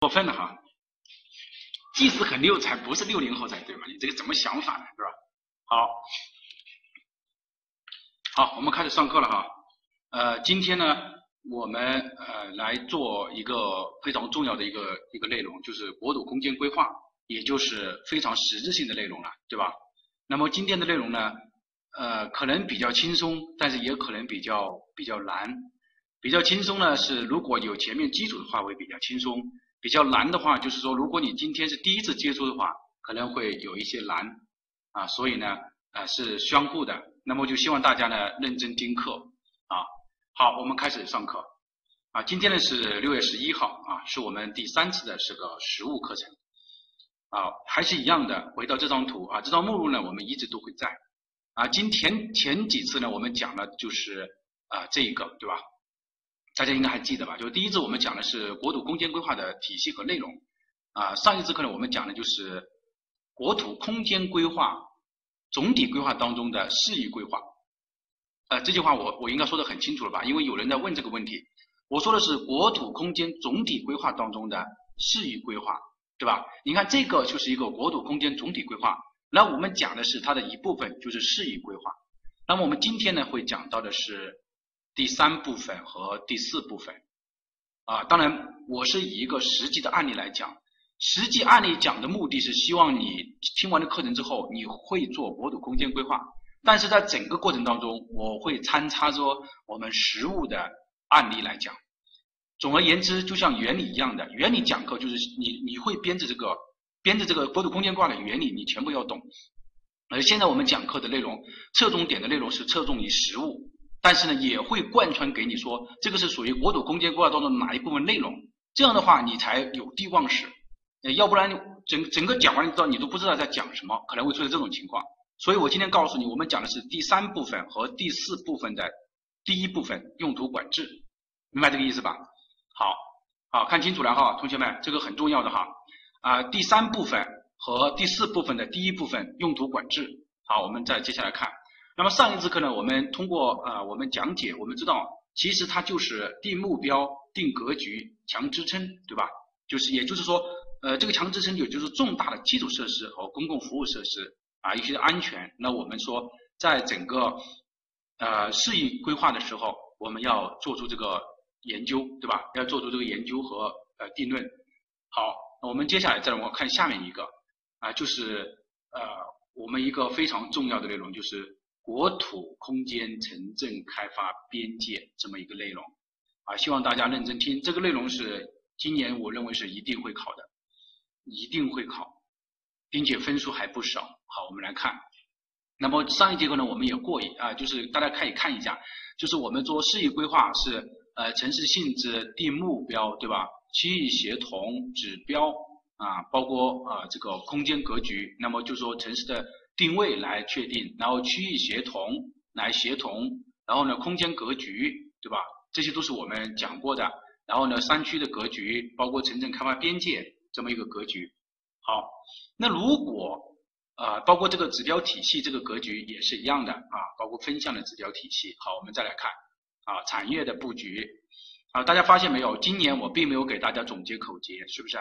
过分了哈，即使很六才不是六零后才对嘛？你这个怎么想法呢？是吧？好，好，我们开始上课了哈。呃，今天呢，我们呃来做一个非常重要的一个一个内容，就是国土空间规划，也就是非常实质性的内容了，对吧？那么今天的内容呢，呃，可能比较轻松，但是也可能比较比较难。比较轻松呢，是如果有前面基础的话会比较轻松。比较难的话，就是说，如果你今天是第一次接触的话，可能会有一些难啊，所以呢，啊是相互的。那么就希望大家呢认真听课啊。好，我们开始上课啊。今天呢是六月十一号啊，是我们第三次的这个实物课程啊，还是一样的。回到这张图啊，这张目录呢我们一直都会在啊。今天前几次呢我们讲了就是啊这一个对吧？大家应该还记得吧？就是第一次我们讲的是国土空间规划的体系和内容，啊，上一次课呢我们讲的就是国土空间规划总体规划当中的适宜规划，呃，这句话我我应该说的很清楚了吧？因为有人在问这个问题，我说的是国土空间总体规划当中的适宜规划，对吧？你看这个就是一个国土空间总体规划，那我们讲的是它的一部分就是适宜规划，那么我们今天呢会讲到的是。第三部分和第四部分，啊，当然我是以一个实际的案例来讲，实际案例讲的目的是希望你听完了课程之后你会做国土空间规划，但是在整个过程当中我会参差着我们实物的案例来讲。总而言之，就像原理一样的，原理讲课就是你你会编制这个编制这个国土空间规划的原理，你全部要懂。而现在我们讲课的内容，侧重点的内容是侧重于实物。但是呢，也会贯穿给你说，这个是属于国土空间规划当中哪一部分内容？这样的话，你才有的放矢。呃，要不然整整个讲完了之后，你都不知道在讲什么，可能会出现这种情况。所以我今天告诉你，我们讲的是第三部分和第四部分的第一部分用途管制，明白这个意思吧？好，好看清楚了哈，同学们，这个很重要的哈。啊，第三部分和第四部分的第一部分用途管制。好，我们再接下来看。那么上一次课呢，我们通过呃我们讲解，我们知道其实它就是定目标、定格局、强支撑，对吧？就是也就是说，呃这个强支撑也就是重大的基础设施和公共服务设施啊一些安全。那我们说在整个呃适应规划的时候，我们要做出这个研究，对吧？要做出这个研究和呃定论。好，那我们接下来再让我看下面一个啊，就是呃我们一个非常重要的内容就是。国土空间城镇开发边界这么一个内容啊，希望大家认真听。这个内容是今年我认为是一定会考的，一定会考，并且分数还不少。好，我们来看。那么上一节课呢，我们也过一啊，就是大家可以看一下，就是我们做市域规划是呃城市性质定目标对吧？区域协同指标啊，包括啊这个空间格局，那么就说城市的。定位来确定，然后区域协同来协同，然后呢空间格局，对吧？这些都是我们讲过的。然后呢山区的格局，包括城镇开发边界这么一个格局。好，那如果呃包括这个指标体系这个格局也是一样的啊，包括分项的指标体系。好，我们再来看啊产业的布局啊，大家发现没有？今年我并没有给大家总结口诀，是不是？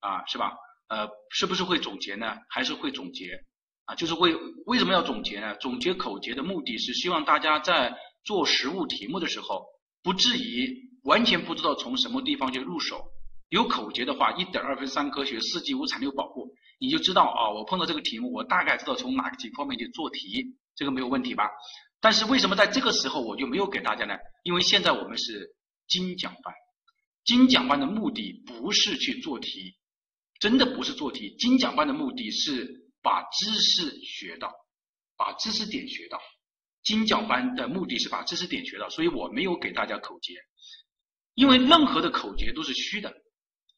啊，是吧？呃，是不是会总结呢？还是会总结？啊，就是为为什么要总结呢？总结口诀的目的是希望大家在做实物题目的时候，不至于完全不知道从什么地方去入手。有口诀的话，一点二分三科学，四季五产六保护，你就知道啊，我碰到这个题目，我大概知道从哪几方面去做题，这个没有问题吧？但是为什么在这个时候我就没有给大家呢？因为现在我们是精讲班，精讲班的目的不是去做题，真的不是做题，精讲班的目的是。把知识学到，把知识点学到。精讲班的目的是把知识点学到，所以我没有给大家口诀，因为任何的口诀都是虚的，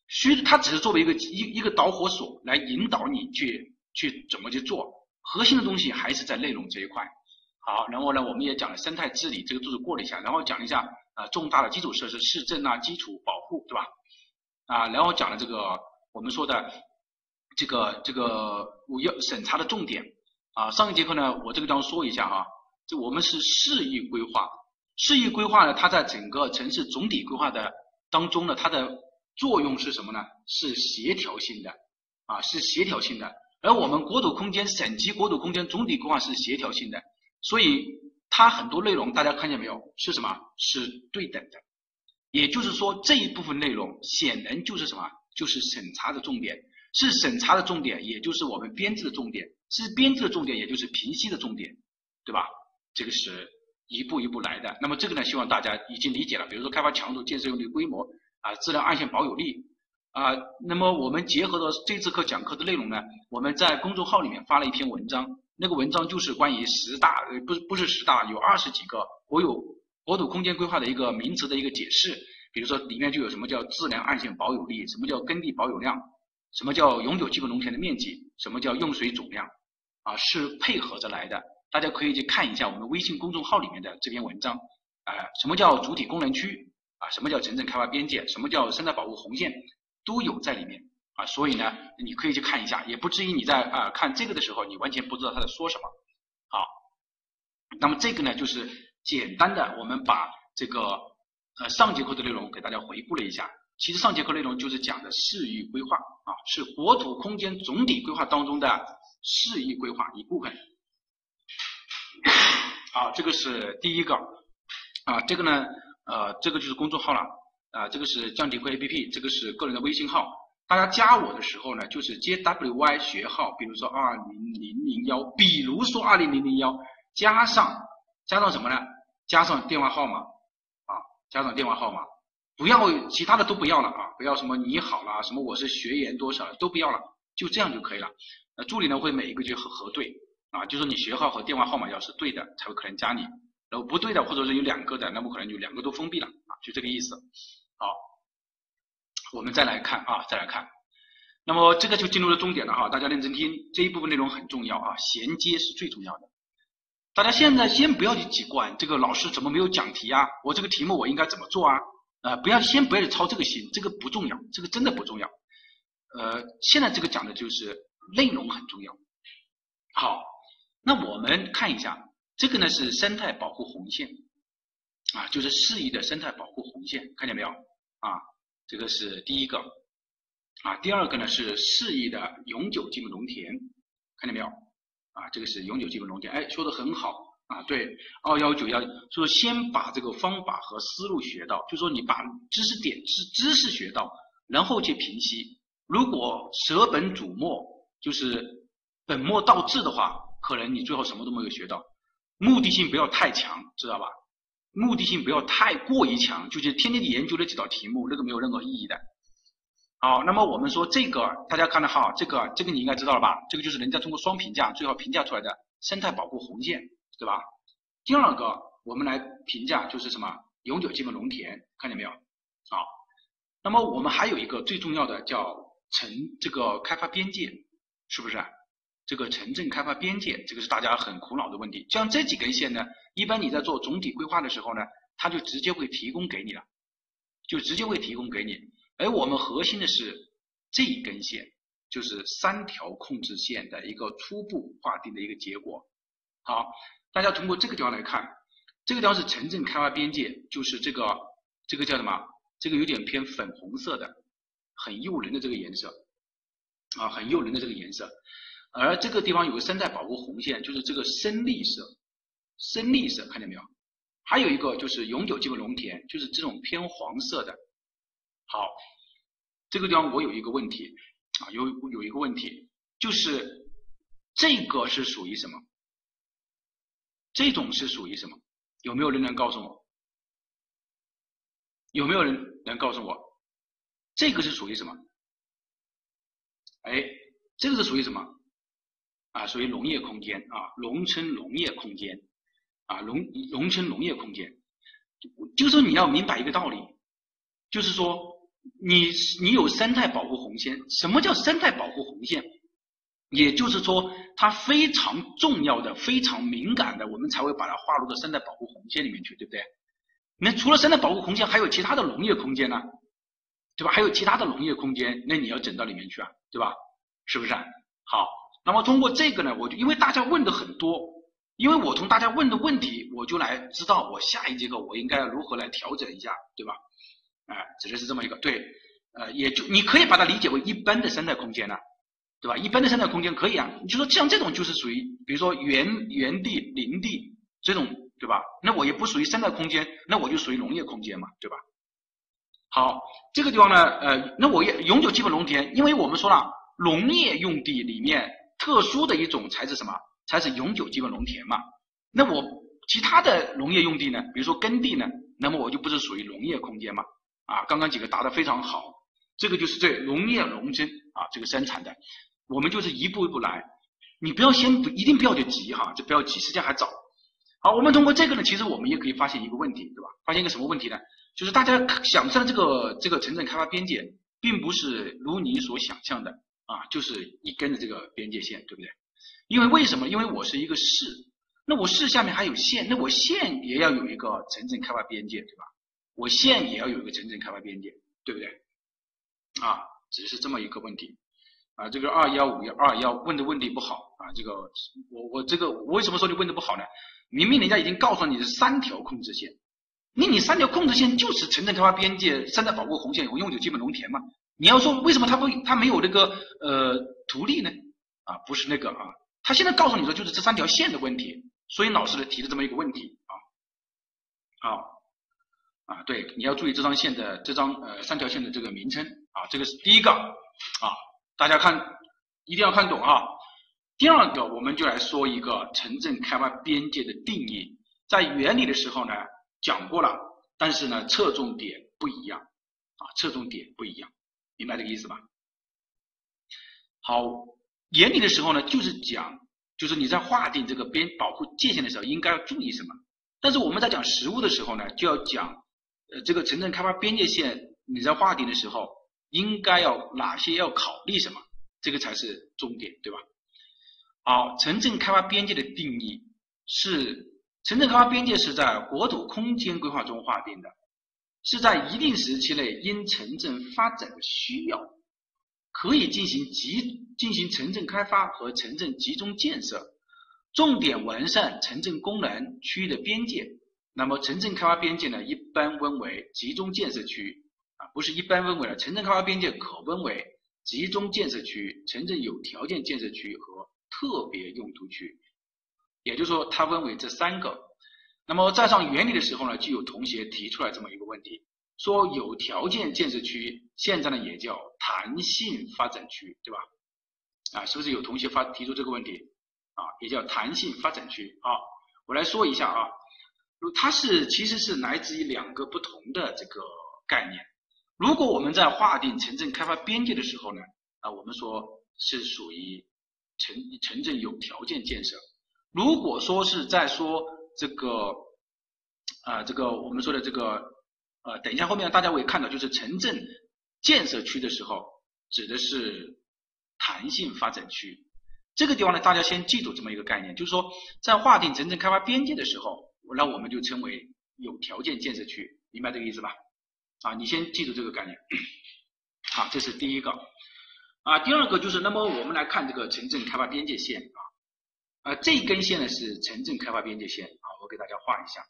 虚的它只是作为一个一一个导火索来引导你去去怎么去做，核心的东西还是在内容这一块。好，然后呢，我们也讲了生态治理，这个都是过了一下，然后讲了一下啊重大的基础设施、市政啊基础保护，对吧？啊，然后讲了这个我们说的。这个这个我要审查的重点啊，上一节课呢，我这个地方说一下哈，就我们是市域规划，市域规划呢，它在整个城市总体规划的当中呢，它的作用是什么呢？是协调性的，啊，是协调性的。而我们国土空间省级国土空间总体规划是协调性的，所以它很多内容大家看见没有？是什么？是对等的。也就是说，这一部分内容显然就是什么？就是审查的重点，是审查的重点，也就是我们编制的重点，是编制的重点，也就是评析的重点，对吧？这个是一步一步来的。那么这个呢，希望大家已经理解了。比如说开发强度、建设用地规模啊、质量、岸线保有力啊。那么我们结合到这次课讲课的内容呢，我们在公众号里面发了一篇文章，那个文章就是关于十大，呃，不不是十大，有二十几个国有国土空间规划的一个名词的一个解释。比如说里面就有什么叫质量、岸线保有力，什么叫耕地保有量，什么叫永久基本农田的面积，什么叫用水总量，啊，是配合着来的。大家可以去看一下我们微信公众号里面的这篇文章，啊，什么叫主体功能区啊，什么叫城镇开发边界，什么叫生态保护红线，都有在里面啊。所以呢，你可以去看一下，也不至于你在啊看这个的时候，你完全不知道他在说什么。好，那么这个呢，就是简单的我们把这个呃上节课的内容给大家回顾了一下。其实上节课内容就是讲的市域规划啊，是国土空间总体规划当中的市域规划一部分。好，这个是第一个，啊，这个呢，呃，这个就是公众号了，啊，这个是降低会 APP，这个是个人的微信号，大家加我的时候呢，就是 JWY 学号，比如说二零零零幺，比如说二零零零幺，加上加上什么呢？加上电话号码，啊，加上电话号码，不要其他的都不要了啊，不要什么你好啦，什么我是学员多少都不要了，就这样就可以了。那助理呢会每一个就核核对。啊，就说你学号和电话号码要是对的，才会可能加你。然后不对的，或者是有两个的，那么可能就两个都封闭了啊，就这个意思。好，我们再来看啊，再来看。那么这个就进入了重点了哈，大家认真听，这一部分内容很重要啊，衔接是最重要的。大家现在先不要去管这个老师怎么没有讲题啊，我这个题目我应该怎么做啊？啊，不要先不要去操这个心，这个不重要，这个真的不重要。呃，现在这个讲的就是内容很重要。好。那我们看一下，这个呢是生态保护红线，啊，就是适宜的生态保护红线，看见没有？啊，这个是第一个，啊，第二个呢是适宜的永久基本农田，看见没有？啊，这个是永久基本农田，哎，说的很好，啊，对，二幺九幺，说先把这个方法和思路学到，就说你把知识点知知识学到，然后去评析，如果舍本逐末，就是本末倒置的话。可能你最后什么都没有学到，目的性不要太强，知道吧？目的性不要太过于强，就是天天研究那几道题目，那个没有任何意义的。好，那么我们说这个，大家看得好，这个这个你应该知道了吧？这个就是人家通过双评价最后评价出来的生态保护红线，对吧？第二个，我们来评价就是什么永久基本农田，看见没有？好，那么我们还有一个最重要的叫城这个开发边界，是不是？这个城镇开发边界，这个是大家很苦恼的问题。像这几根线呢，一般你在做总体规划的时候呢，它就直接会提供给你了，就直接会提供给你。而我们核心的是这一根线，就是三条控制线的一个初步划定的一个结果。好，大家通过这个地方来看，这个地方是城镇开发边界，就是这个这个叫什么？这个有点偏粉红色的，很诱人的这个颜色，啊，很诱人的这个颜色。而这个地方有个生态保护红线，就是这个深绿色，深绿色看见没有？还有一个就是永久基本农田，就是这种偏黄色的。好，这个地方我有一个问题啊，有有一个问题，就是这个是属于什么？这种是属于什么？有没有人能告诉我？有没有人能告诉我？这个是属于什么？哎，这个是属于什么？啊，属于农业空间啊，农村农业空间，啊，农农村农业空间，就是说你要明白一个道理，就是说你你有生态保护红线，什么叫生态保护红线？也就是说它非常重要的、非常敏感的，我们才会把它划入到生态保护红线里面去，对不对？那除了生态保护红线，还有其他的农业空间呢，对吧？还有其他的农业空间，那你要整到里面去啊，对吧？是不是？好。那么通过这个呢，我就因为大家问的很多，因为我从大家问的问题，我就来知道我下一节课我应该如何来调整一下，对吧？哎，指的是这么一个对。呃，也就你可以把它理解为一般的生态空间呢，对吧？一般的生态空间可以啊，你就说像这种就是属于，比如说原原地、林地这种，对吧？那我也不属于生态空间，那我就属于农业空间嘛，对吧？好，这个地方呢，呃，那我也永久基本农田，因为我们说了，农业用地里面特殊的一种才是什么？才是永久基本农田嘛。那我其他的农业用地呢，比如说耕地呢，那么我就不是属于农业空间嘛。啊，刚刚几个答得非常好，这个就是对农业农村啊这个生产的，我们就是一步一步来，你不要先不一定不要就急哈，就不要急，时间还早。好，我们通过这个呢，其实我们也可以发现一个问题，对吧？发现一个什么问题呢？就是大家想象这个这个城镇开发边界，并不是如你所想象的啊，就是一根的这个边界线，对不对？因为为什么？因为我是一个市，那我市下面还有县，那我县也要有一个城镇开发边界，对吧？我县也要有一个城镇开发边界，对不对？啊，只是这么一个问题啊。这个二幺五幺二幺问的问题不好啊。这个我我这个我为什么说你问的不好呢？明明人家已经告诉你是三条控制线，那你三条控制线就是城镇开发边界、生态保护红线和永久基本农田嘛。你要说为什么他不他没有那个呃图例呢？啊，不是那个啊，他现在告诉你说就是这三条线的问题，所以老师呢提的这么一个问题啊，好。啊，对，你要注意这张线的这张呃三条线的这个名称啊，这个是第一个啊，大家看一定要看懂啊。第二个，我们就来说一个城镇开发边界的定义，在原理的时候呢讲过了，但是呢侧重点不一样啊，侧重点不一样，明白这个意思吧？好，原理的时候呢就是讲，就是你在划定这个边保护界限的时候应该要注意什么，但是我们在讲实物的时候呢就要讲。呃，这个城镇开发边界线，你在划定的时候，应该要哪些要考虑什么？这个才是重点，对吧？好，城镇开发边界的定义是，城镇开发边界是在国土空间规划中划定的，是在一定时期内因城镇发展的需要，可以进行集进行城镇开发和城镇集中建设，重点完善城镇功能区域的边界。那么城镇开发边界呢，一般分为集中建设区啊，不是一般分为了城镇开发边界可分为集中建设区、城镇有条件建设区和特别用途区，也就是说它分为这三个。那么在上原理的时候呢，就有同学提出来这么一个问题，说有条件建设区现在呢也叫弹性发展区，对吧？啊，是不是有同学发提出这个问题？啊，也叫弹性发展区啊，我来说一下啊。它是其实是来自于两个不同的这个概念。如果我们在划定城镇开发边界的时候呢，啊，我们说是属于城城镇有条件建设。如果说是在说这个啊，这个我们说的这个呃，等一下后面大家会看到，就是城镇建设区的时候，指的是弹性发展区。这个地方呢，大家先记住这么一个概念，就是说在划定城镇开发边界的时候。那我们就称为有条件建设区，明白这个意思吧？啊，你先记住这个概念。好，这是第一个。啊，第二个就是，那么我们来看这个城镇开发边界线啊，啊，这根线呢是城镇开发边界线。好，我给大家画一下。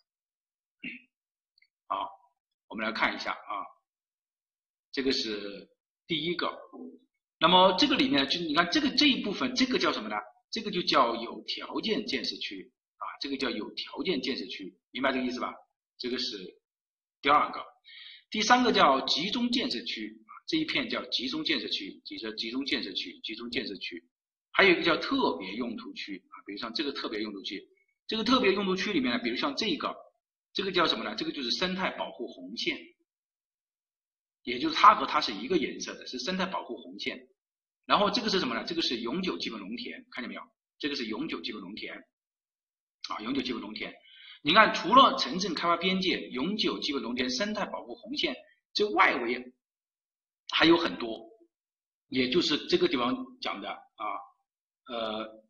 好，我们来看一下啊，这个是第一个。那么这个里面就你看这个这一部分，这个叫什么呢？这个就叫有条件建设区。啊，这个叫有条件建设区，明白这个意思吧？这个是第二个，第三个叫集中建设区啊，这一片叫集中建设区，集中集中建设区，集中建设区，还有一个叫特别用途区啊，比如像这个特别用途区，这个特别用途区里面呢，比如像这个，这个叫什么呢？这个就是生态保护红线，也就是它和它是一个颜色的，是生态保护红线。然后这个是什么呢？这个是永久基本农田，看见没有？这个是永久基本农田。啊，永久基本农田，你看，除了城镇开发边界、永久基本农田、生态保护红线这外围还有很多，也就是这个地方讲的啊，呃，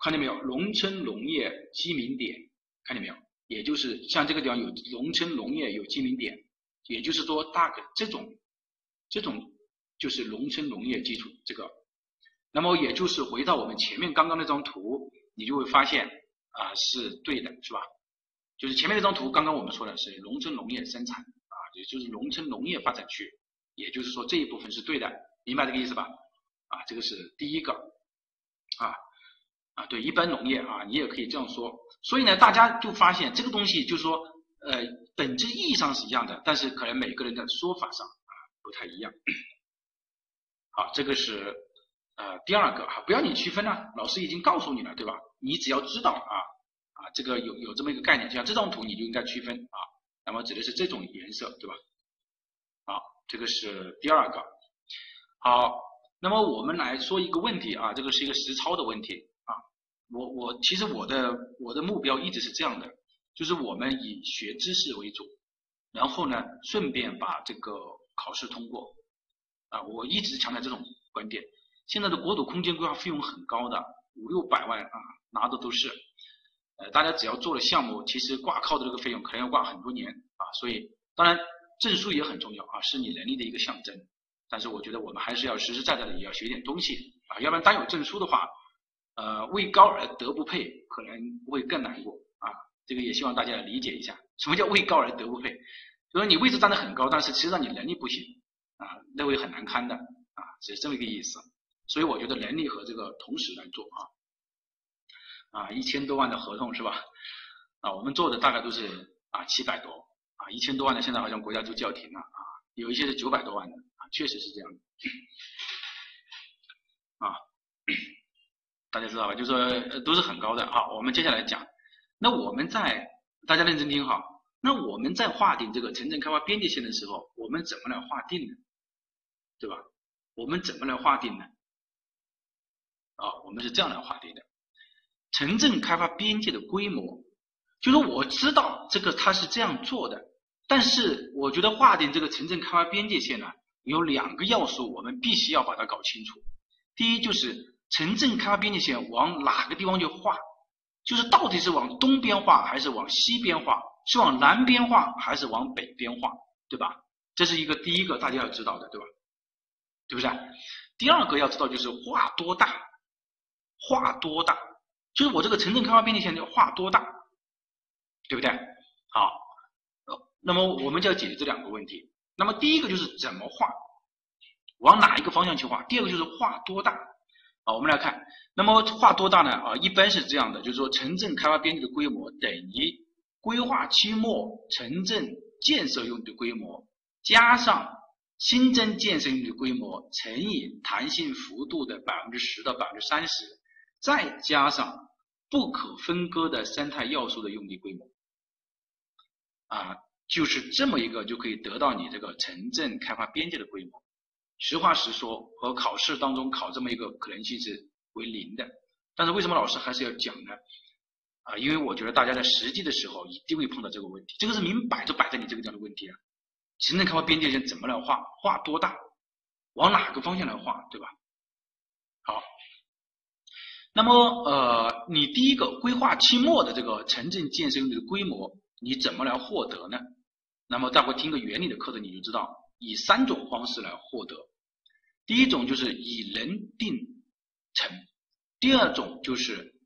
看见没有？农村农业基民点，看见没有？也就是像这个地方有农村农业有基民点，也就是说，大概这种这种就是农村农业基础这个，那么也就是回到我们前面刚刚那张图，你就会发现。啊，是对的，是吧？就是前面那张图，刚刚我们说的是农村农业生产啊，也就是农村农业发展区。也就是说这一部分是对的，明白这个意思吧？啊，这个是第一个，啊啊对，一般农业啊，你也可以这样说。所以呢，大家就发现这个东西就是说，呃，本质意义上是一样的，但是可能每个人的说法上啊不太一样。好，这个是呃第二个哈，不要你区分了，老师已经告诉你了，对吧？你只要知道啊啊，这个有有这么一个概念，像这张图你就应该区分啊。那么指的是这种颜色，对吧？好，这个是第二个。好，那么我们来说一个问题啊，这个是一个实操的问题啊。我我其实我的我的目标一直是这样的，就是我们以学知识为主，然后呢，顺便把这个考试通过啊。我一直强调这种观点。现在的国土空间规划费用很高的，五六百万啊，拿的都是。呃，大家只要做了项目，其实挂靠的这个费用可能要挂很多年啊，所以当然证书也很重要啊，是你能力的一个象征。但是我觉得我们还是要实实在在的也要学点东西啊，要不然单有证书的话，呃，位高而德不配，可能会更难过啊。这个也希望大家理解一下，什么叫位高而德不配？就说你位置站得很高，但是其实上你能力不行啊，那会很难堪的啊，是这么一个意思。所以我觉得能力和这个同时来做啊。啊，一千多万的合同是吧？啊，我们做的大概都是啊七百多啊，一千多万的现在好像国家都叫停了啊，有一些是九百多万的啊，确实是这样的啊，大家知道吧？就说都是很高的啊。我们接下来讲，那我们在大家认真听哈，那我们在划定这个城镇开发边界线的时候，我们怎么来划定呢？对吧？我们怎么来划定呢？啊，我们是这样来划定的。城镇开发边界的规模，就是我知道这个它是这样做的，但是我觉得划定这个城镇开发边界线呢，有两个要素，我们必须要把它搞清楚。第一就是城镇开发边界线往哪个地方去划，就是到底是往东边划还是往西边划，是往南边划还是往北边划，对吧？这是一个第一个大家要知道的，对吧？对不对？第二个要知道就是划多大，画多大。就是我这个城镇开发边界线要画多大，对不对？好，那么我们就要解决这两个问题。那么第一个就是怎么画，往哪一个方向去画？第二个就是画多大。啊，我们来看，那么画多大呢？啊，一般是这样的，就是说城镇开发边界的规模等于规划期末城镇建设用地规模加上新增建设用地规模乘以弹性幅度的百分之十到百分之三十，再加上。不可分割的生态要素的用地规模，啊，就是这么一个就可以得到你这个城镇开发边界的规模。实话实说，和考试当中考这么一个可能性是为零的。但是为什么老师还是要讲呢？啊，因为我觉得大家在实际的时候一定会碰到这个问题，这个是明摆着摆在你这个这样的问题啊。城镇开发边界线怎么来画？画多大？往哪个方向来画？对吧？好。那么，呃，你第一个规划期末的这个城镇建设用地的规模，你怎么来获得呢？那么，待会听个原理的课程，你就知道，以三种方式来获得。第一种就是以人定城，第二种就是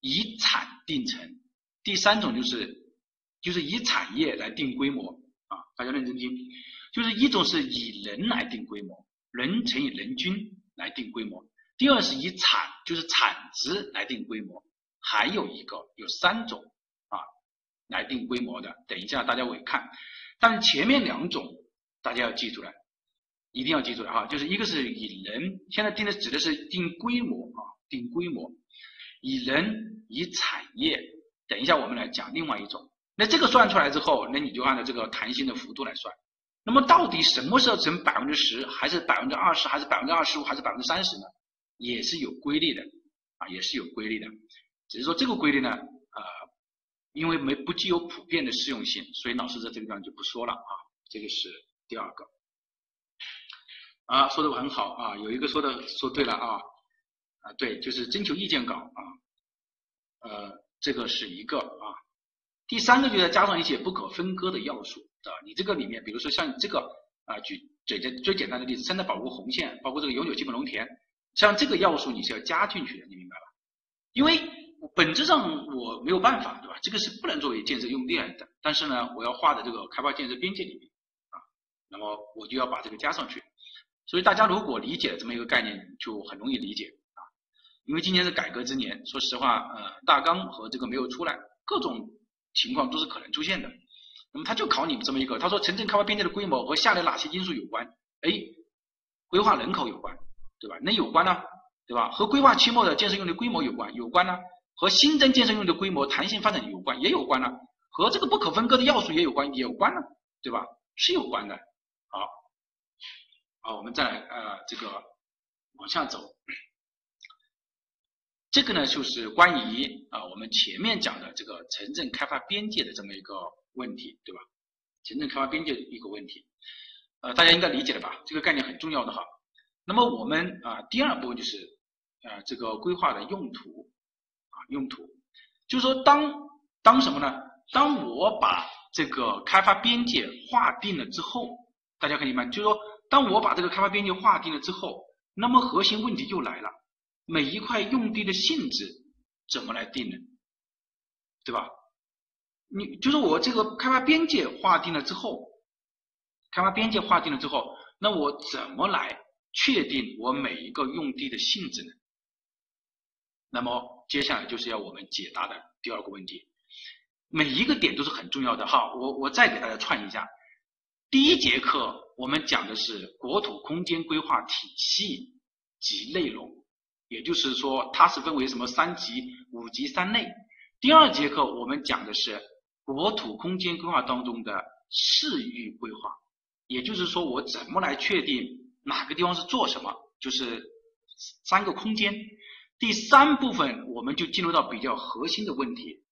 以产定城，第三种就是就是以产业来定规模啊！大家认真听，就是一种是以人来定规模，人乘以人均来定规模。第二是以产，就是产值来定规模，还有一个有三种啊来定规模的，等一下大家会看。但前面两种大家要记住了，一定要记住了哈，就是一个是以人，现在定的指的是定规模啊，定规模，以人以产业。等一下我们来讲另外一种，那这个算出来之后，那你就按照这个弹性的幅度来算。那么到底什么时候乘百分之十，还是百分之二十，还是百分之二十五，还是百分之三十呢？也是有规律的，啊，也是有规律的，只是说这个规律呢，呃，因为没不具有普遍的适用性，所以老师在这个地方就不说了啊。这个是第二个，啊，说的很好啊，有一个说的说对了啊，啊，对，就是征求意见稿啊，呃，这个是一个啊，第三个就是加上一些不可分割的要素啊，你这个里面，比如说像这个啊，举最最最简单的例子，生态保护红线，包括这个永久基本农田。像这个要素你是要加进去的，你明白吧？因为本质上我没有办法，对吧？这个是不能作为建设用地来的。但是呢，我要画的这个开发建设边界里面啊，那么我就要把这个加上去。所以大家如果理解这么一个概念，就很容易理解啊。因为今年是改革之年，说实话，呃，大纲和这个没有出来，各种情况都是可能出现的。那么他就考你这么一个，他说城镇开发边界的规模和下列哪些因素有关？哎，规划人口有关，对吧？那有关呢，对吧？和规划期末的建设用地规模有关，有关呢。和新增建设用地规模弹性发展有关，也有关呢。和这个不可分割的要素也有关，也有关呢，对吧？是有关的。好，好，我们再来呃这个往下走。这个呢就是关于啊我们前面讲的这个城镇开发边界的这么一个问题，对吧？城镇开发边界的一个问题，呃大家应该理解了吧？这个概念很重要的哈。那么我们啊第二部分就是啊这个规划的用途。啊用途，就是说，当当什么呢？当我把这个开发边界划定了之后，大家可以明白，就是说，当我把这个开发边界划定了之后，那么核心问题就来了：每一块用地的性质怎么来定呢？对吧？你就是我这个开发边界划定了之后，开发边界划定了之后，那我怎么来确定我每一个用地的性质呢？那么接下来就是要我们解答的第二个问题，每一个点都是很重要的哈。我我再给大家串一下，第一节课我们讲的是国土空间规划体系及内容，也就是说它是分为什么三级、五级、三类。第二节课我们讲的是国土空间规划当中的市域规划，也就是说我怎么来确定哪个地方是做什么，就是三个空间。第三部分，我们就进入到比较核心的问题，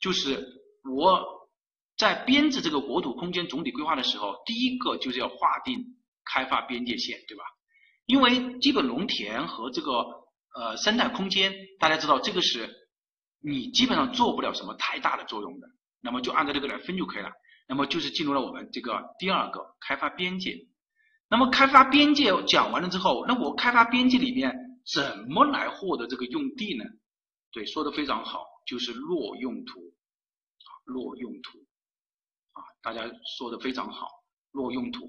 就是我在编制这个国土空间总体规划的时候，第一个就是要划定开发边界线，对吧？因为基本农田和这个呃生态空间，大家知道这个是你基本上做不了什么太大的作用的，那么就按照这个来分就可以了。那么就是进入了我们这个第二个开发边界。那么开发边界讲完了之后，那我开发边界里面。怎么来获得这个用地呢？对，说的非常好，就是落用途，落用途，啊，大家说的非常好，落用途。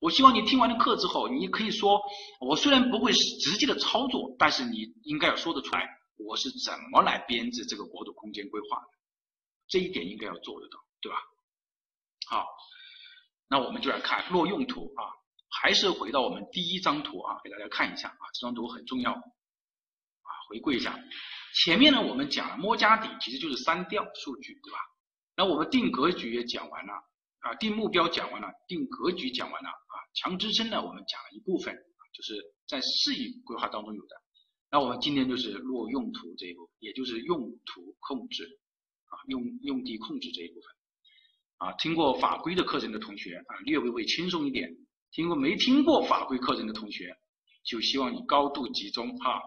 我希望你听完了课之后，你可以说，我虽然不会直接的操作，但是你应该要说得出来，我是怎么来编制这个国土空间规划的，这一点应该要做得到，对吧？好，那我们就来看落用途啊。还是回到我们第一张图啊，给大家看一下啊，这张图很重要啊，回顾一下。前面呢，我们讲了摸家底，其实就是删掉数据，对吧？那我们定格局也讲完了啊，定目标讲完了，定格局讲完了啊，强支撑呢，我们讲了一部分，就是在示意规划当中有的。那我们今天就是落用途这一步，也就是用途控制啊，用用地控制这一部分啊。听过法规的课程的同学啊，略微会轻松一点。听过没听过法规课程的同学，就希望你高度集中哈。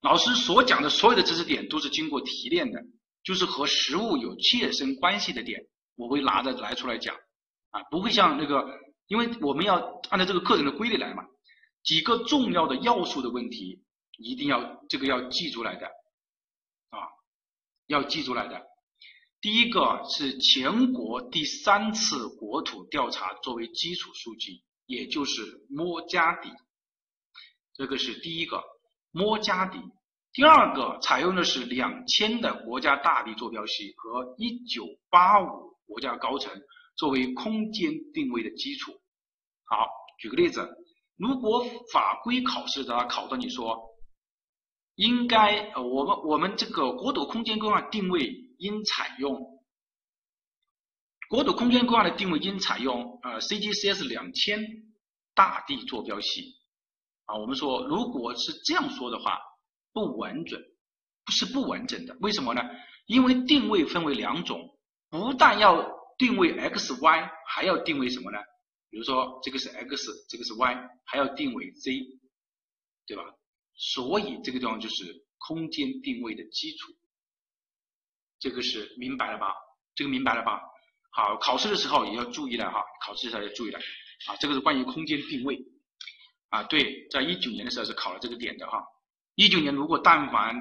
老师所讲的所有的知识点都是经过提炼的，就是和实物有切身关系的点，我会拿着来出来讲啊，不会像那个，因为我们要按照这个课程的规律来嘛。几个重要的要素的问题，一定要这个要记出来的啊，要记出来的。第一个是全国第三次国土调查作为基础数据。也就是摸家底，这个是第一个摸家底。第二个采用的是两千的国家大地坐标系和一九八五国家高层作为空间定位的基础。好，举个例子，如果法规考试的考到你说，应该呃我们我们这个国土空间规划定位应采用。国土空间规划的定位应采用呃 CGCS 两千大地坐标系啊，我们说如果是这样说的话不完整，不是不完整的，为什么呢？因为定位分为两种，不但要定位 X Y，还要定位什么呢？比如说这个是 X，这个是 Y，还要定位 Z，对吧？所以这个地方就是空间定位的基础，这个是明白了吧？这个明白了吧？好，考试的时候也要注意了哈，考试的时候要注意了啊，这个是关于空间定位啊，对，在一九年的时候是考了这个点的哈。一九年如果但凡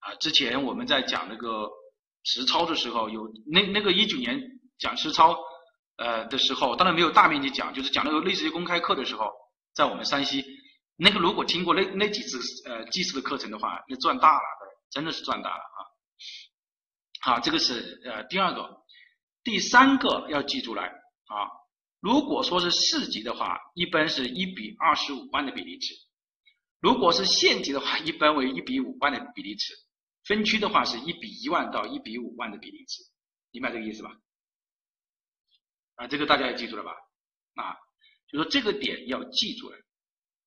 啊，之前我们在讲那个实操的时候有那那个一九年讲实操呃的时候，当然没有大面积讲，就是讲那个类似于公开课的时候，在我们山西，那个如果听过那那几次呃祭祀的课程的话，那赚大了，真的是赚大了啊。好，这个是呃第二个，第三个要记住来啊。如果说是市级的话，一般是一比二十五万的比例尺；如果是县级的话，一般为一比五万的比例尺；分区的话是一比一万到一比五万的比例尺，明白这个意思吧？啊，这个大家也记住了吧？啊，就说这个点要记住了。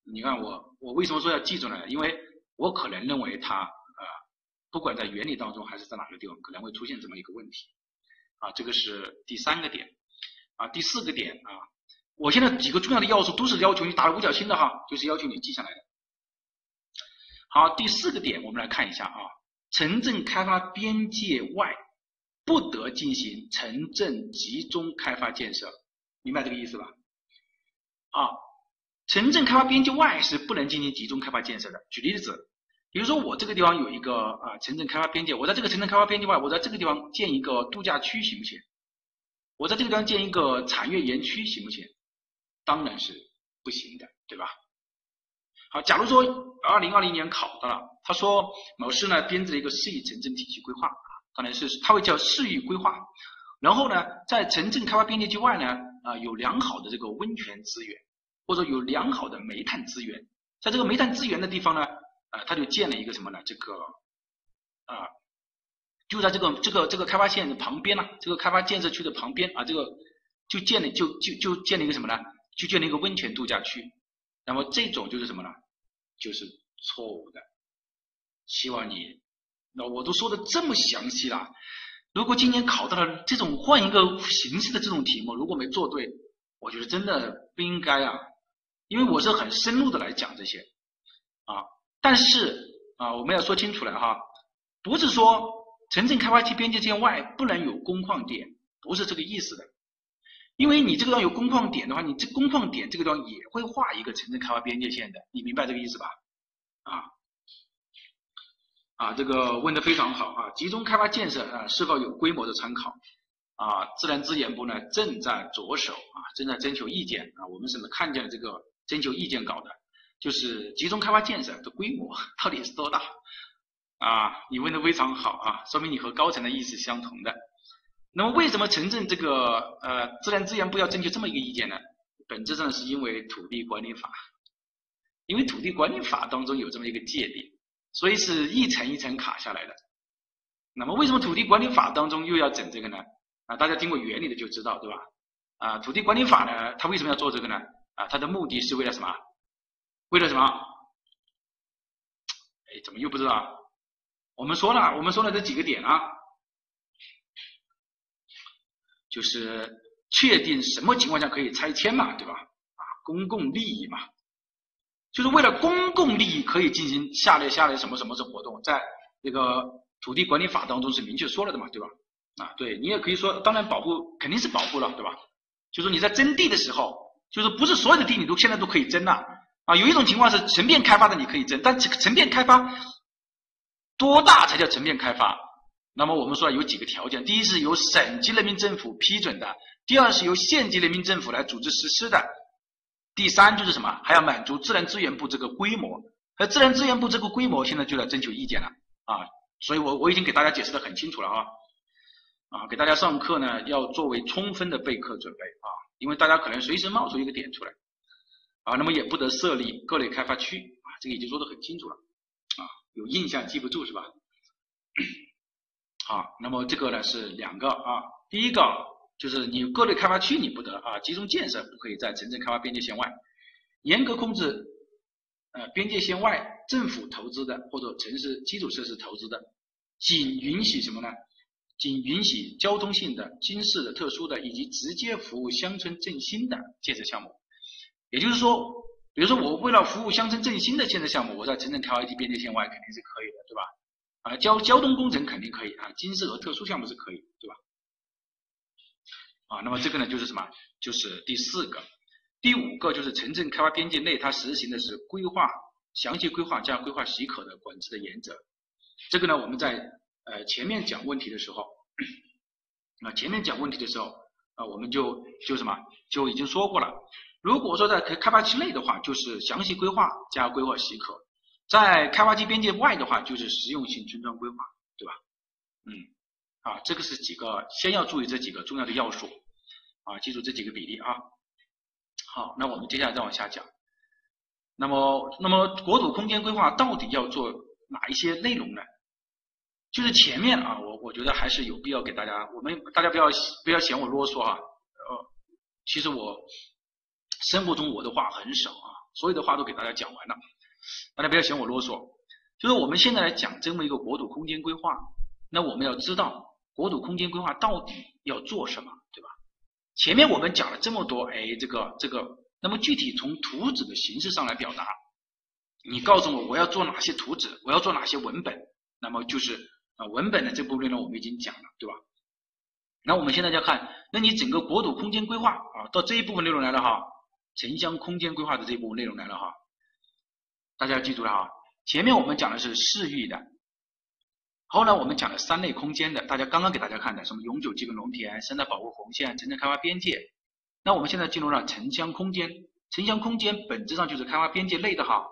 你看我，我为什么说要记住呢？因为我可能认为它啊，不管在原理当中还是在哪个地方，可能会出现这么一个问题。啊，这个是第三个点。啊，第四个点啊，我现在几个重要的要素都是要求你打了五角星的哈，就是要求你记下来的。好，第四个点我们来看一下啊，城镇开发边界外不得进行城镇集中开发建设，明白这个意思吧？啊，城镇开发边界外是不能进行集中开发建设的。举例子，比如说我这个地方有一个啊城镇开发边界，我在这个城镇开发边界外，我在这个地方建一个度假区行不行？我在这个地方建一个产业园区行不行？当然是不行的，对吧？好，假如说二零二零年考到了，他说某市呢编制了一个市域城镇体系规划啊，当然是它会叫市域规划。然后呢，在城镇开发边界之外呢，啊有良好的这个温泉资源，或者有良好的煤炭资源，在这个煤炭资源的地方呢，啊他就建了一个什么呢？这个啊。就在这个这个这个开发线的旁边呢，这个开发建设区的旁边啊，这个就建了就就就建了一个什么呢？就建了一个温泉度假区。那么这种就是什么呢？就是错误的。希望你，那我都说的这么详细了，如果今年考到了这种换一个形式的这种题目，如果没做对，我觉得真的不应该啊，因为我是很深入的来讲这些啊。但是啊，我们要说清楚了哈，不是说。城镇开发区边界线外不能有工矿点，不是这个意思的。因为你这个地方有工矿点的话，你这工矿点这个地方也会画一个城镇开发边界线的，你明白这个意思吧？啊，啊，这个问的非常好啊！集中开发建设啊是否有规模的参考？啊，自然资源部呢正在着手啊，正在征求意见啊。我们是看见这个征求意见稿的，就是集中开发建设的规模到底是多大？啊，你问的非常好啊，说明你和高层的意思相同的。那么为什么城镇这个呃自然资源部要征求这么一个意见呢？本质上是因为土地管理法，因为土地管理法当中有这么一个界定，所以是一层一层卡下来的。那么为什么土地管理法当中又要整这个呢？啊，大家听过原理的就知道，对吧？啊，土地管理法呢，它为什么要做这个呢？啊，它的目的是为了什么？为了什么？哎，怎么又不知道？我们说了，我们说了这几个点啊，就是确定什么情况下可以拆迁嘛，对吧？啊，公共利益嘛，就是为了公共利益可以进行下列下列什么什么的活动，在那个土地管理法当中是明确说了的嘛，对吧？啊，对你也可以说，当然保护肯定是保护了，对吧？就是你在征地的时候，就是不是所有的地你都现在都可以征了，啊有一种情况是成片开发的你可以征，但成片开发。多大才叫成片开发？那么我们说有几个条件：第一是由省级人民政府批准的；第二是由县级人民政府来组织实施的；第三就是什么？还要满足自然资源部这个规模。而自然资源部这个规模现在就来征求意见了啊！所以我我已经给大家解释的很清楚了啊啊！给大家上课呢要作为充分的备课准备啊，因为大家可能随时冒出一个点出来啊，那么也不得设立各类开发区啊，这个已经说的很清楚了。啊有印象记不住是吧？好，那么这个呢是两个啊，第一个就是你各类开发区你不得啊，集中建设不可以在城镇开发边界线外，严格控制呃边界线外政府投资的或者城市基础设施投资的，仅允许什么呢？仅允许交通性的、经市的、特殊的以及直接服务乡村振兴的建设项目，也就是说。比如说，我为了服务乡村振兴的建设项目，我在城镇开发区边界线外肯定是可以的，对吧？啊，交交通工程肯定可以啊，经适和特殊项目是可以，对吧？啊，那么这个呢，就是什么？就是第四个，第五个就是城镇开发边界内，它实行的是规划详细规划加规划许可的管制的原则。这个呢，我们在呃前面讲问题的时候，啊前面讲问题的时候啊，我们就就什么就已经说过了。如果说在开发区内的话，就是详细规划加规划许可；在开发区边界外的话，就是实用性村庄规划，对吧？嗯，啊，这个是几个，先要注意这几个重要的要素，啊，记住这几个比例啊。好，那我们接下来再往下讲。那么，那么国土空间规划到底要做哪一些内容呢？就是前面啊，我我觉得还是有必要给大家，我们大家不要不要嫌我啰嗦啊。呃，其实我生活中我的话很少啊，所有的话都给大家讲完了，大家不要嫌我啰嗦。就是我们现在来讲这么一个国土空间规划，那我们要知道国土空间规划到底要做什么，对吧？前面我们讲了这么多，哎，这个这个，那么具体从图纸的形式上来表达，你告诉我我要做哪些图纸，我要做哪些文本，那么就是。啊，文本的这部分内容我们已经讲了，对吧？那我们现在要看，那你整个国土空间规划啊，到这一部分内容来了哈，城乡空间规划的这一部分内容来了哈，大家要记住了哈。前面我们讲的是市域的，后来我们讲了三类空间的，大家刚刚给大家看的什么永久基本农田、生态保护红线、城镇开发边界。那我们现在进入了城乡空间，城乡空间本质上就是开发边界内的哈，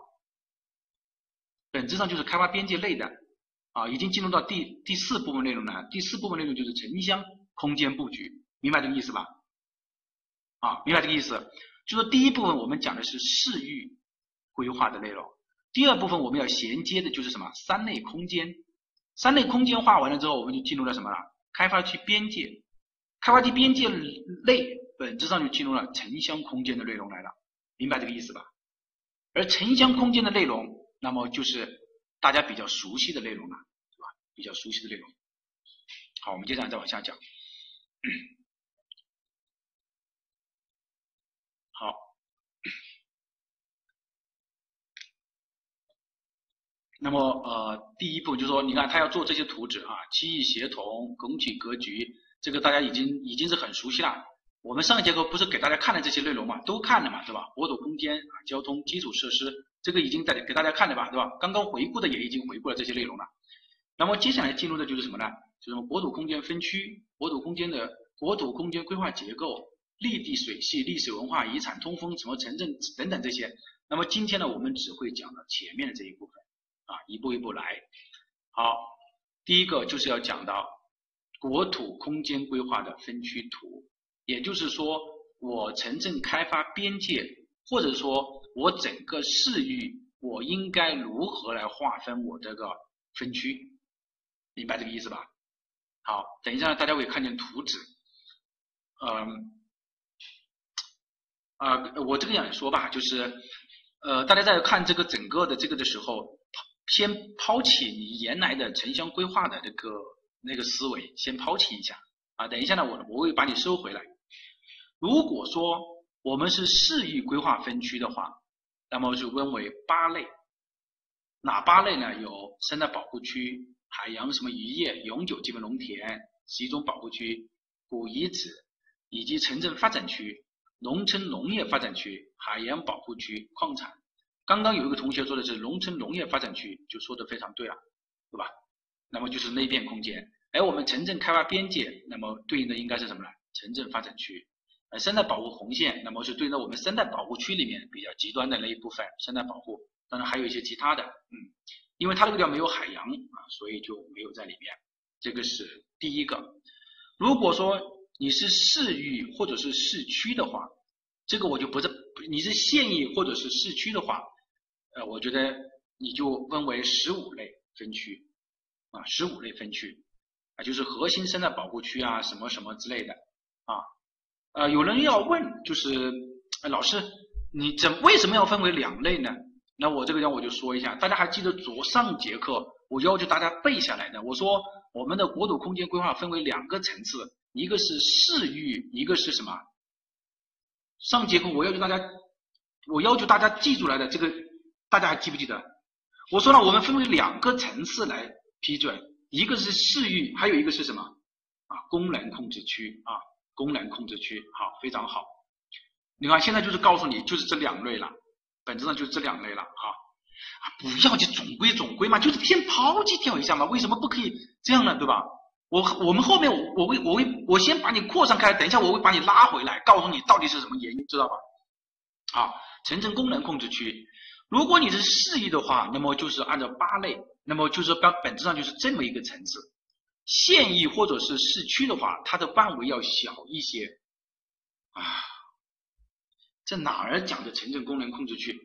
本质上就是开发边界内的。啊，已经进入到第第四部分内容了。第四部分内容就是城乡空间布局，明白这个意思吧？啊，明白这个意思。就说第一部分我们讲的是市域规划的内容，第二部分我们要衔接的就是什么？三类空间。三类空间画完了之后，我们就进入了什么了？开发区边界。开发区边界内本质上就进入了城乡空间的内容来了，明白这个意思吧？而城乡空间的内容，那么就是。大家比较熟悉的内容了，是吧？比较熟悉的内容。好，我们接下来再往下讲。那么呃，第一步就是说，你看他要做这些图纸啊，区域协同、拱体格局，这个大家已经已经是很熟悉了。我们上一节课不是给大家看了这些内容嘛，都看了嘛，对吧？国土空间啊，交通基础设施。这个已经在给大家看了吧，对吧？刚刚回顾的也已经回顾了这些内容了。那么接下来进入的就是什么呢？就是国土空间分区、国土空间的国土空间规划结构、绿地水系、历史文化遗产、通风、什么城镇等等这些。那么今天呢，我们只会讲到前面的这一部分啊，一步一步来。好，第一个就是要讲到国土空间规划的分区图，也就是说我城镇开发边界，或者说。我整个市域，我应该如何来划分我这个分区？明白这个意思吧？好，等一下大家会看见图纸。嗯，啊，我这个样说吧，就是，呃，大家在看这个整个的这个的时候，先抛弃你原来的城乡规划的这个那个思维，先抛弃一下。啊，等一下呢，我我会把你收回来。如果说我们是市域规划分区的话，那么就分为八类，哪八类呢？有生态保护区、海洋什么渔业、永久基本农田、集中保护区、古遗址，以及城镇发展区、农村农业发展区、海洋保护区、矿产。刚刚有一个同学说的是农村农业发展区，就说的非常对了，对吧？那么就是内变空间。而我们城镇开发边界，那么对应的应该是什么呢？城镇发展区。呃，生态保护红线，那么是对应到我们生态保护区里面比较极端的那一部分生态保护，当然还有一些其他的，嗯，因为它这个地方没有海洋啊，所以就没有在里面。这个是第一个。如果说你是市域或者是市区的话，这个我就不是你是县域或者是市区的话，呃，我觉得你就分为十五类分区啊，十五类分区啊，就是核心生态保护区啊，什么什么之类的啊。呃，有人要问，就是老师，你怎为什么要分为两类呢？那我这个地方我就说一下，大家还记得左上节课我要求大家背下来的，我说我们的国土空间规划分为两个层次，一个是市域，一个是什么？上节课我要求大家，我要求大家记住来的这个，大家还记不记得？我说了，我们分为两个层次来批准，一个是市域，还有一个是什么？啊，功能控制区啊。功能控制区好，非常好。你看，现在就是告诉你，就是这两类了，本质上就是这两类了哈。不要去总归总归嘛，就是先抛弃掉一下嘛。为什么不可以这样呢？对吧？我我们后面我我会我会我先把你扩散开，等一下我会把你拉回来，告诉你到底是什么原因，知道吧？好，城镇功能控制区，如果你是市域的话，那么就是按照八类，那么就是本本质上就是这么一个层次。县域或者是市区的话，它的范围要小一些啊。在哪儿讲的城镇功能控制区？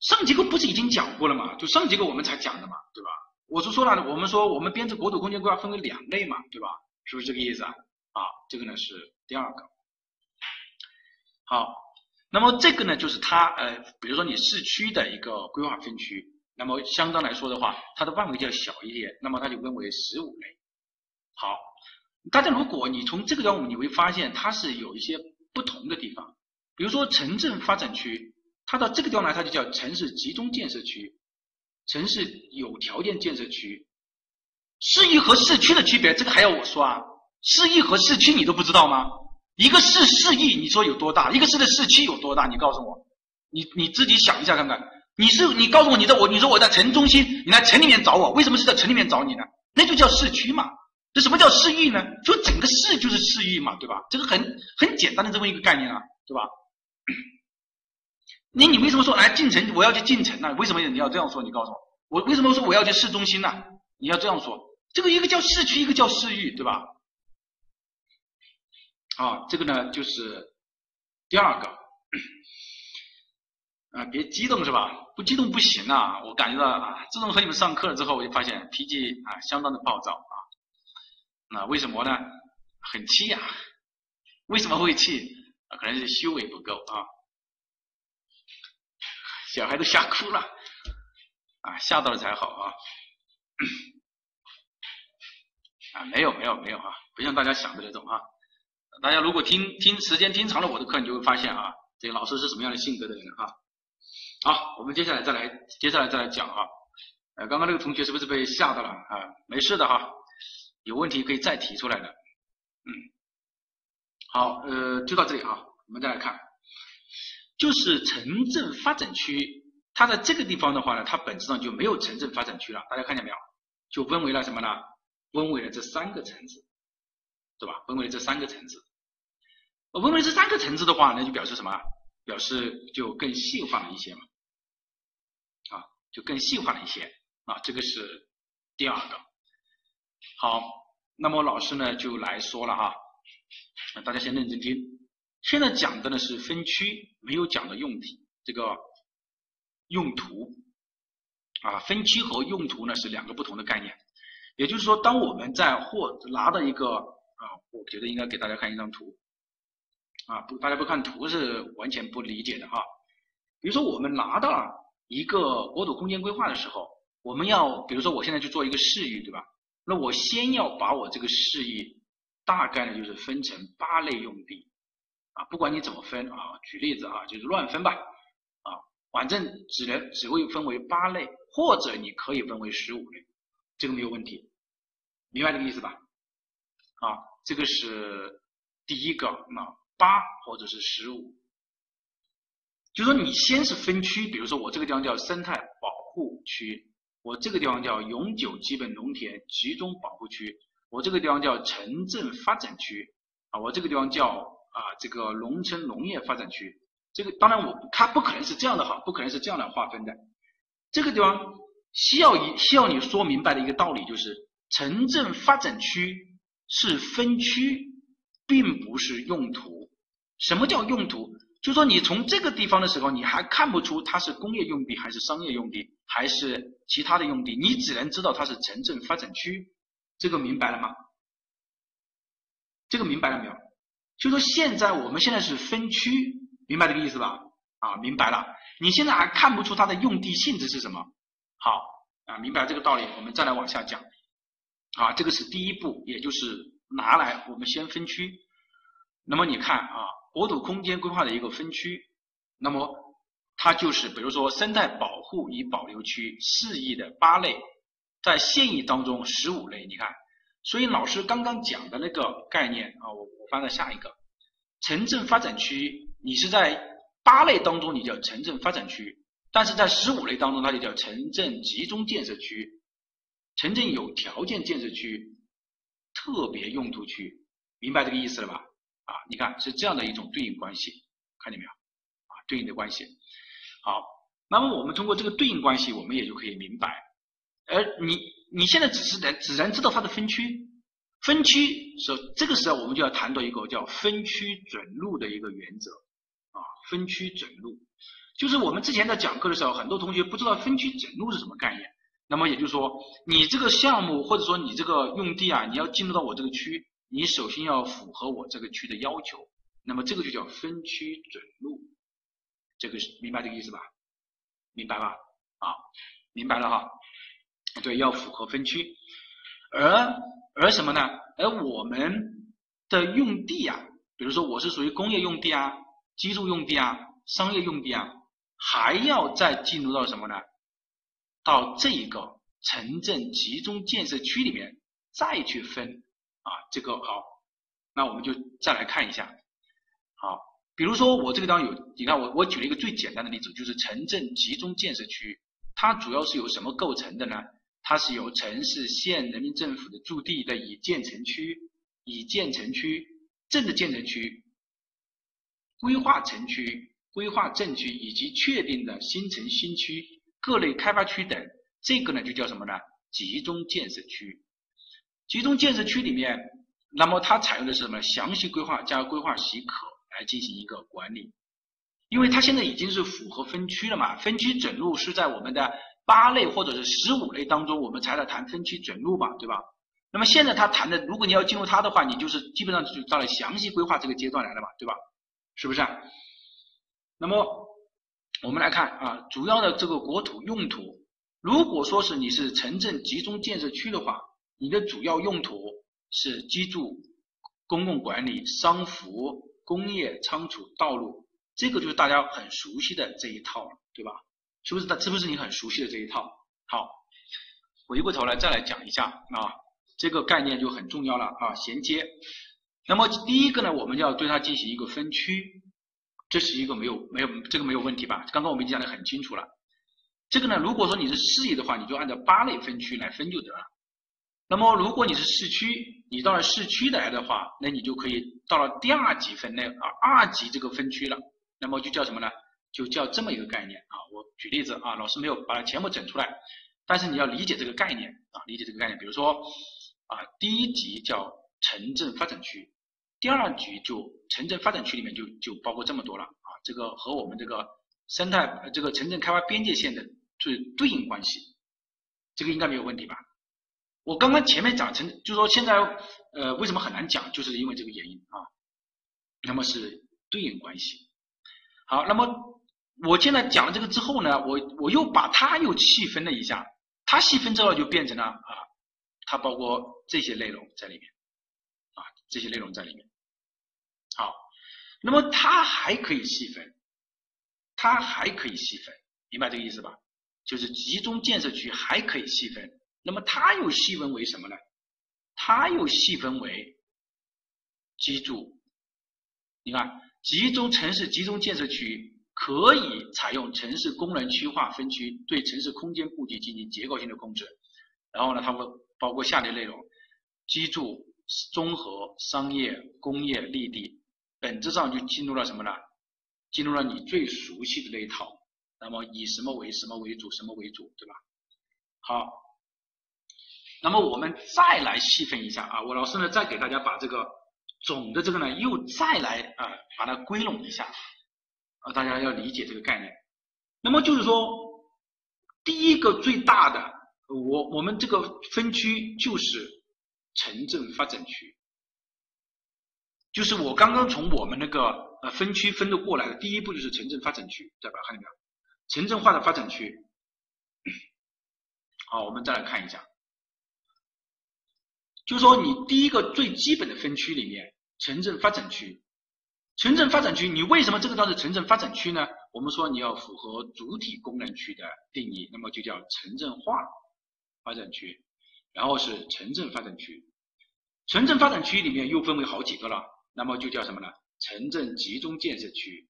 上节课不是已经讲过了吗？就上节课我们才讲的嘛，对吧？我是说了，我们说我们编制国土空间规划分为两类嘛，对吧？是不是这个意思啊？啊，这个呢是第二个。好，那么这个呢就是它呃，比如说你市区的一个规划分区。那么相当来说的话，它的范围就要小一点，那么它就分为十五类。好，大家如果你从这个方你会发现它是有一些不同的地方。比如说城镇发展区，它到这个地方来，它就叫城市集中建设区、城市有条件建设区。市域和市区的区别，这个还要我说啊？市域和市区你都不知道吗？一个市市域你说有多大？一个市的市区有多大？你告诉我，你你自己想一下看看。你是你告诉我你在我你说我在城中心，你来城里面找我，为什么是在城里面找你呢？那就叫市区嘛。这什么叫市域呢？就整个市就是市域嘛，对吧？这个很很简单的这么一个概念啊，对吧？那你为什么说来进城我要去进城呢？为什么你要这样说？你告诉我，我为什么说我要去市中心呢？你要这样说，这个一个叫市区，一个叫市域，对吧？啊，这个呢就是第二个。啊，别激动是吧？不激动不行啊！我感觉到啊，自从和你们上课了之后，我就发现脾气啊相当的暴躁啊。那为什么呢？很气呀！为什么会气？啊，可能是修为不够啊。小孩都吓哭了啊，吓到了才好啊。啊，没有没有没有啊，不像大家想的那种啊。大家如果听听时间听长了我的课，你就会发现啊，这个老师是什么样的性格的人啊。好，我们接下来再来，接下来再来讲啊。呃，刚刚那个同学是不是被吓到了啊？没事的哈，有问题可以再提出来的。嗯，好，呃，就到这里啊。我们再来看，就是城镇发展区，它在这个地方的话呢，它本质上就没有城镇发展区了。大家看见没有？就分为了什么呢？分为了这三个层次，对吧？分为这三个层次。分为这三个层次的话，那就表示什么？表示就更细化了一些嘛。啊就更细化了一些啊，这个是第二个。好，那么老师呢就来说了哈，大家先认真听。现在讲的呢是分区，没有讲的用体这个用途啊，分区和用途呢是两个不同的概念。也就是说，当我们在获拿到一个啊，我觉得应该给大家看一张图啊，不，大家不看图是完全不理解的哈。比如说我们拿到了。一个国土空间规划的时候，我们要比如说我现在去做一个市域，对吧？那我先要把我这个市域大概呢就是分成八类用地啊，不管你怎么分啊，举例子啊，就是乱分吧啊，反正只能只会分为八类，或者你可以分为十五类，这个没有问题，明白这个意思吧？啊，这个是第一个，那八或者是十五。就说你先是分区，比如说我这个地方叫生态保护区，我这个地方叫永久基本农田集中保护区，我这个地方叫城镇发展区，啊，我这个地方叫啊这个农村农业发展区。这个当然我它不可能是这样的哈，不可能是这样来划分的。这个地方需要一需要你说明白的一个道理就是，城镇发展区是分区，并不是用途。什么叫用途？就说你从这个地方的时候，你还看不出它是工业用地还是商业用地还是其他的用地，你只能知道它是城镇发展区，这个明白了吗？这个明白了没有？就说现在我们现在是分区，明白这个意思吧？啊，明白了。你现在还看不出它的用地性质是什么？好，啊，明白这个道理，我们再来往下讲。啊，这个是第一步，也就是拿来我们先分区。那么你看啊。国土空间规划的一个分区，那么它就是比如说生态保护与保留区四域的八类，在县域当中十五类。你看，所以老师刚刚讲的那个概念啊，我我翻到下一个，城镇发展区，你是在八类当中你叫城镇发展区，但是在十五类当中它就叫城镇集中建设区、城镇有条件建设区、特别用途区，明白这个意思了吧？啊，你看是这样的一种对应关系，看见没有？啊，对应的关系。好，那么我们通过这个对应关系，我们也就可以明白。而你你现在只是能只能知道它的分区，分区是，这个时候我们就要谈到一个叫分区准入的一个原则。啊，分区准入，就是我们之前在讲课的时候，很多同学不知道分区准入是什么概念。那么也就是说，你这个项目或者说你这个用地啊，你要进入到我这个区，你首先要符合我这个区的要求。那么这个就叫分区准入，这个是明白这个意思吧？明白吧？啊，明白了哈。对，要符合分区。而而什么呢？而我们的用地啊，比如说我是属于工业用地啊、居住用地啊、商业用地啊，还要再进入到什么呢？到这一个城镇集中建设区里面再去分啊，这个好，那我们就再来看一下，好，比如说我这个地方有，你看我我举了一个最简单的例子，就是城镇集中建设区，它主要是由什么构成的呢？它是由城市、县、人民政府的驻地的已建成区、已建成区、镇的建成区、规划城区、规划镇区以及确定的新城新区。各类开发区等，这个呢就叫什么呢？集中建设区。集中建设区里面，那么它采用的是什么？详细规划加规划许可来进行一个管理。因为它现在已经是符合分区了嘛，分区准入是在我们的八类或者是十五类当中，我们才来谈分区准入嘛，对吧？那么现在他谈的，如果你要进入它的话，你就是基本上就到了详细规划这个阶段来了嘛，对吧？是不是？那么。我们来看啊，主要的这个国土用途，如果说是你是城镇集中建设区的话，你的主要用途是居住、公共管理、商服、工业、仓储、道路，这个就是大家很熟悉的这一套，对吧？是不是？是不是你很熟悉的这一套？好，回过头来再来讲一下啊，这个概念就很重要了啊，衔接。那么第一个呢，我们要对它进行一个分区。这是一个没有没有这个没有问题吧？刚刚我们已经讲得很清楚了。这个呢，如果说你是市里的话，你就按照八类分区来分就得了。那么如果你是市区，你到了市区来的话，那你就可以到了第二级分类啊，二级这个分区了。那么就叫什么呢？就叫这么一个概念啊。我举例子啊，老师没有把它全部整出来，但是你要理解这个概念啊，理解这个概念。比如说啊，第一级叫城镇发展区。第二局就城镇发展区里面就就包括这么多了啊，这个和我们这个生态这个城镇开发边界线的最对应关系，这个应该没有问题吧？我刚刚前面讲成，就是说现在呃为什么很难讲，就是因为这个原因啊。那么是对应关系。好，那么我现在讲了这个之后呢，我我又把它又细分了一下，它细分之后就变成了啊，它包括这些内容在里面。这些内容在里面，好，那么它还可以细分，它还可以细分，明白这个意思吧？就是集中建设区还可以细分，那么它又细分为什么呢？它又细分为居住，你看，集中城市集中建设区可以采用城市功能区划分区，对城市空间布局进行结构性的控制，然后呢，它会包括下列内容：居住。综合商业、工业、绿地，本质上就进入了什么呢？进入了你最熟悉的那一套。那么以什么为什么为主？什么为主？对吧？好，那么我们再来细分一下啊。我老师呢，再给大家把这个总的这个呢，又再来啊，把它归拢一下啊。大家要理解这个概念。那么就是说，第一个最大的，我我们这个分区就是。城镇发展区，就是我刚刚从我们那个呃分区分的过来的第一步就是城镇发展区，再把它看见没有？城镇化的发展区。好，我们再来看一下，就说你第一个最基本的分区里面，城镇发展区，城镇发展区，你为什么这个叫做城镇发展区呢？我们说你要符合主体功能区的定义，那么就叫城镇化发展区。然后是城镇发展区，城镇发展区里面又分为好几个了，那么就叫什么呢？城镇集中建设区，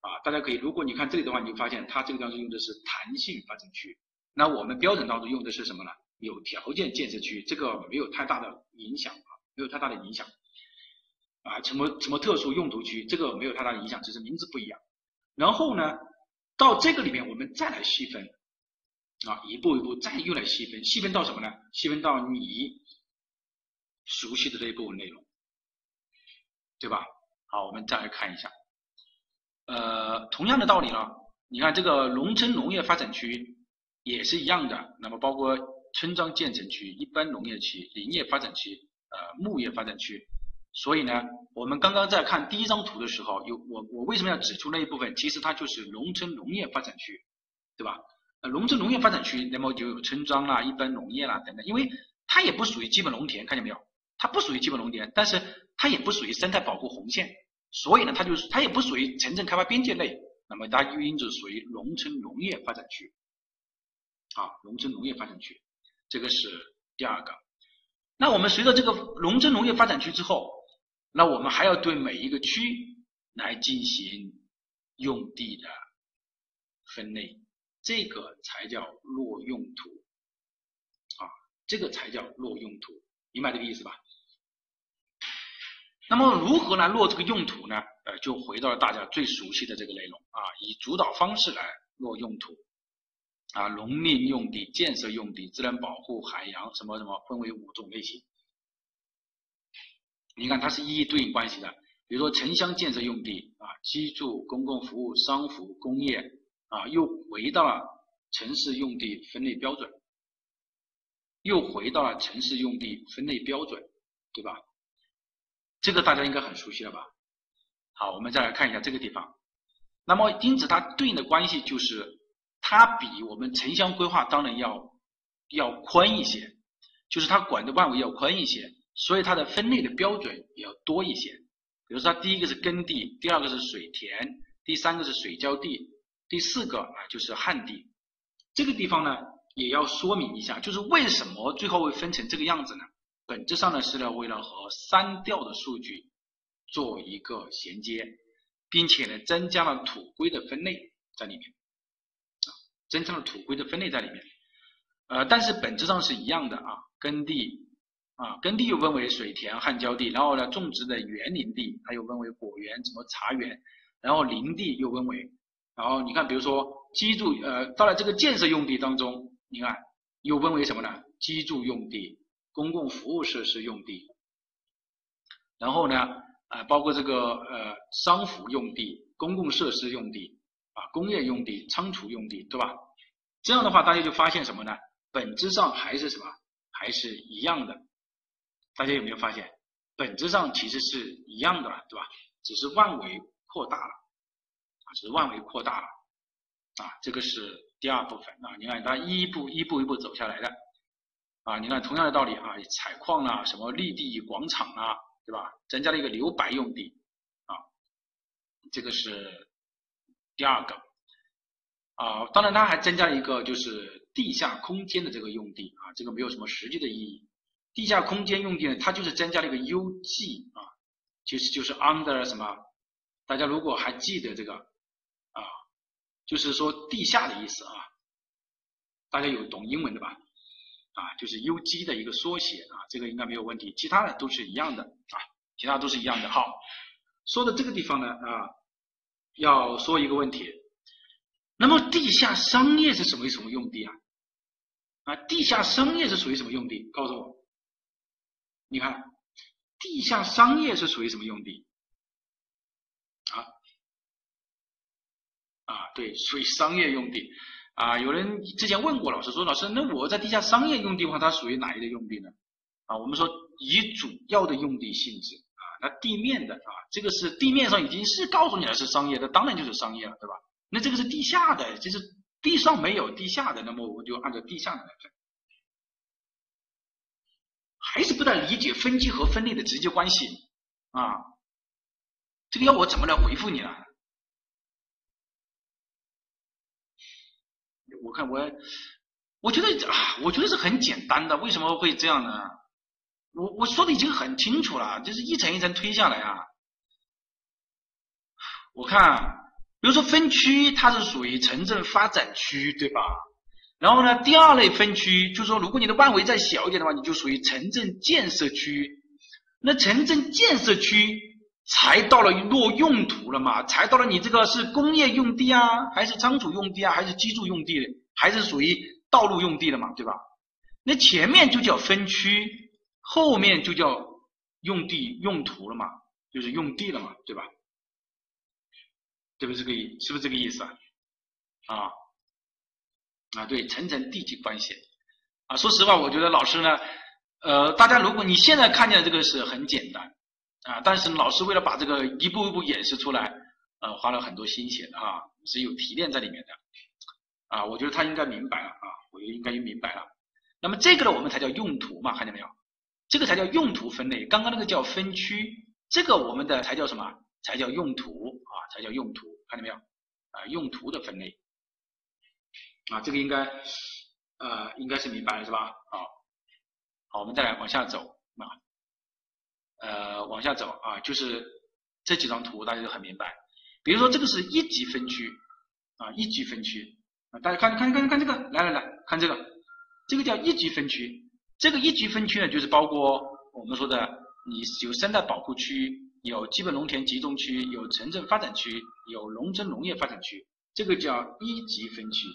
啊，大家可以，如果你看这里的话，你就发现它这个当中用的是弹性发展区，那我们标准当中用的是什么呢？有条件建设区，这个没有太大的影响啊，没有太大的影响。啊，什么什么特殊用途区，这个没有太大的影响，只是名字不一样。然后呢，到这个里面我们再来细分，啊，一步一步再又来细分，细分到什么呢？细分到你熟悉的这一部分内容，对吧？好，我们再来看一下，呃，同样的道理呢，你看这个农村农业发展区也是一样的，那么包括村庄建成区、一般农业区、林业发展区、呃，牧业发展区。所以呢，我们刚刚在看第一张图的时候，有我我为什么要指出那一部分？其实它就是农村农业发展区，对吧？呃，农村农业发展区，那么就有村庄啦、一般农业啦等等，因为它也不属于基本农田，看见没有？它不属于基本农田，但是它也不属于生态保护红线，所以呢，它就是它也不属于城镇开发边界内，那么它就因此属于农村农业发展区，啊，农村农业发展区，这个是第二个。那我们随着这个农村农业发展区之后。那我们还要对每一个区来进行用地的分类，这个才叫落用途啊，这个才叫落用途，明白这个意思吧？那么如何来落这个用途呢？呃，就回到了大家最熟悉的这个内容啊，以主导方式来落用途啊，农林用地、建设用地、自然保护、海洋什么什么，分为五种类型。你看，它是一一对应关系的。比如说，城乡建设用地啊，居住、公共服务、商服、工业啊，又回到了城市用地分类标准，又回到了城市用地分类标准，对吧？这个大家应该很熟悉了吧？好，我们再来看一下这个地方。那么，因此它对应的关系就是，它比我们城乡规划当然要要宽一些，就是它管的范围要宽一些。所以它的分类的标准也要多一些，比如说它第一个是耕地，第二个是水田，第三个是水浇地，第四个啊就是旱地。这个地方呢也要说明一下，就是为什么最后会分成这个样子呢？本质上呢是呢为了和三调的数据做一个衔接，并且呢增加了土规的分类在里面，啊，增加了土规的分类在里面，呃，但是本质上是一样的啊，耕地。啊，耕地又分为水田、旱浇地，然后呢，种植的园林地，它又分为果园、什么茶园，然后林地又分为，然后你看，比如说居住，呃，到了这个建设用地当中，你看又分为什么呢？居住用地、公共服务设施用地，然后呢，啊，包括这个呃商服用地、公共设施用地，啊，工业用地、仓储用地，对吧？这样的话，大家就发现什么呢？本质上还是什么？还是一样的。大家有没有发现，本质上其实是一样的了，对吧？只是范围扩大了，是范围扩大了，啊，这个是第二部分啊。你看它一步一步一步走下来的，啊，你看同样的道理啊，采矿啊，什么绿地广场啊，对吧？增加了一个留白用地，啊，这个是第二个，啊，当然它还增加了一个就是地下空间的这个用地啊，这个没有什么实际的意义。地下空间用地呢，它就是增加了一个 UG 啊，其实就是 under 什么？大家如果还记得这个，就是说地下的意思啊，大家有懂英文的吧？啊，就是 UG 的一个缩写啊，这个应该没有问题，其他的都是一样的啊，其他都是一样的。好，说到这个地方呢啊，要说一个问题，那么地下商业是什么什么用地啊？啊，地下商业是属于什么用地？告诉我。你看，地下商业是属于什么用地？啊啊，对，属于商业用地。啊，有人之前问过老师说，老师，那我在地下商业用地的话，它属于哪一类用地呢？啊，我们说以主要的用地性质啊，那地面的啊，这个是地面上已经是告诉你了是商业的，当然就是商业了，对吧？那这个是地下的，就是地上没有地下的，那么我就按照地下的来分。还是不太理解分级和分类的直接关系啊！这个要我怎么来回复你呢？我看我，我觉得啊，我觉得是很简单的。为什么会这样呢？我我说的已经很清楚了，就是一层一层推下来啊。我看，比如说分区，它是属于城镇发展区，对吧？然后呢，第二类分区就是说，如果你的范围再小一点的话，你就属于城镇建设区。那城镇建设区才到了落用途了嘛？才到了你这个是工业用地啊，还是仓储用地啊，还是居住用地，还是属于道路用地的嘛？对吧？那前面就叫分区，后面就叫用地用途了嘛？就是用地了嘛？对吧？对不？这个意是不是这个意思啊？啊啊，对，层层递进关系啊。说实话，我觉得老师呢，呃，大家如果你现在看见这个是很简单啊，但是老师为了把这个一步一步演示出来，呃，花了很多心血的啊，是有提炼在里面的啊。我觉得他应该明白了啊，我觉得应该明白了。那么这个呢，我们才叫用途嘛，看见没有？这个才叫用途分类。刚刚那个叫分区，这个我们的才叫什么？才叫用途啊，才叫用途，看见没有？啊，用途的分类。啊，这个应该，呃，应该是明白了是吧？好，好，我们再来往下走啊，呃，往下走啊，就是这几张图大家都很明白。比如说这个是一级分区啊，一级分区啊，大家看看看看这个，来来来看这个，这个叫一级分区。这个一级分区呢，就是包括我们说的，你有生态保护区，有基本农田集中区，有城镇发展区，有农村农业发展区，这个叫一级分区。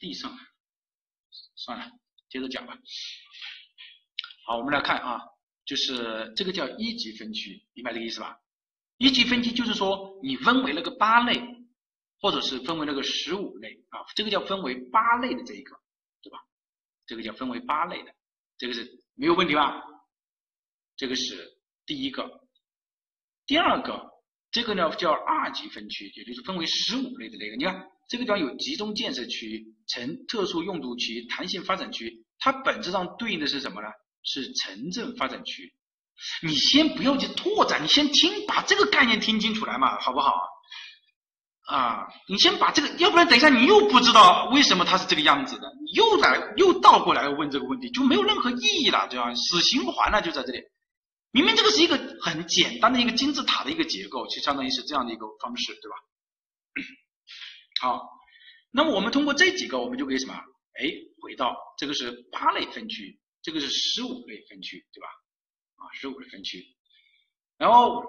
地上，算了，接着讲吧。好，我们来看啊，就是这个叫一级分区，明白这个意思吧？一级分区就是说你分为了个八类，或者是分为了个十五类啊，这个叫分为八类的这一个，对吧？这个叫分为八类的，这个是没有问题吧？这个是第一个，第二个，这个呢叫二级分区，也就是分为十五类的那个，你看。这个地方有集中建设区、城特殊用途区、弹性发展区，它本质上对应的是什么呢？是城镇发展区。你先不要去拓展，你先听，把这个概念听清楚来嘛，好不好？啊，你先把这个，要不然等一下你又不知道为什么它是这个样子的，你又来又倒过来问这个问题，就没有任何意义了，对吧？死循环了，就在这里。明明这个是一个很简单的一个金字塔的一个结构，就相当于是这样的一个方式，对吧？好，那么我们通过这几个，我们就可以什么？哎，回到这个是八类分区，这个是十五类分区，对吧？啊，十五类分区。然后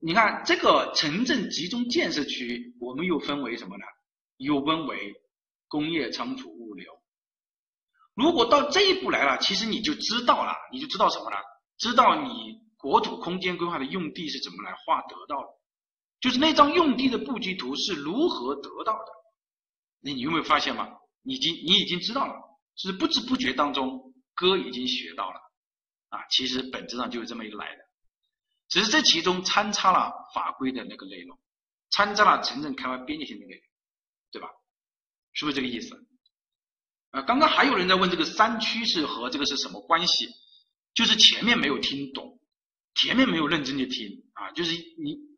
你看这个城镇集中建设区，我们又分为什么呢？又分为工业、仓储、物流。如果到这一步来了，其实你就知道了，你就知道什么了？知道你国土空间规划的用地是怎么来划得到的。就是那张用地的布局图是如何得到的？那你有没有发现吗？已经你已经知道了，是不知不觉当中哥已经学到了啊。其实本质上就是这么一个来的，只是这其中参差了法规的那个内容，参差了城镇开发边界性的内容，对吧？是不是这个意思？啊，刚刚还有人在问这个三区是和这个是什么关系？就是前面没有听懂，前面没有认真的听啊，就是你。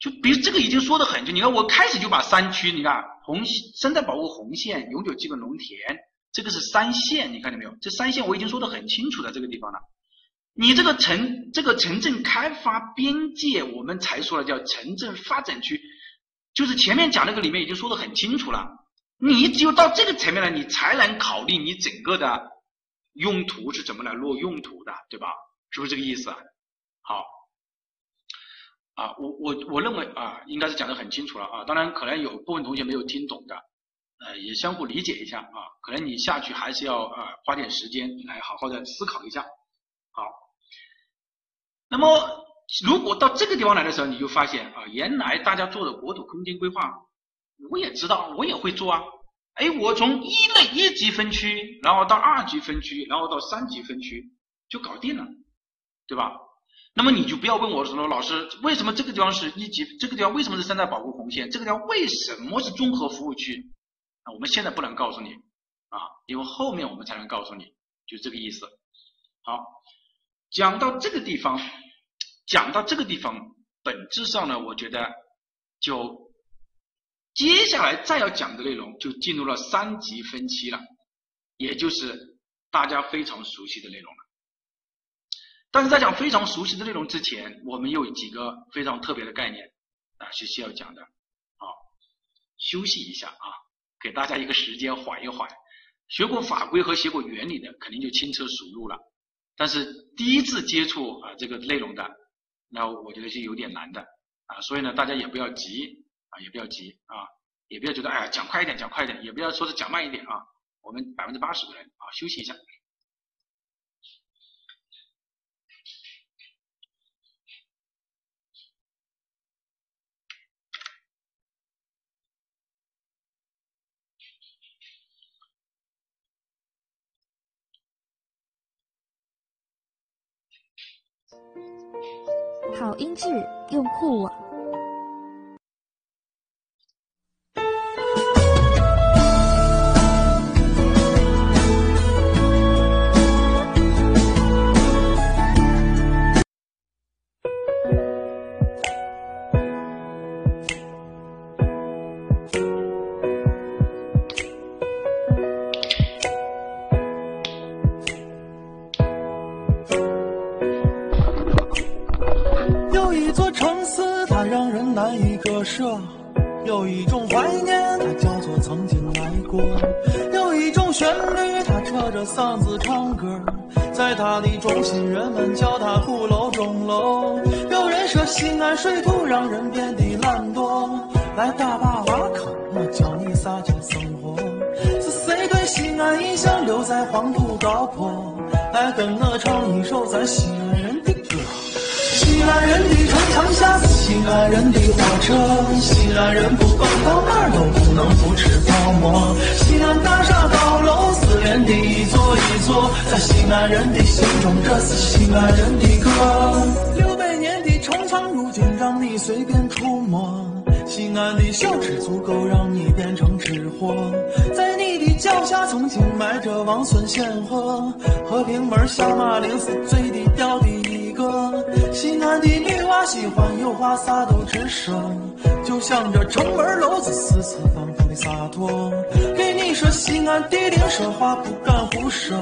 就比如这个已经说的很，就你看我开始就把山区，你看红生态保护红线、永久基本农田，这个是三线，你看见没有？这三线我已经说的很清楚的这个地方了。你这个城这个城镇开发边界，我们才说了叫城镇发展区，就是前面讲那个里面已经说的很清楚了。你只有到这个层面了，你才能考虑你整个的用途是怎么来落用途的，对吧？是不是这个意思？好。啊，我我我认为啊，应该是讲的很清楚了啊。当然，可能有部分同学没有听懂的，呃，也相互理解一下啊。可能你下去还是要呃花点时间来好好的思考一下。好，那么如果到这个地方来的时候，你就发现啊，原来大家做的国土空间规划，我也知道，我也会做啊。哎，我从一类一级分区，然后到二级分区，然后到三级分区，就搞定了，对吧？那么你就不要问我说，老师为什么这个地方是一级，这个地方为什么是生态保护红线，这个地方为什么是综合服务区？啊，我们现在不能告诉你啊，因为后面我们才能告诉你，就这个意思。好，讲到这个地方，讲到这个地方，本质上呢，我觉得就接下来再要讲的内容就进入了三级分期了，也就是大家非常熟悉的内容了。但是在讲非常熟悉的内容之前，我们有几个非常特别的概念啊是需要讲的。好，休息一下啊，给大家一个时间缓一缓。学过法规和学过原理的，肯定就轻车熟路了。但是第一次接触啊这个内容的，那我觉得是有点难的啊。所以呢，大家也不要急啊，也不要急啊，也不要觉得哎呀讲快一点，讲快一点，也不要说是讲慢一点啊。我们百分之八十的人啊，休息一下。好音质，用酷我。西安人的心中，这是西安人的歌。六百年的城墙，如今让你随便触摸。西安的小吃足够让你变成吃货，在你的脚下曾经埋着王孙显赫，和平门小马陵是最低调的一个。西安的女娃喜欢有话啥都直说，就像这城门楼子四四方方的洒脱。给你说西安地灵说话不敢胡说，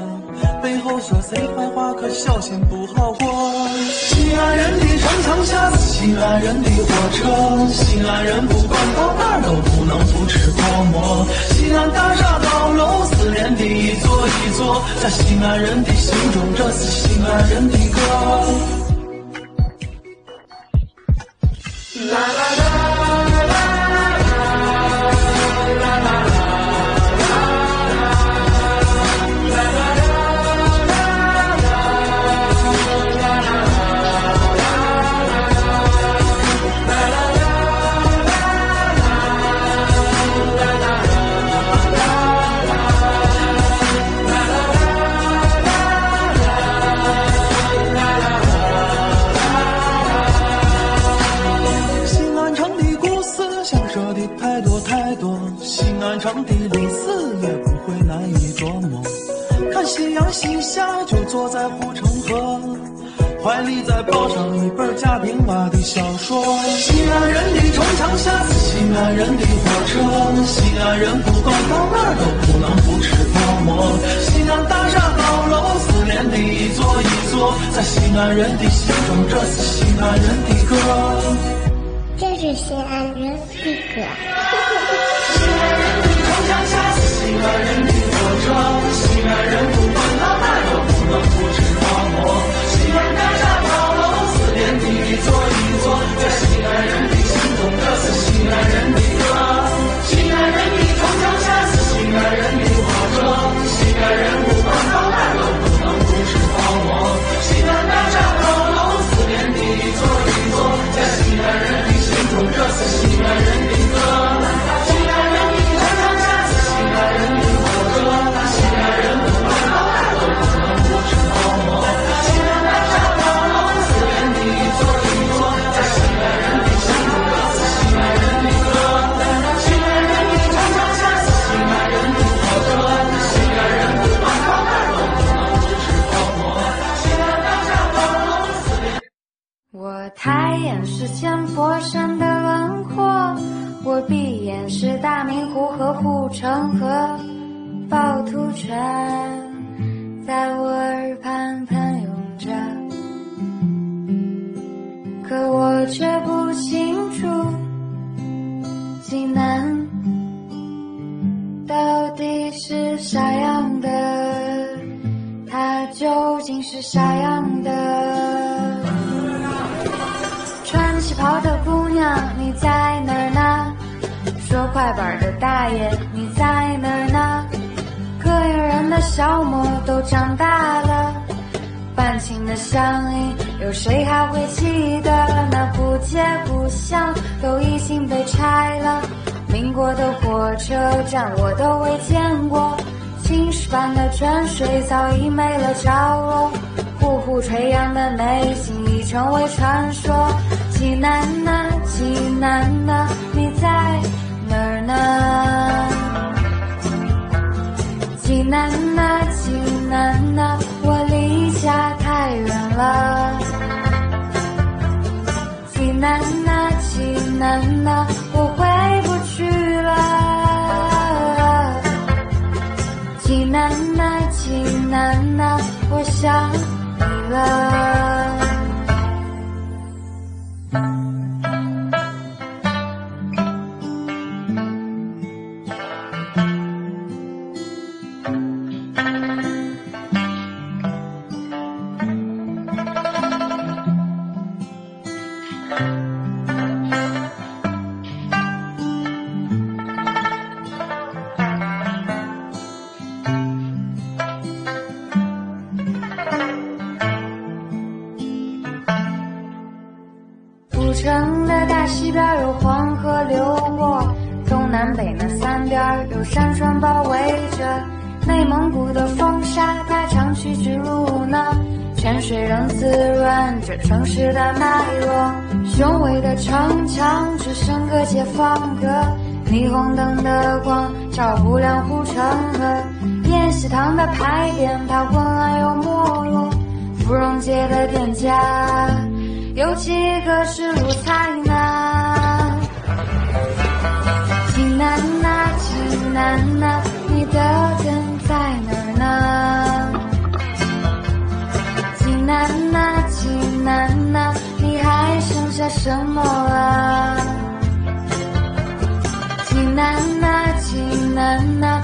背后说谁坏话可小心不好过。西安人的城墙下是西安人的火车，西安人。不管到哪都不能不吃泡馍。西安大厦高楼四连的一座一座，在西安人的心中，这是西安人的歌。阳西下，就坐在护城河，怀里再抱上一本贾平凹的小说。西安人的城墙下是西安人的火车，西安人不管到哪儿都不能不吃泡馍。西安大厦高楼四连的一座一座，在西安人的心中，这是西安人的歌。这是西安人的歌。西安人的火车，西安人不管到是我抬眼是千佛山的轮廓，我闭眼是大明湖和护城河，趵突泉在我耳畔喷涌着。可我却不清楚，济南到底是啥样的？它究竟是啥样的？穿旗袍的姑娘，你在哪儿呢？说快板的大爷，你在哪儿呢？膈应人的小模都长大了，半情的乡音，有谁还会记得？那不街不巷都已经被拆了，民国的火车站我都未见过，青石板的泉水早已没了着落，户户垂杨的美景已成为传说。济南呐，济南呐，你在？哪儿呢？济南呐，济南呐，我离家太远了。济南呐，济南呐，我回不去了。济南呐，济南呐，我想你了。这城市的脉络。雄伟的城墙只剩个解放阁，霓虹灯的光照不亮护城河。宴席堂的牌匾它昏暗又没落，芙蓉街的店家。有几个是鲁菜呢？济南呐，济南呐，你的根在哪儿呢？济南呐，下什么啊？济南呐，济南呐，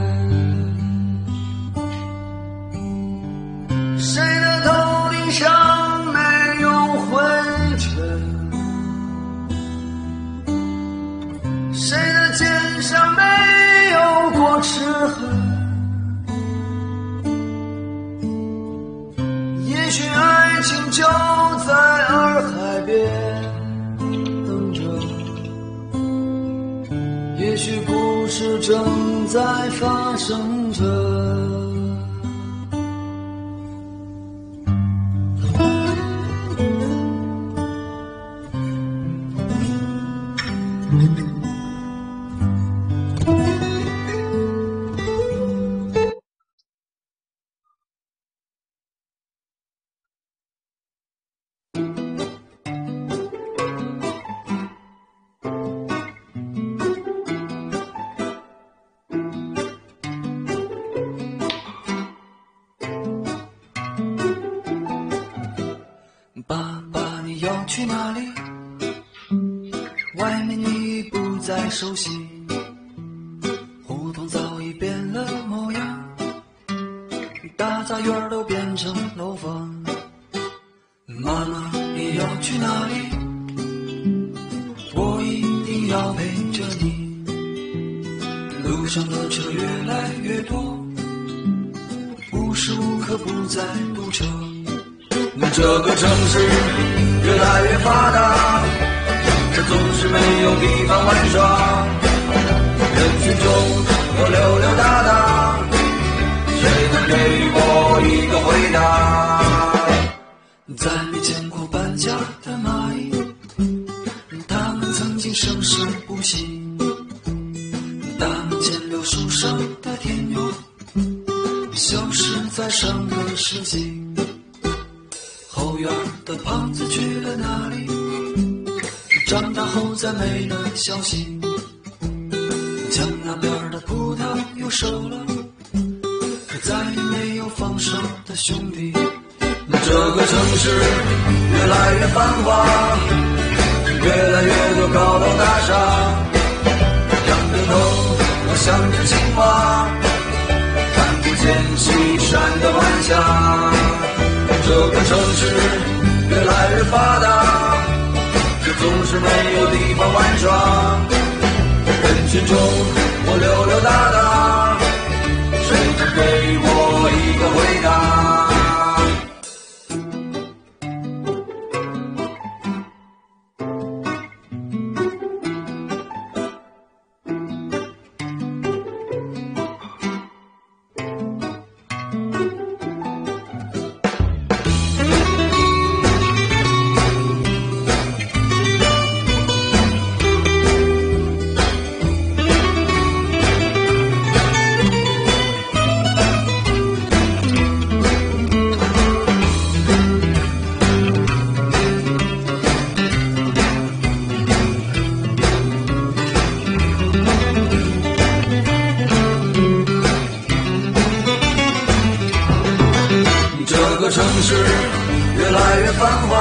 繁华，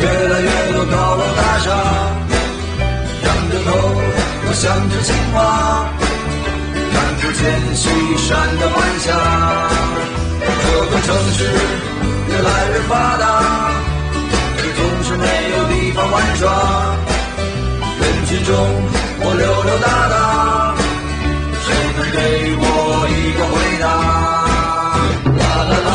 越来越多高楼大厦。仰着头，我想着青蛙，看不见西山的晚霞。这座城市越来越发达，却总是没有地方玩耍。人群中我溜溜达达，谁能给我一个回答？啦啦，啦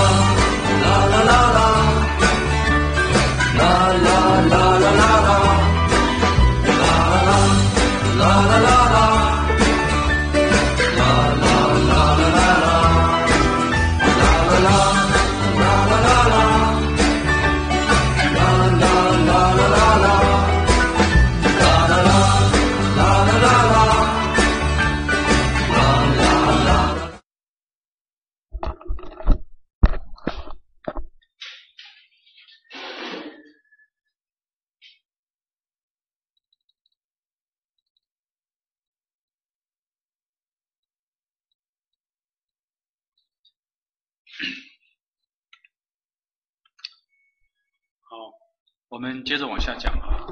我们接着往下讲啊，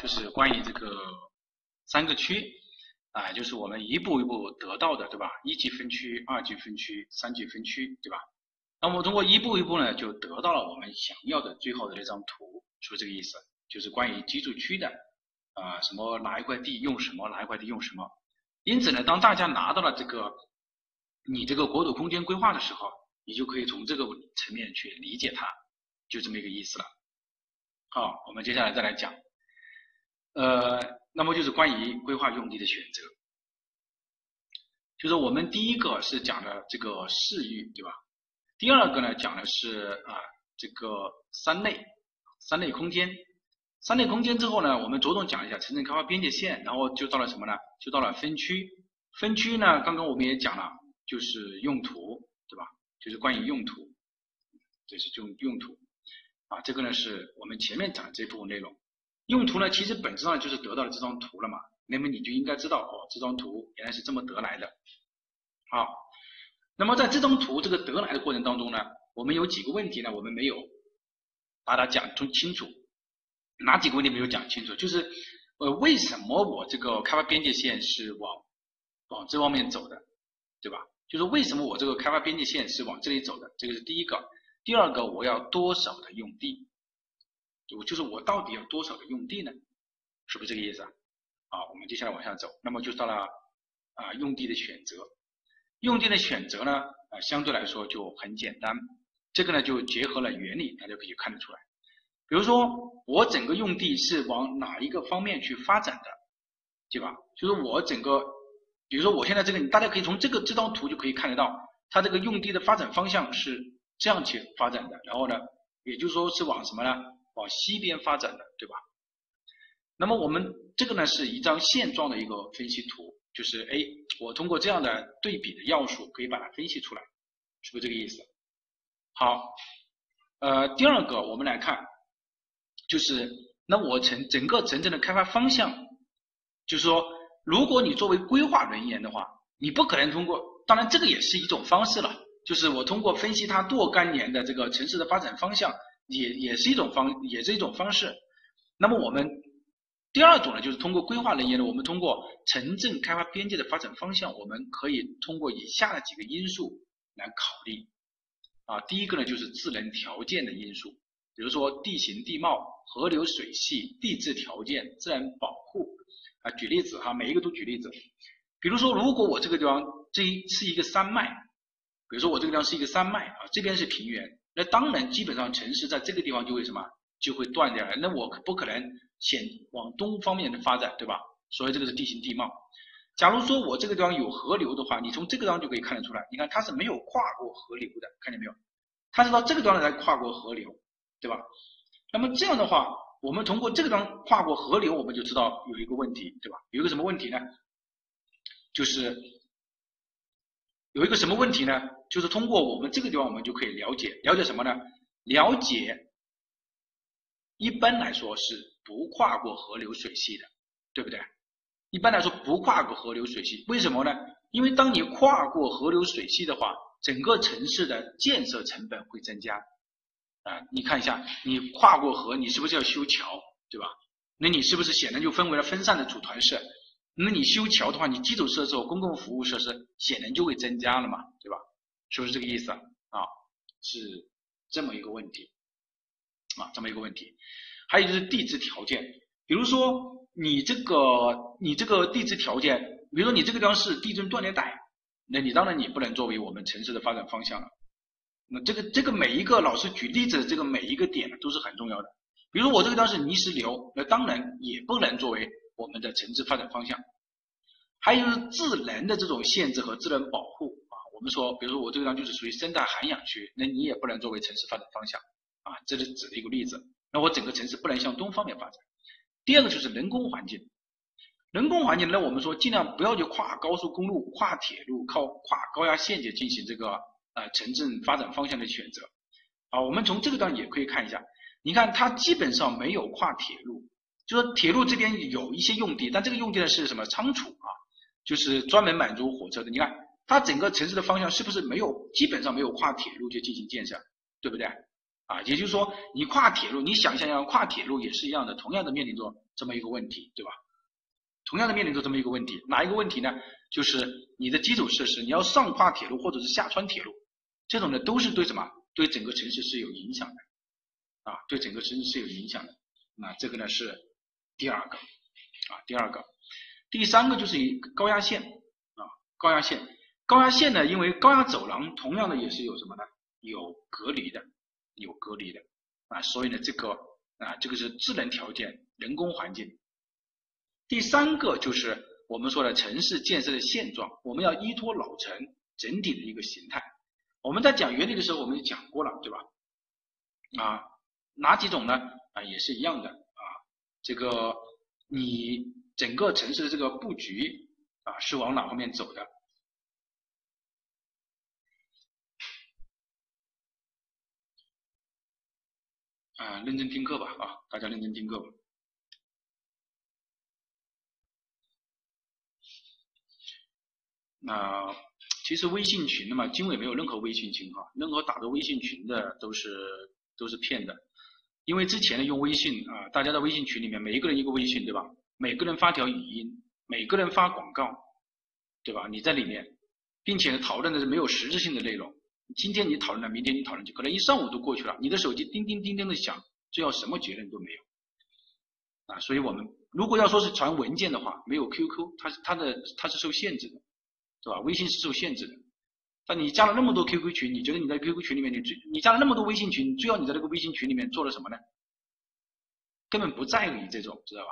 就是关于这个三个区啊，就是我们一步一步得到的，对吧？一级分区、二级分区、三级分区，对吧？那么通过一步一步呢，就得到了我们想要的最后的那张图，是不是这个意思？就是关于居住区的啊，什么哪一块地用什么，哪一块地用什么。因此呢，当大家拿到了这个你这个国土空间规划的时候，你就可以从这个层面去理解它，就这么一个意思了。好，我们接下来再来讲，呃，那么就是关于规划用地的选择，就是我们第一个是讲的这个市域，对吧？第二个呢讲的是啊这个三类，三类空间，三类空间之后呢，我们着重讲一下城镇开发边界线，然后就到了什么呢？就到了分区，分区呢，刚刚我们也讲了，就是用途，对吧？就是关于用途，这是用用途。啊，这个呢是我们前面讲的这部分内容。用途呢，其实本质上就是得到了这张图了嘛，那么你就应该知道哦，这张图原来是这么得来的。好，那么在这张图这个得来的过程当中呢，我们有几个问题呢，我们没有把它讲清清楚哪几个问题没有讲清楚？就是呃，为什么我这个开发边界线是往往这方面走的，对吧？就是为什么我这个开发边界线是往这里走的？这个是第一个。第二个，我要多少的用地？就就是我到底要多少的用地呢？是不是这个意思啊？好，我们接下来往下走，那么就到了啊用地的选择。用地的选择呢，啊相对来说就很简单。这个呢就结合了原理，大家可以看得出来。比如说我整个用地是往哪一个方面去发展的，对吧？就是我整个，比如说我现在这个，大家可以从这个这张图就可以看得到，它这个用地的发展方向是这样去发展的。然后呢，也就是说是往什么呢？往西边发展的，对吧？那么我们这个呢是一张现状的一个分析图，就是哎，我通过这样的对比的要素可以把它分析出来，是不是这个意思？好，呃，第二个我们来看，就是那我城整个城镇的开发方向，就是说，如果你作为规划人员的话，你不可能通过，当然这个也是一种方式了，就是我通过分析它若干年的这个城市的发展方向，也也是一种方，也是一种方式。那么我们。第二种呢，就是通过规划人员呢，我们通过城镇开发边界的发展方向，我们可以通过以下的几个因素来考虑。啊，第一个呢就是自然条件的因素，比如说地形地貌、河流水系、地质条件、自然保护。啊，举例子哈，每一个都举例子。比如说，如果我这个地方这一是一个山脉，比如说我这个地方是一个山脉啊，这边是平原，那当然基本上城市在这个地方就会什么，就会断掉了。那我不可能。先往东方面的发展，对吧？所以这个是地形地貌。假如说我这个地方有河流的话，你从这个地方就可以看得出来。你看它是没有跨过河流的，看见没有？它是到这个地方才跨过河流，对吧？那么这样的话，我们通过这个地方跨过河流，我们就知道有一个问题，对吧？有一个什么问题呢？就是有一个什么问题呢？就是通过我们这个地方，我们就可以了解了解什么呢？了解一般来说是。不跨过河流水系的，对不对？一般来说不跨过河流水系，为什么呢？因为当你跨过河流水系的话，整个城市的建设成本会增加。啊，你看一下，你跨过河，你是不是要修桥，对吧？那你是不是显然就分为了分散的组团式？那你修桥的话，你基础设施公共服务设施显然就会增加了嘛，对吧？是不是这个意思啊？是这么一个问题，啊，这么一个问题。还有就是地质条件，比如说你这个你这个地质条件，比如说你这个地方是地震断裂带，那你当然你不能作为我们城市的发展方向了。那这个这个每一个老师举例子的这个每一个点都是很重要的。比如我这个地方是泥石流，那当然也不能作为我们的城市发展方向。还有自然的这种限制和自然保护啊，我们说，比如说我这个地方就是属于生态涵养区，那你也不能作为城市发展方向啊，这是指的一个例子。那我整个城市不能向东方面发展。第二个就是人工环境，人工环境，那我们说尽量不要去跨高速公路、跨铁路、靠跨高压线去进行这个呃城镇发展方向的选择。啊，我们从这个地方也可以看一下，你看它基本上没有跨铁路，就说铁路这边有一些用地，但这个用地呢是什么仓储啊，就是专门满足火车的。你看它整个城市的方向是不是没有，基本上没有跨铁路去进行建设，对不对？啊，也就是说，你跨铁路，你想想要跨铁路也是一样的，同样的面临着这么一个问题，对吧？同样的面临着这么一个问题，哪一个问题呢？就是你的基础设施，你要上跨铁路或者是下穿铁路，这种呢都是对什么？对整个城市是有影响的，啊，对整个城市是有影响的。那这个呢是第二个，啊，第二个，第三个就是一高压线，啊，高压线，高压线呢，因为高压走廊同样的也是有什么呢？有隔离的。有隔离的啊，所以呢，这个啊，这个是自然条件、人工环境。第三个就是我们说的城市建设的现状，我们要依托老城整体的一个形态。我们在讲原理的时候，我们也讲过了，对吧？啊，哪几种呢？啊，也是一样的。这个你整个城市的这个布局啊，是往哪方面走的？啊，认真听课吧，啊，大家认真听课吧。那其实微信群的嘛，经纬没有任何微信群哈，任何打着微信群的都是都是骗的。因为之前呢用微信啊，大家在微信群里面，每一个人一个微信，对吧？每个人发条语音，每个人发广告，对吧？你在里面，并且讨论的是没有实质性的内容。今天你讨论了，明天你讨论就可能一上午都过去了，你的手机叮叮叮叮的响，最后什么结论都没有。啊，所以我们如果要说是传文件的话，没有 QQ，它是它的它是受限制的，对吧？微信是受限制的。但你加了那么多 QQ 群，你觉得你在 QQ 群里面，你最你加了那么多微信群，最后你在那个微信群里面做了什么呢？根本不在乎你这种，知道吧？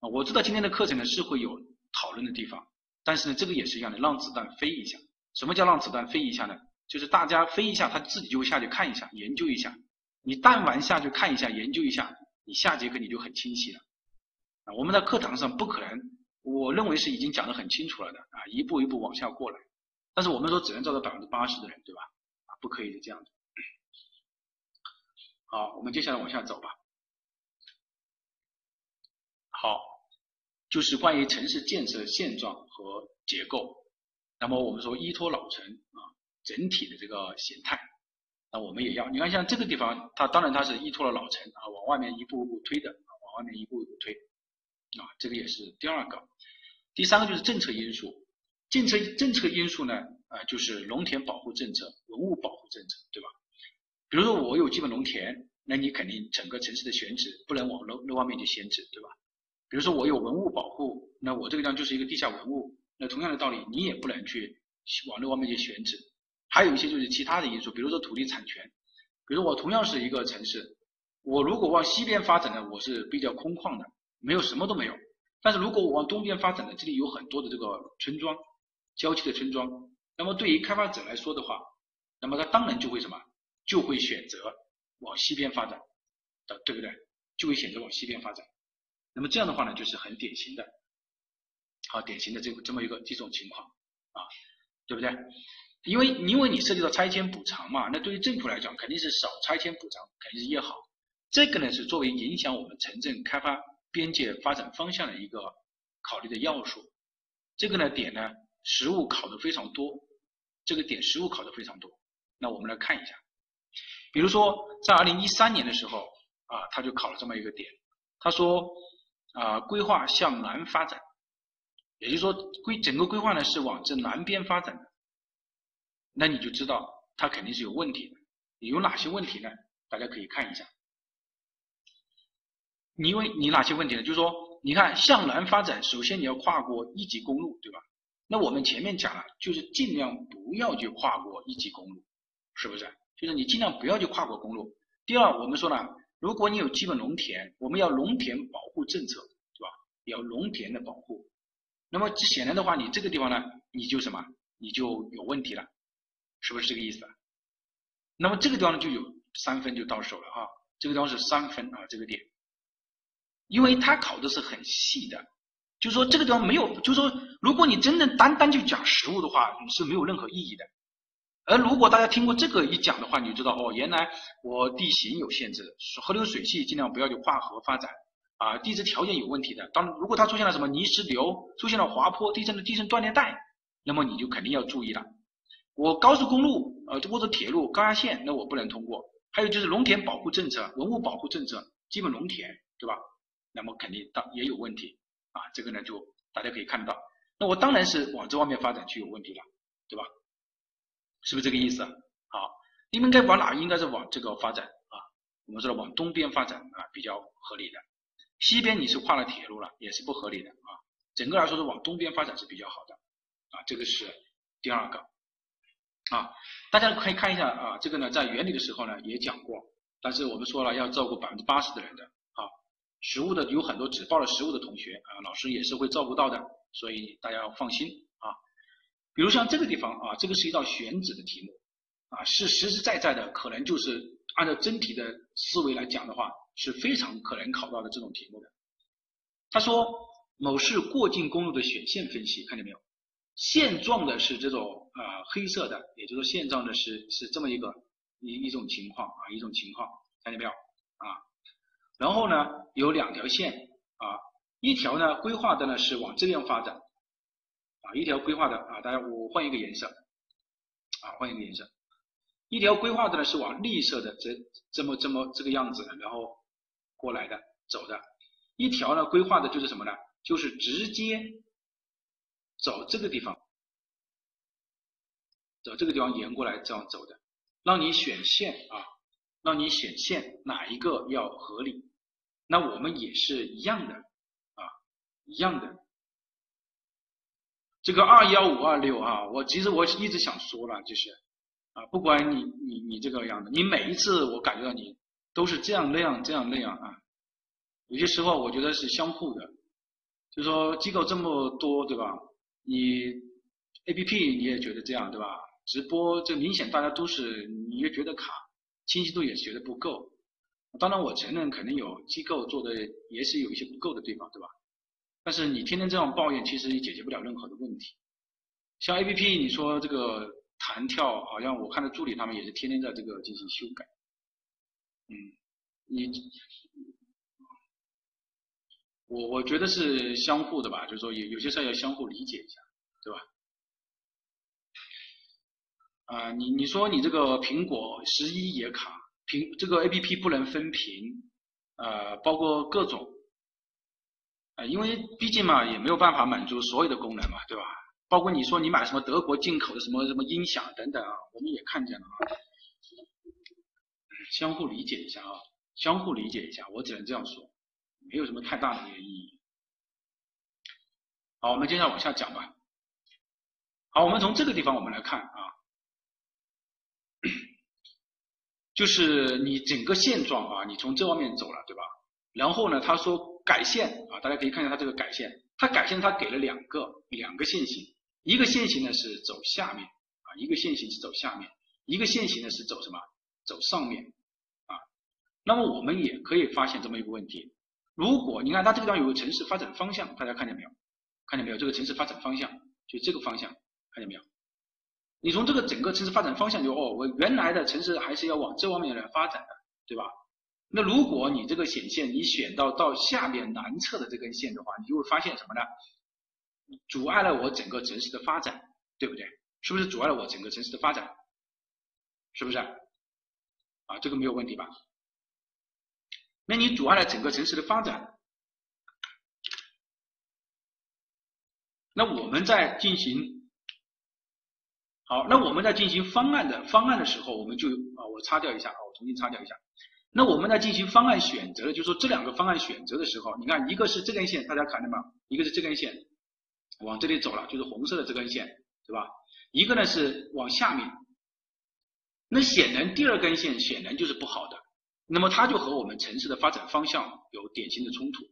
啊，我知道今天的课程呢是会有讨论的地方，但是呢，这个也是一样的，让子弹飞一下。什么叫让子弹飞一下呢？就是大家飞一下，他自己就会下去看一下，研究一下。你但凡下去看一下，研究一下，你下节课你就很清晰了。啊，我们在课堂上不可能，我认为是已经讲得很清楚了的啊，一步一步往下过来。但是我们说只能招到百分之八十的人，对吧？啊，不可以这样子。好，我们接下来往下走吧。好，就是关于城市建设现状和结构。那么我们说依托老城啊，整体的这个形态，那我们也要。你看像这个地方，它当然它是依托了老城啊，往外面一步一步推的，往外面一步一步推啊，这个也是第二个。第三个就是政策因素。政策政策因素呢，啊，就是农田保护政策、文物保护政策，对吧？比如说我有基本农田，那你肯定整个城市的选址不能往楼楼外面去选址，对吧？比如说我有文物保护，那我这个地方就是一个地下文物，那同样的道理，你也不能去往楼外面去选址。还有一些就是其他的因素，比如说土地产权，比如我同样是一个城市，我如果往西边发展呢，我是比较空旷的，没有什么都没有；但是如果我往东边发展呢，这里有很多的这个村庄。郊区的村庄，那么对于开发者来说的话，那么他当然就会什么，就会选择往西边发展，的对不对？就会选择往西边发展。那么这样的话呢，就是很典型的，好典型的这个这么一个这种情况啊，对不对？因为因为你涉及到拆迁补偿嘛，那对于政府来讲肯定是少拆迁补偿肯定是越好。这个呢是作为影响我们城镇开发边界发展方向的一个考虑的要素。这个呢点呢。实物考的非常多，这个点实物考的非常多。那我们来看一下，比如说在二零一三年的时候啊，他就考了这么一个点，他说啊，规划向南发展，也就是说规整个规划呢是往这南边发展的，那你就知道它肯定是有问题的。有哪些问题呢？大家可以看一下。你因为你哪些问题呢？就是说，你看向南发展，首先你要跨过一级公路，对吧？那我们前面讲了，就是尽量不要去跨过一级公路，是不是？就是你尽量不要去跨过公路。第二，我们说呢，如果你有基本农田，我们要农田保护政策，是吧？要农田的保护。那么显然的话，你这个地方呢，你就什么？你就有问题了，是不是这个意思？那么这个地方呢，就有三分就到手了啊，这个地方是三分啊，这个点，因为它考的是很细的。就是说这个地方没有，就是说，如果你真的单单就讲实物的话，你是没有任何意义的。而如果大家听过这个一讲的话，你就知道哦，原来我地形有限制，河流水系尽量不要去跨河发展啊，地质条件有问题的。当如果它出现了什么泥石流，出现了滑坡、地震的地震断裂带，那么你就肯定要注意了。我高速公路呃或者铁路高压线，那我不能通过。还有就是农田保护政策、文物保护政策、基本农田，对吧？那么肯定当也有问题。啊，这个呢就大家可以看得到，那我当然是往这方面发展就有问题了，对吧？是不是这个意思？好，你们该往哪？应该是往这个发展啊。我们说的往东边发展啊，比较合理的。西边你是跨了铁路了，也是不合理的啊。整个来说是往东边发展是比较好的啊。这个是第二个啊。大家可以看一下啊，这个呢在原理的时候呢也讲过，但是我们说了要照顾百分之八十的人的。实物的有很多只报了实物的同学啊，老师也是会照顾到的，所以大家要放心啊。比如像这个地方啊，这个是一道选址的题目啊，是实实在在的，可能就是按照真题的思维来讲的话，是非常可能考到的这种题目的。他说某市过境公路的选线分析，看见没有？现状的是这种啊黑色的，也就是说现状的是是这么一个一一种情况啊，一种情况，看见没有啊？然后呢，有两条线啊，一条呢规划的呢是往这边发展，啊，一条规划的啊，大家我换一个颜色，啊，换一个颜色，一条规划的呢是往绿色的这这么这么这个样子的，然后过来的走的；一条呢规划的就是什么呢？就是直接走这个地方，走这个地方沿过来这样走的，让你选线啊，让你选线哪一个要合理？那我们也是一样的啊，一样的。这个二幺五二六啊，我其实我一直想说了，就是。啊，不管你你你这个样的，你每一次我感觉到你都是这样那样这样那样啊，有些时候我觉得是相互的，就说机构这么多对吧？你 A P P 你也觉得这样对吧？直播这明显大家都是你也觉得卡，清晰度也觉得不够。当然我承认肯定有机构做的也是有一些不够的地方对吧？但是你天天这样抱怨，其实也解决不了任何的问题。像 A P P 你说这个。弹跳好像我看到助理他们也是天天在这个进行修改，嗯，你我我觉得是相互的吧，就是说有有些事要相互理解一下，对吧？啊，你你说你这个苹果十一也卡，屏这个 A P P 不能分屏，呃，包括各种，呃，因为毕竟嘛也没有办法满足所有的功能嘛，对吧？包括你说你买什么德国进口的什么什么音响等等啊，我们也看见了啊，相互理解一下啊，相互理解一下，我只能这样说，没有什么太大的一个意义。好，我们接下来往下讲吧。好，我们从这个地方我们来看啊，就是你整个现状啊，你从这方面走了，对吧？然后呢，他说改线啊，大家可以看一下他这个改线，他改线他给了两个两个线型。一个线型呢是走下面啊，一个线型是走下面，一个线型呢是走什么？走上面啊。那么我们也可以发现这么一个问题：如果你看它这个地方有个城市发展方向，大家看见没有？看见没有？这个城市发展方向就这个方向，看见没有？你从这个整个城市发展方向就哦，我原来的城市还是要往这方面来发展的，对吧？那如果你这个显线你选到到下面南侧的这根线的话，你就会发现什么呢？阻碍了我整个城市的发展，对不对？是不是阻碍了我整个城市的发展？是不是？啊，这个没有问题吧？那你阻碍了整个城市的发展，那我们在进行好，那我们在进行方案的方案的时候，我们就啊，我擦掉一下啊，我重新擦掉一下。那我们在进行方案选择，就是说这两个方案选择的时候，你看一个是这根线，大家看见吗？一个是这根线。往这里走了，就是红色的这根线，对吧？一个呢是往下面，那显然第二根线显然就是不好的，那么它就和我们城市的发展方向有典型的冲突，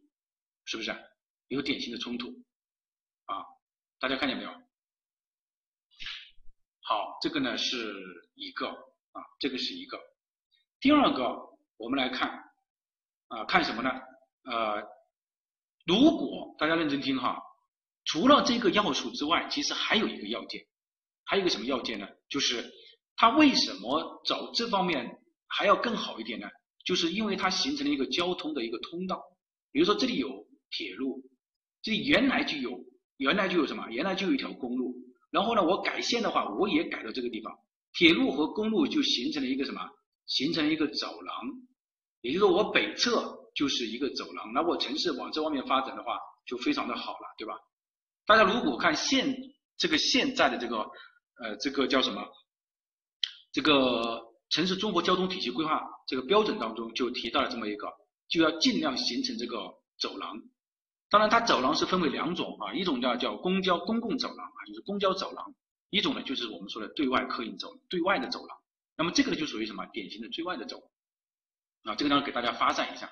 是不是？有典型的冲突，啊，大家看见没有？好，这个呢是一个啊，这个是一个。第二个，我们来看啊，看什么呢？呃，如果大家认真听哈。除了这个要素之外，其实还有一个要件，还有一个什么要件呢？就是它为什么走这方面还要更好一点呢？就是因为它形成了一个交通的一个通道。比如说这里有铁路，这里原来就有，原来就有什么？原来就有一条公路。然后呢，我改线的话，我也改到这个地方，铁路和公路就形成了一个什么？形成一个走廊。也就是说，我北侧就是一个走廊，那我城市往这方面发展的话，就非常的好了，对吧？大家如果看现这个现在的这个呃这个叫什么？这个城市综合交通体系规划这个标准当中就提到了这么一个，就要尽量形成这个走廊。当然，它走廊是分为两种啊，一种叫叫公交公共走廊啊，就是公交走廊；一种呢就是我们说的对外客运走对外的走廊。那么这个呢就属于什么？典型的对外的走啊，这个呢给大家发散一下。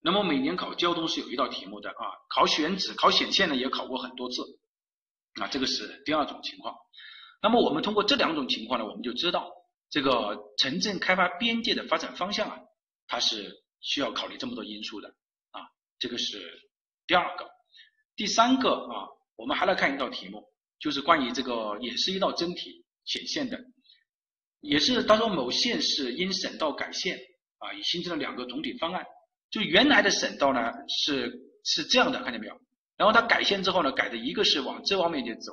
那么每年考交通是有一道题目的啊，考选址、考显线呢也考过很多次，啊，这个是第二种情况。那么我们通过这两种情况呢，我们就知道这个城镇开发边界的发展方向啊，它是需要考虑这么多因素的啊，这个是第二个。第三个啊，我们还来看一道题目，就是关于这个也是一道真题显现的，也是他说某县市因省道改线啊，已形成了两个总体方案。就原来的省道呢是是这样的，看见没有？然后它改线之后呢，改的一个是往这方面去走，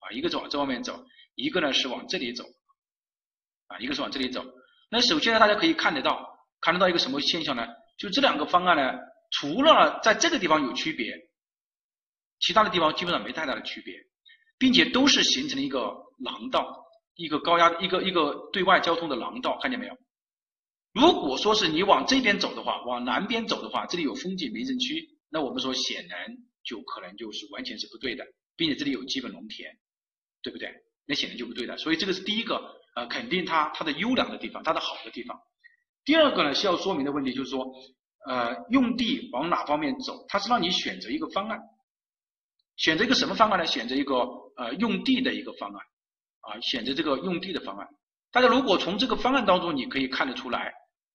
啊，一个是往这方面走，一个呢是往这里走，啊，一个是往这里走。那首先呢，大家可以看得到，看得到一个什么现象呢？就这两个方案呢，除了在这个地方有区别，其他的地方基本上没太大的区别，并且都是形成了一个廊道，一个高压，一个一个对外交通的廊道，看见没有？如果说是你往这边走的话，往南边走的话，这里有风景名胜区，那我们说显然就可能就是完全是不对的，并且这里有基本农田，对不对？那显然就不对的。所以这个是第一个，呃，肯定它它的优良的地方，它的好的地方。第二个呢，需要说明的问题就是说，呃，用地往哪方面走，它是让你选择一个方案，选择一个什么方案呢？选择一个呃用地的一个方案，啊，选择这个用地的方案。大家如果从这个方案当中，你可以看得出来。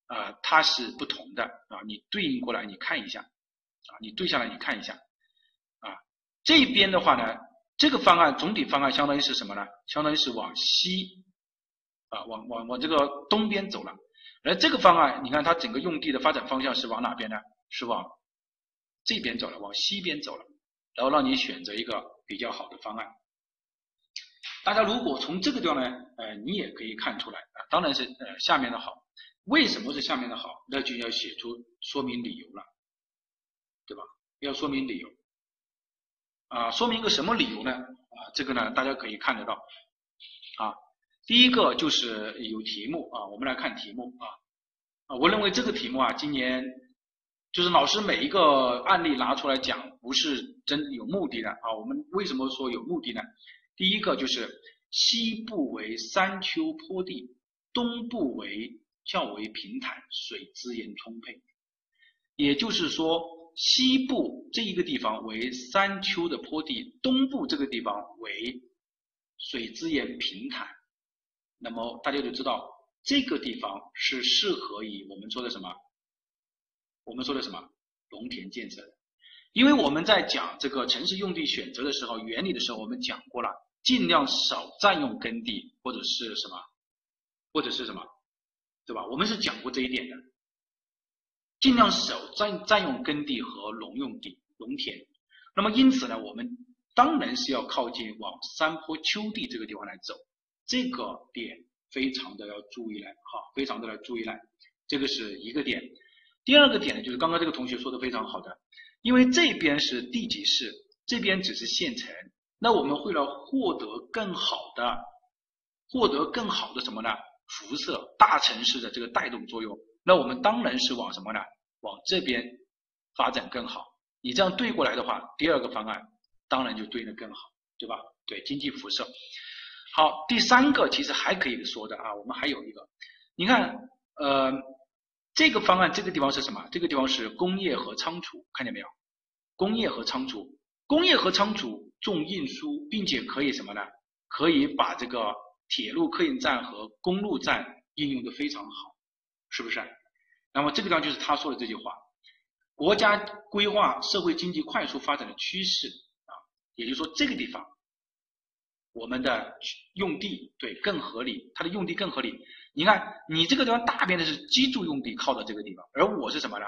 啊，它是不同的啊，你对应过来你看一下，啊，你对下来你看一下，啊，这边的话呢，这个方案总体方案相当于是什么呢？相当于是往西，啊，往往往这个东边走了，而这个方案，你看它整个用地的发展方向是往哪边呢？是往这边走了，往西边走了，然后让你选择一个比较好的方案。大家如果从这个地方呢，呃，你也可以看出来啊，当然是呃下面的好。为什么是下面的好？那就要写出说明理由了，对吧？要说明理由啊，说明个什么理由呢？啊，这个呢，大家可以看得到啊。第一个就是有题目啊，我们来看题目啊啊，我认为这个题目啊，今年就是老师每一个案例拿出来讲，不是真有目的的啊。我们为什么说有目的呢？第一个就是西部为山丘坡地，东部为较为平坦，水资源充沛，也就是说，西部这一个地方为山丘的坡地，东部这个地方为水资源平坦，那么大家就知道这个地方是适合于我们说的什么？我们说的什么？农田建设的，因为我们在讲这个城市用地选择的时候，原理的时候，我们讲过了，尽量少占用耕地或者是什么，或者是什么。对吧？我们是讲过这一点的，尽量少占占用耕地和农用地、农田。那么因此呢，我们当然是要靠近往山坡丘地这个地方来走，这个点非常的要注意来，哈，非常的要注意来。这个是一个点。第二个点呢，就是刚刚这个同学说的非常好的，因为这边是地级市，这边只是县城，那我们为了获得更好的，获得更好的什么呢？辐射大城市的这个带动作用，那我们当然是往什么呢？往这边发展更好。你这样对过来的话，第二个方案当然就对应的更好，对吧？对经济辐射。好，第三个其实还可以说的啊，我们还有一个，你看，呃，这个方案这个地方是什么？这个地方是工业和仓储，看见没有？工业和仓储，工业和仓储重运输，并且可以什么呢？可以把这个。铁路客运站和公路站应用的非常好，是不是？那么这个地方就是他说的这句话：国家规划社会经济快速发展的趋势啊，也就是说这个地方我们的用地对更合理，它的用地更合理。你看，你这个地方大片的是居住用地靠到这个地方，而我是什么呢？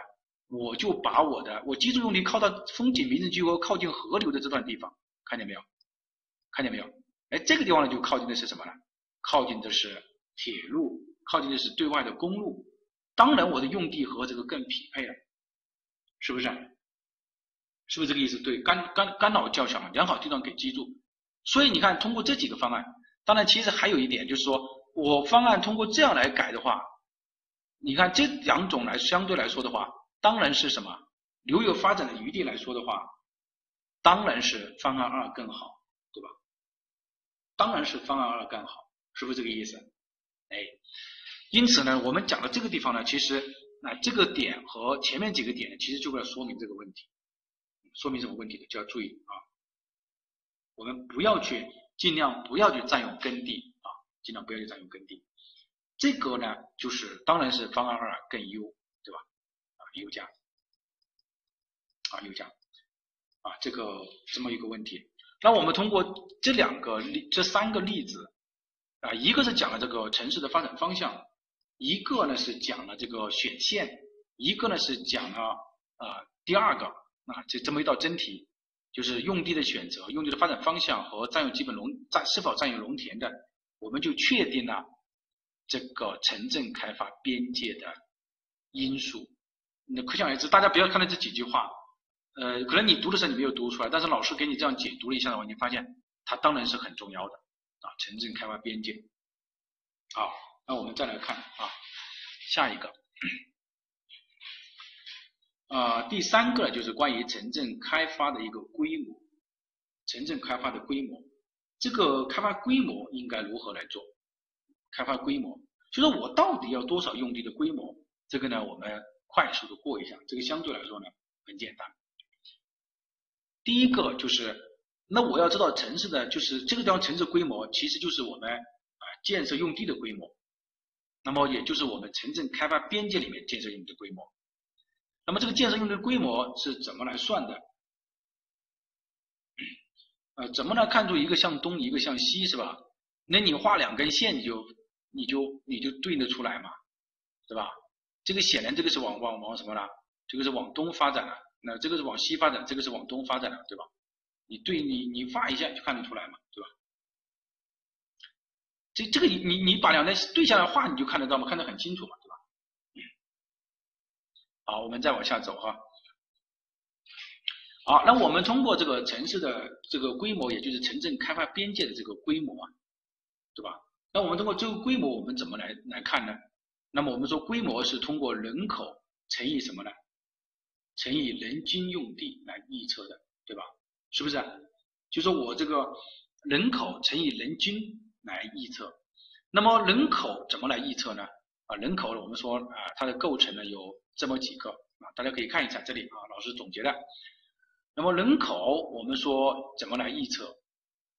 我就把我的我居住用地靠到风景名胜区和靠近河流的这段地方，看见没有？看见没有？哎，这个地方呢就靠近的是什么呢？靠近的是铁路，靠近的是对外的公路，当然我的用地和这个更匹配了，是不是？是不是这个意思？对，干干干扰较小，良好地段给居住。所以你看，通过这几个方案，当然其实还有一点就是说，我方案通过这样来改的话，你看这两种来相对来说的话，当然是什么留有发展的余地来说的话，当然是方案二更好，对吧？当然是方案二更好。是不是这个意思？哎，因此呢，我们讲到这个地方呢，其实那这个点和前面几个点，其实就要说明这个问题，说明什么问题的，就要注意啊。我们不要去尽量不要去占用耕地啊，尽量不要去占用耕地。这个呢，就是当然是方案二更优，对吧？啊，优价啊，优价啊，这个这么一个问题。那我们通过这两个例，这三个例子。啊，一个是讲了这个城市的发展方向，一个呢是讲了这个选线，一个呢是讲了啊第二个啊这这么一道真题，就是用地的选择、用地的发展方向和占用基本农占是否占有农田的，我们就确定了这个城镇开发边界的因素。那可想而知，大家不要看到这几句话，呃，可能你读的时候你没有读出来，但是老师给你这样解读了一下的话，你发现它当然是很重要的啊，城镇开发边界。好，那我们再来看啊，下一个，啊，第三个就是关于城镇开发的一个规模，城镇开发的规模，这个开发规模应该如何来做？开发规模，就说我到底要多少用地的规模？这个呢，我们快速的过一下，这个相对来说呢很简单。第一个就是，那我要知道城市的就是这个地方城市规模，其实就是我们啊建设用地的规模，那么也就是我们城镇开发边界里面建设用地的规模。那么这个建设用地规模是怎么来算的？呃，怎么来看出一个向东，一个向西，是吧？那你画两根线，你就。你就你就对应得出来嘛，对吧？这个显然这个是往往往什么呢？这个是往东发展的，那这个是往西发展，这个是往东发展的，对吧？你对你你画一下就看得出来嘛，对吧？这这个你你你把两根对下来画，你就看得到嘛，看得很清楚嘛，好，我们再往下走哈。好，那我们通过这个城市的这个规模，也就是城镇开发边界的这个规模啊，对吧？那我们通过这个规模，我们怎么来来看呢？那么我们说规模是通过人口乘以什么呢？乘以人均用地来预测的，对吧？是不是？就说我这个人口乘以人均来预测。那么人口怎么来预测呢？啊，人口我们说啊，它的构成呢有这么几个啊，大家可以看一下这里啊，老师总结的。那么人口我们说怎么来预测？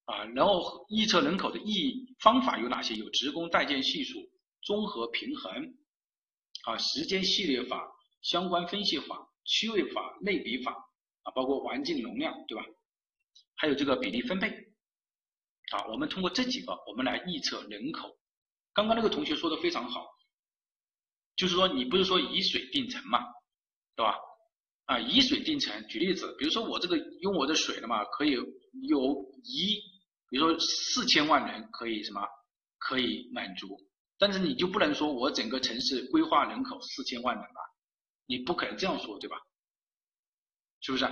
啊，然后预测人口的意方法有哪些？有职工待见系数、综合平衡，啊，时间系列法、相关分析法、区位法、类比法，啊，包括环境容量，对吧？还有这个比例分配，啊，我们通过这几个，我们来预测人口。刚刚那个同学说的非常好，就是说你不是说以水定城嘛，对吧？啊，以水定城，举例子，比如说我这个用我的水的嘛，可以有一。比如说四千万人可以什么可以满足，但是你就不能说我整个城市规划人口四千万人吧？你不可能这样说，对吧？是不是？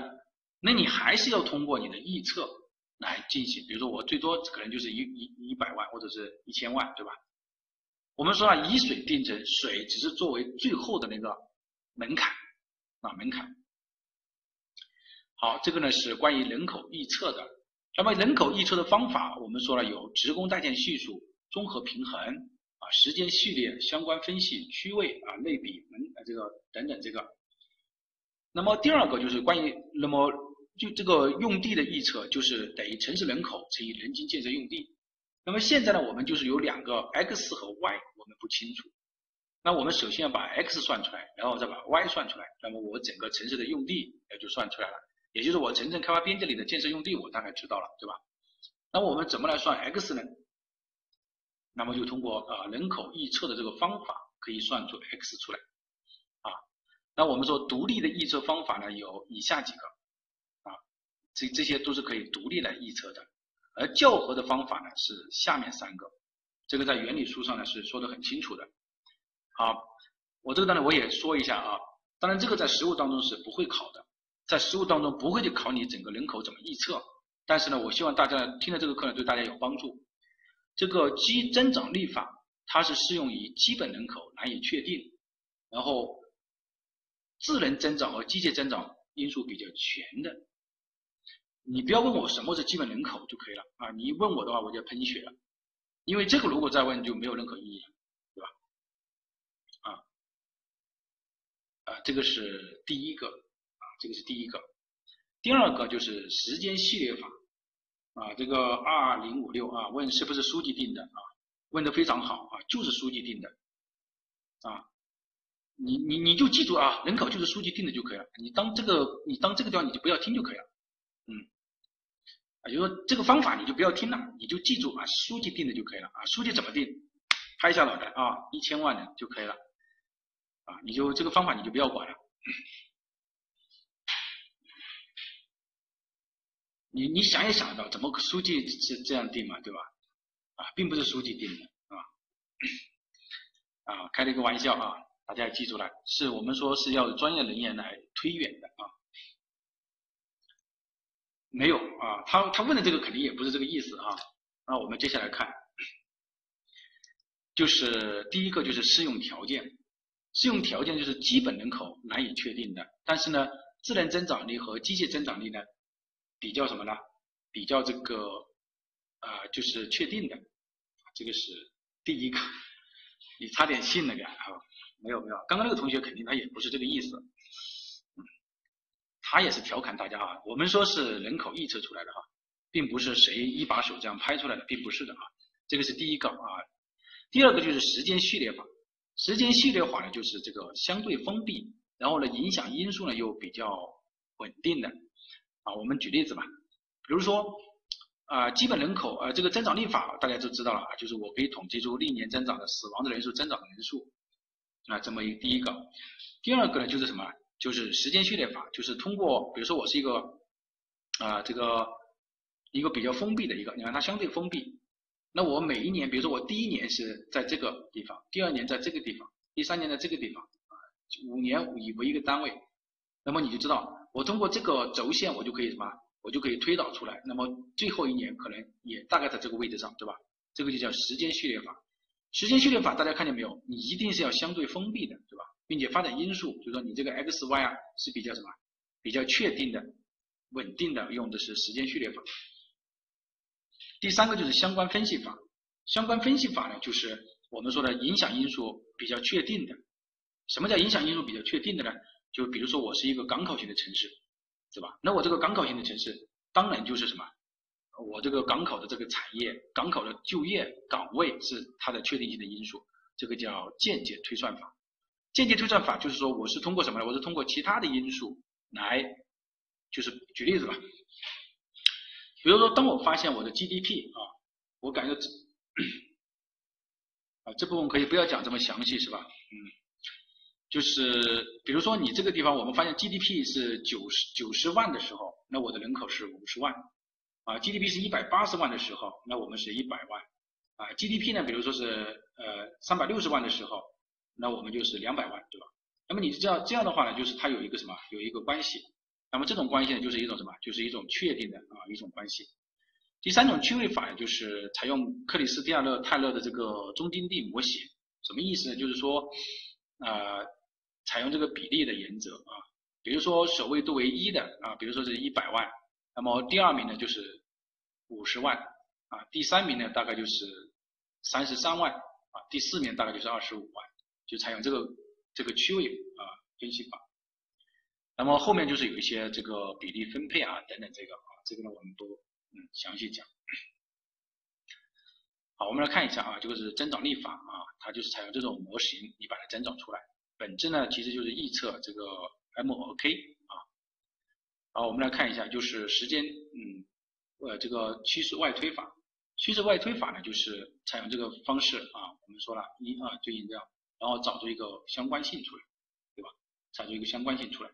那你还是要通过你的预测来进行。比如说我最多可能就是一一一百万或者是一千万，对吧？我们说啊，以水定城，水只是作为最后的那个门槛啊门槛。好，这个呢是关于人口预测的。那么人口预测的方法，我们说了有职工待见系数、综合平衡啊、时间序列、相关分析、区位啊、类比门啊这个等等这个。那么第二个就是关于那么就这个用地的预测，就是等于城市人口乘以人均建设用地。那么现在呢，我们就是有两个 x 和 y，我们不清楚。那我们首先要把 x 算出来，然后再把 y 算出来，那么我整个城市的用地也就算出来了。也就是我城镇开发边界里的建设用地，我大概知道了，对吧？那我们怎么来算 x 呢？那么就通过啊人口预测的这个方法，可以算出 x 出来，啊，那我们说独立的预测方法呢，有以下几个，啊，这这些都是可以独立来预测的，而校核的方法呢是下面三个，这个在原理书上呢是说的很清楚的。好，我这个当然我也说一下啊，当然这个在实务当中是不会考的。在实务当中不会去考你整个人口怎么预测，但是呢，我希望大家听了这个课呢，对大家有帮助。这个基增长率法它是适用于基本人口难以确定，然后智能增长和机械增长因素比较全的。你不要问我什么是基本人口就可以了啊！你一问我的话，我就喷血了，因为这个如果再问就没有任何意义了，对吧？啊啊，这个是第一个啊。这个是第一个，第二个就是时间系列法啊，这个二零五六啊，问是不是书记定的啊？问的非常好啊，就是书记定的啊，你你你就记住啊，人口就是书记定的就可以了，你当这个你当这个地方你就不要听就可以了，嗯，啊，就说这个方法你就不要听了，你就记住啊，书记定的就可以了啊，书记怎么定？拍一下脑袋啊，一千万的就可以了啊，你就这个方法你就不要管了。你你想也想得到，怎么书记是这样定嘛，对吧？啊，并不是书记定的啊。啊，开了一个玩笑啊，大家要记住了，是我们说是要专业人员来推远的啊。没有啊，他他问的这个肯定也不是这个意思啊。那我们接下来看，就是第一个就是适用条件，适用条件就是基本人口难以确定的，但是呢，自然增长率和机械增长率呢，比较什么呢？比较这个啊，就是确定的，这个是第一个。你差点信了点啊？没有没有，刚刚那个同学肯定他也不是这个意思。他也是调侃大家啊，我们说是人口预测出来的哈，并不是谁一把手这样拍出来的，并不是的啊。这个是第一个啊，第二个就是时间序列法。时间序列法呢，就是这个相对封闭，然后呢，影响因素呢又比较稳定的啊。我们举例子吧，比如说啊，基本人口啊，这个增长率法大家都知道了啊，就是我可以统计出历年增长的死亡的人数、增长的人数啊，这么一第一个。第二个呢，就是什么？就是时间序列法，就是通过，比如说我是一个啊，这个一个比较封闭的一个，你看它相对封闭，那我每一年，比如说我第一年是在这个地方，第二年在这个地方，第三年在这个地方，啊，五年以为一个单位，那么你就知道，我通过这个轴线，我就可以什么，我就可以推导出来，那么最后一年可能也大概在这个位置上，对吧？这个就叫时间序列法。时间序列法大家看见没有？你一定是要相对封闭的，对吧？并且发展因素，就是说你这个 x y 啊是比较什么，比较确定的、稳定的，用的是时间序列法。第三个就是相关分析法，相关分析法呢，就是我们说的影响因素比较确定的。什么叫影响因素比较确定的呢？就比如说我是一个港口型的城市，是吧？那我这个港口型的城市，当然就是什么，我这个港口的这个产业、港口的就业岗位是它的确定性的因素，这个叫间接推算法。间接推算法就是说，我是通过什么呢？我是通过其他的因素来，就是举例子吧。比如说，当我发现我的 GDP 啊，我感觉啊这部分可以不要讲这么详细是吧？嗯，就是比如说你这个地方，我们发现 GDP 是九十九十万的时候，那我的人口是五十万啊；GDP 是一百八十万的时候，那我们是一百万啊；GDP 呢，比如说是呃三百六十万的时候。那我们就是两百万，对吧？那么你这样这样的话呢，就是它有一个什么，有一个关系。那么这种关系呢，就是一种什么？就是一种确定的啊一种关系。第三种区位法呢，就是采用克里斯蒂亚勒泰勒的这个中金地模型。什么意思呢？就是说，呃，采用这个比例的原则啊。比如说首位度为一的啊，比如说是一百万，那么第二名呢就是五十万啊，第三名呢大概就是三十三万啊，第四名大概就是二十五万。就采用这个这个区位啊分析法，那么后面就是有一些这个比例分配啊等等这个啊这个呢我们都嗯详细讲。好，我们来看一下啊，这个是增长立法啊，它就是采用这种模型，你把它增长出来，本质呢其实就是预测这个 MOK 啊。好，我们来看一下，就是时间嗯呃这个趋势外推法，趋势外推法呢就是采用这个方式啊，我们说了一二对应这样。然后找出一个相关性出来，对吧？找出一个相关性出来。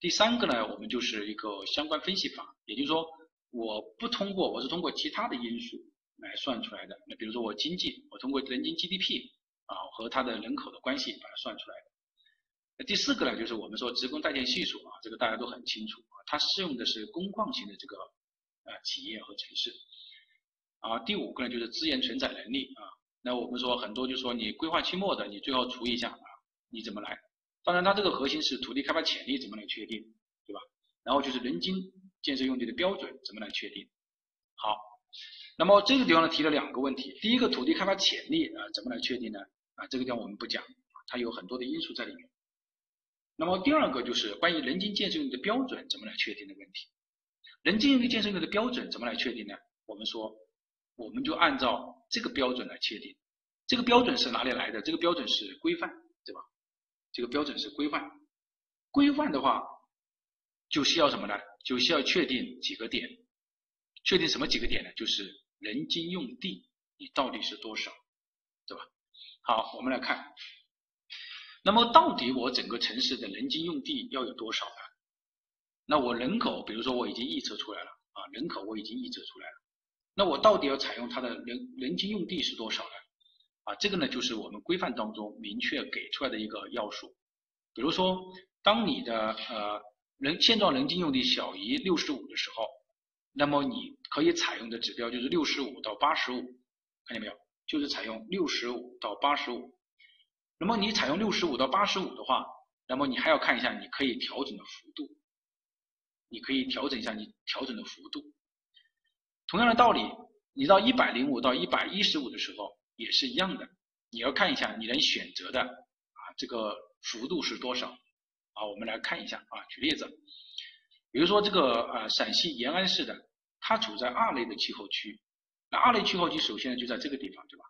第三个呢，我们就是一个相关分析法，也就是说，我不通过，我是通过其他的因素来算出来的。那比如说我经济，我通过人均 GDP 啊和它的人口的关系把它算出来的。那第四个呢，就是我们说职工代建系数啊，这个大家都很清楚啊，它适用的是工矿型的这个啊企业和城市。啊，第五个呢，就是资源承载能力啊。那我们说很多，就说你规划期末的，你最后除一下啊，你怎么来？当然，它这个核心是土地开发潜力怎么来确定，对吧？然后就是人均建设用地的标准怎么来确定？好，那么这个地方呢提了两个问题，第一个土地开发潜力啊怎么来确定呢？啊，这个地方我们不讲，它有很多的因素在里面。那么第二个就是关于人均建设用地的标准怎么来确定的问题。人均用地建设用地的标准怎么来确定呢？我们说。我们就按照这个标准来确定，这个标准是哪里来的？这个标准是规范，对吧？这个标准是规范，规范的话就需要什么呢？就需要确定几个点，确定什么几个点呢？就是人均用地你到底是多少，对吧？好，我们来看，那么到底我整个城市的人均用地要有多少呢？那我人口，比如说我已经预测出来了啊，人口我已经预测出来了。那我到底要采用它的人人均用地是多少呢？啊，这个呢就是我们规范当中明确给出来的一个要素。比如说，当你的呃人现状人均用地小于六十五的时候，那么你可以采用的指标就是六十五到八十五，看见没有？就是采用六十五到八十五。那么你采用六十五到八十五的话，那么你还要看一下你可以调整的幅度，你可以调整一下你调整的幅度。同样的道理，你到一百零五到一百一十五的时候也是一样的，你要看一下你能选择的啊这个幅度是多少啊？我们来看一下啊，举例子，比如说这个呃陕西延安市的，它处在二类的气候区，那二类气候区首先呢就在这个地方，对吧？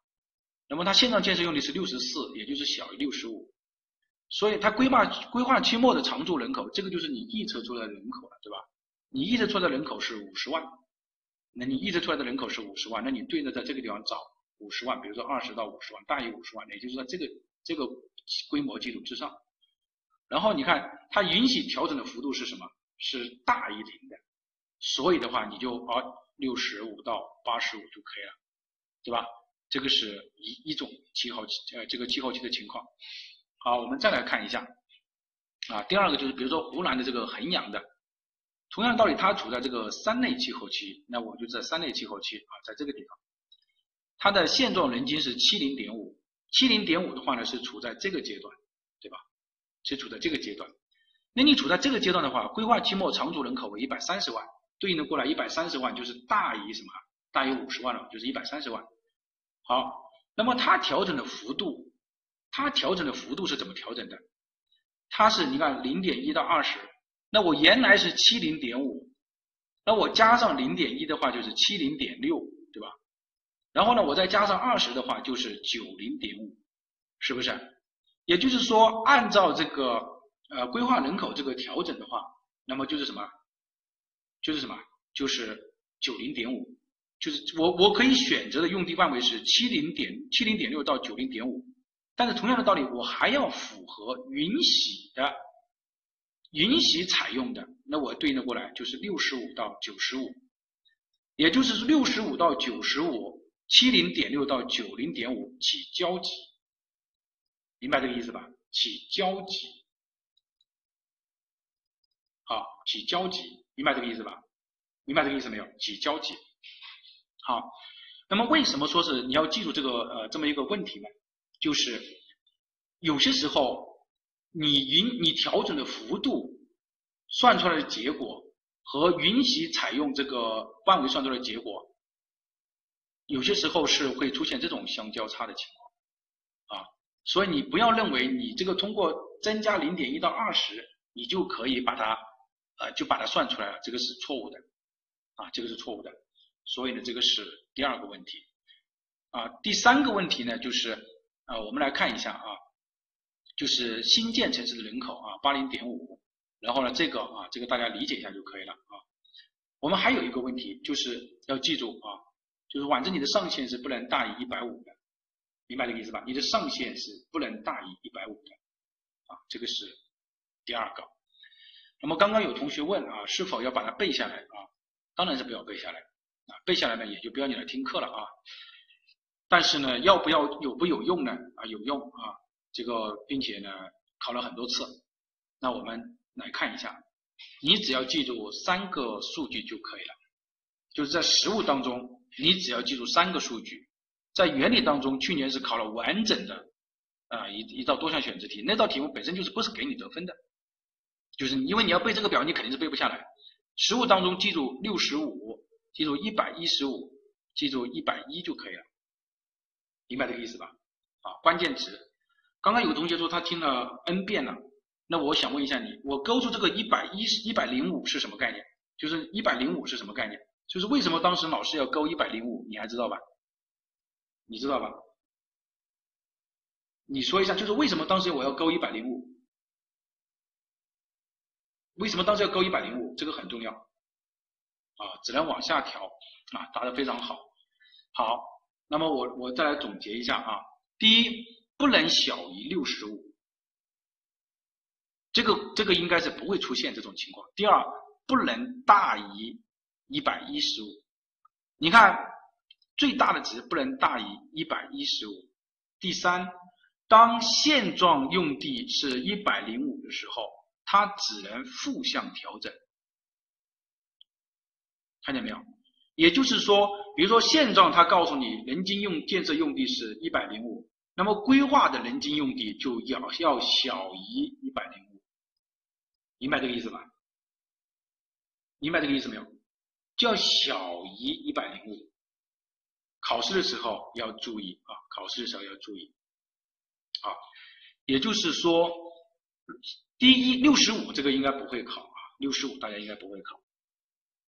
那么它现状建设用地是六十四，也就是小于六十五，所以它规划规划期末的常住人口，这个就是你预测出来的人口了，对吧？你预测出来的人口是五十万，那你预测出来的人口是五十万，那你对着在这个地方找五十万，比如说二十到五十万，大于五十万，也就是说这个这个规模基础之上，然后你看它允许调整的幅度是什么？是大于零的，所以的话你就啊六十五到八十五就可以了，对吧？这个是一一种气候期呃这个气候期的情况。好，我们再来看一下啊，第二个就是比如说湖南的这个衡阳的，同样道理，它处在这个三类气候区，那我就在三类气候区啊，在这个地方，它的现状人均是七零点五，七零点五的话呢是处在这个阶段，对吧？是处在这个阶段。那你处在这个阶段的话，规划期末常住人口为一百三十万，对应的过来一百三十万就是大于什么？大于五十万了，就是一百三十万。好，那么它调整的幅度，它调整的幅度是怎么调整的？它是你看零点一到二十，那我原来是七零点五，那我加上零点一的话就是七零点六，对吧？然后呢，我再加上二十的话就是九零点五，是不是？也就是说，按照这个呃规划人口这个调整的话，那么就是什么？就是什么？就是九零点五。就是我我可以选择的用地范围是七零点七零点六到九零点五，但是同样的道理，我还要符合允许的允许采用的，那我对应的过来就是六十五到九十五，也就是六十五到九十五，七零点六到九零点五起交集，明白这个意思吧？起交集，好，起交集，明白这个意思吧？明白这个意思没有？起交集。好，那么为什么说是你要记住这个呃这么一个问题呢？就是有些时候你允你调整的幅度算出来的结果和允许采用这个范围算出来的结果，有些时候是会出现这种相交叉的情况啊。所以你不要认为你这个通过增加零点一到二十，你就可以把它呃就把它算出来了，这个是错误的啊，这个是错误的。所以呢，这个是第二个问题，啊，第三个问题呢，就是啊，我们来看一下啊，就是新建城市的人口啊，八零点五，然后呢，这个啊，这个大家理解一下就可以了啊。我们还有一个问题，就是要记住啊，就是反正你的上限是不能大于一百五的，明白这个意思吧？你的上限是不能大于一百五的，啊，这个是第二个。那么刚刚有同学问啊，是否要把它背下来啊？当然是不要背下来。啊，背下来呢也就不要你来听课了啊。但是呢，要不要有不有用呢？啊，有用啊。这个并且呢，考了很多次。那我们来看一下，你只要记住三个数据就可以了。就是在实物当中，你只要记住三个数据。在原理当中，去年是考了完整的啊一一道多项选择题，那道题目本身就是不是给你得分的，就是因为你要背这个表，你肯定是背不下来。实物当中记住六十五。记住一百一十五，记住一百一就可以了，明白这个意思吧？啊，关键词。刚刚有同学说他听了 n 遍了，那我想问一下你，我勾出这个一百一十一百零五是什么概念？就是一百零五是什么概念？就是为什么当时老师要勾一百零五？你还知道吧？你知道吧？你说一下，就是为什么当时我要勾一百零五？为什么当时要勾一百零五？这个很重要。啊，只能往下调啊，答的非常好。好，那么我我再来总结一下啊。第一，不能小于六十五，这个这个应该是不会出现这种情况。第二，不能大于一百一十五。你看，最大的值不能大于一百一十五，第三，当现状用地是一百零五的时候，它只能负向调整，看见没有？也就是说，比如说现状它告诉你人均用建设用地是一百零五，那么规划的人均用地就要要小于一百零五，明白这个意思吧？明白这个意思没有？就要小于一百零五。考试的时候要注意啊，考试的时候要注意啊，也就是说，第一六十五这个应该不会考啊，六十五大家应该不会考，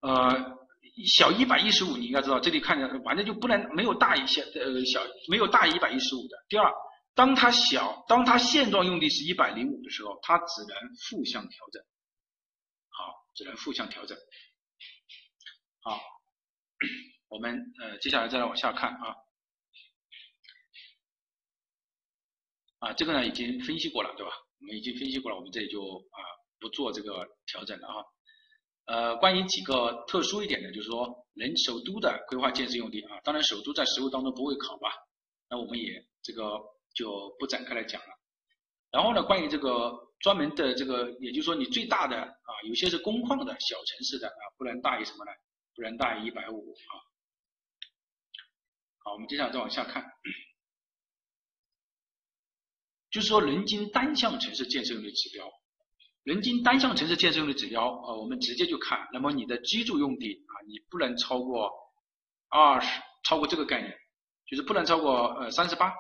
呃，小一百一十五你应该知道，这里看见反正就不能没有大于小呃小没有大于一百一十五的。第二，当它小，当它现状用地是一百零五的时候，它只能负向调整，好，只能负向调整，好。我们呃接下来再来往下看啊，啊这个呢已经分析过了对吧？我们已经分析过了，我们这里就啊不做这个调整了啊。呃，关于几个特殊一点的，就是说人首都的规划建设用地啊，当然首都在实务当中不会考吧，那我们也这个就不展开来讲了。然后呢，关于这个专门的这个，也就是说你最大的啊，有些是工矿的小城市的啊，不能大于什么呢？不能大于一百五啊。好，我们接下来再往下看，就是说人均单项城市建设用地指标，人均单项城市建设用地指标啊，我们直接就看，那么你的居住用地啊，你不能超过二十，超过这个概念，就是不能超过呃三十八，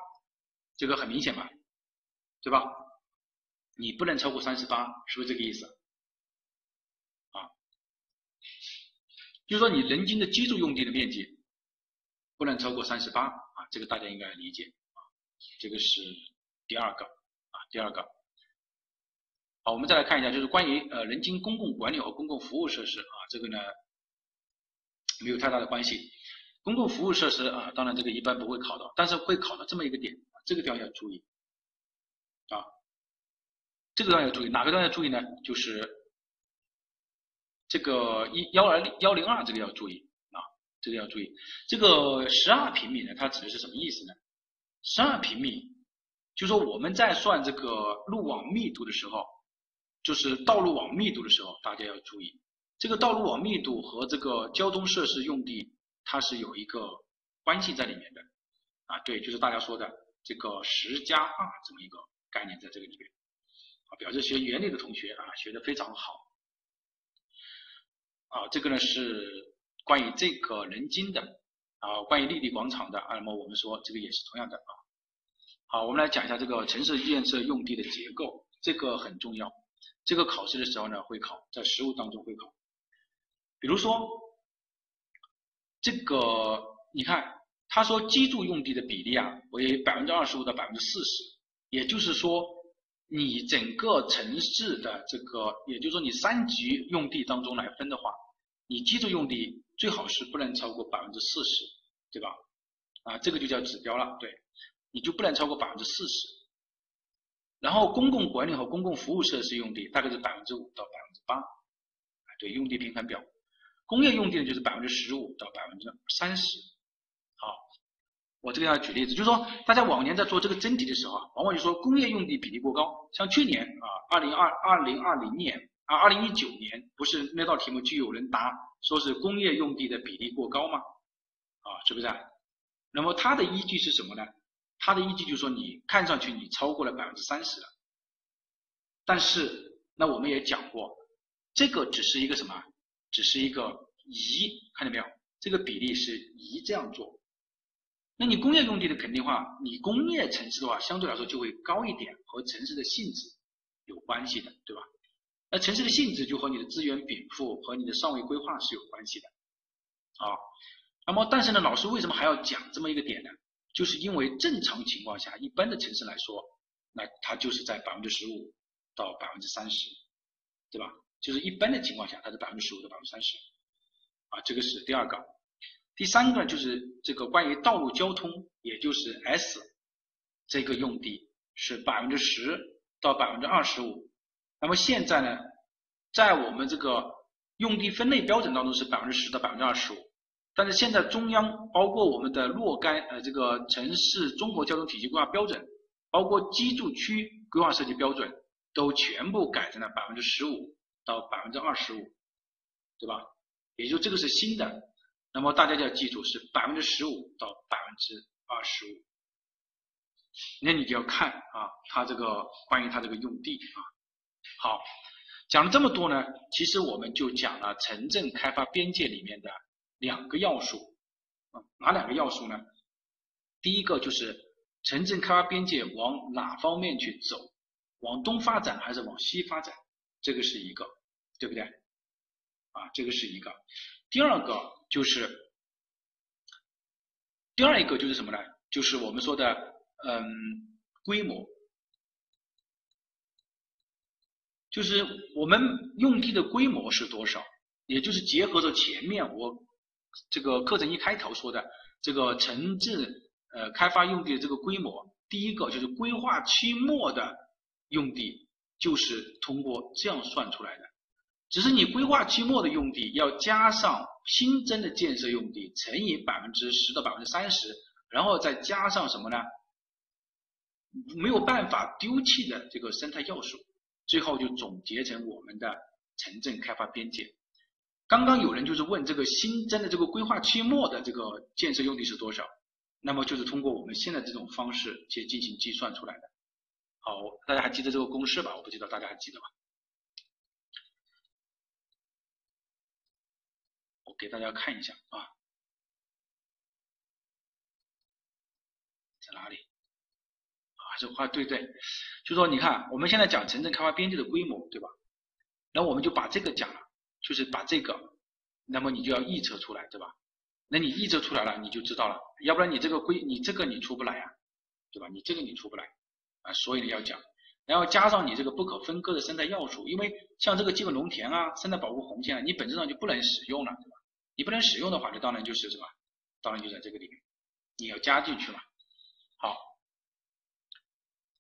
这个很明显嘛，对吧？你不能超过三十八，是不是这个意思？啊，就是说你人均的居住用地的面积。不能超过三十八啊，这个大家应该理解啊，这个是第二个啊，第二个。好，我们再来看一下，就是关于呃人均公共管理和公共服务设施啊，这个呢没有太大的关系。公共服务设施啊，当然这个一般不会考到，但是会考到这么一个点，这个地方要注意啊，这个地方要注意，哪个地方要注意呢？就是这个一幺二幺零二这个要注意啊。这个要注意，这个十二平米呢，它指的是什么意思呢？十二平米，就说我们在算这个路网密度的时候，就是道路网密度的时候，大家要注意，这个道路网密度和这个交通设施用地，它是有一个关系在里面的，啊，对，就是大家说的这个十加二这么一个概念在这个里面，啊，表示学原理的同学啊，学的非常好，啊，这个呢是。关于这个人精的啊，关于绿地广场的啊，那么我们说这个也是同样的啊。好，我们来讲一下这个城市建设用地的结构，这个很重要。这个考试的时候呢会考，在实务当中会考。比如说这个，你看他说居住用地的比例啊为百分之二十五到百分之四十，也就是说你整个城市的这个，也就是说你三级用地当中来分的话，你居住用地。最好是不能超过百分之四十，对吧？啊，这个就叫指标了，对，你就不能超过百分之四十。然后公共管理和公共服务设施用地大概是百分之五到百分之八，对，用地平衡表。工业用地呢就是百分之十五到百分之三十。好，我这个要举例子，就是说大家往年在做这个真题的时候啊，往往就说工业用地比例过高，像去年啊，二零二二零二零年。啊，二零一九年不是那道题目就有人答，说是工业用地的比例过高吗？啊，是不是？那么它的依据是什么呢？它的依据就是说你看上去你超过了百分之三十了，但是那我们也讲过，这个只是一个什么？只是一个宜，看见没有？这个比例是宜这样做。那你工业用地的肯定话，你工业城市的话，相对来说就会高一点，和城市的性质有关系的，对吧？那城市的性质就和你的资源禀赋和你的上位规划是有关系的，啊，那么但是呢，老师为什么还要讲这么一个点呢？就是因为正常情况下，一般的城市来说，那它就是在百分之十五到百分之三十，对吧？就是一般的情况下，它是百分之十五到百分之三十，啊，这个是第二个。第三个就是这个关于道路交通，也就是 S 这个用地是百分之十到百分之二十五。那么现在呢，在我们这个用地分类标准当中是百分之十到百分之二十五，但是现在中央包括我们的若干呃这个城市综合交通体系规划标准，包括居住区规划设计标准，都全部改成了百分之十五到百分之二十五，对吧？也就这个是新的，那么大家就要记住是百分之十五到百分之二十五。那你就要看啊，它这个关于它这个用地啊，好，讲了这么多呢，其实我们就讲了城镇开发边界里面的两个要素啊，哪两个要素呢？第一个就是城镇开发边界往哪方面去走，往东发展还是往西发展，这个是一个，对不对？啊，这个是一个。第二个就是，第二一个就是什么呢？就是我们说的。嗯，规模就是我们用地的规模是多少？也就是结合着前面我这个课程一开头说的这个城镇呃开发用地的这个规模，第一个就是规划期末的用地，就是通过这样算出来的。只是你规划期末的用地要加上新增的建设用地乘以百分之十到百分之三十，然后再加上什么呢？没有办法丢弃的这个生态要素，最后就总结成我们的城镇开发边界。刚刚有人就是问这个新增的这个规划期末的这个建设用地是多少，那么就是通过我们现在这种方式去进行计算出来的。好，大家还记得这个公式吧？我不知道大家还记得吗？我给大家看一下啊，在哪里？啊这话对对，就说你看，我们现在讲城镇开发边界的规模，对吧？那我们就把这个讲了，就是把这个，那么你就要预测出来，对吧？那你预测出来了，你就知道了，要不然你这个规，你这个你出不来呀，对吧？你这个你出不来啊，所以要讲，然后加上你这个不可分割的生态要素，因为像这个基本农田啊、生态保护红线啊，你本质上就不能使用了，对吧？你不能使用的话，那当然就是什么？当然就在这个里面，你要加进去嘛。好。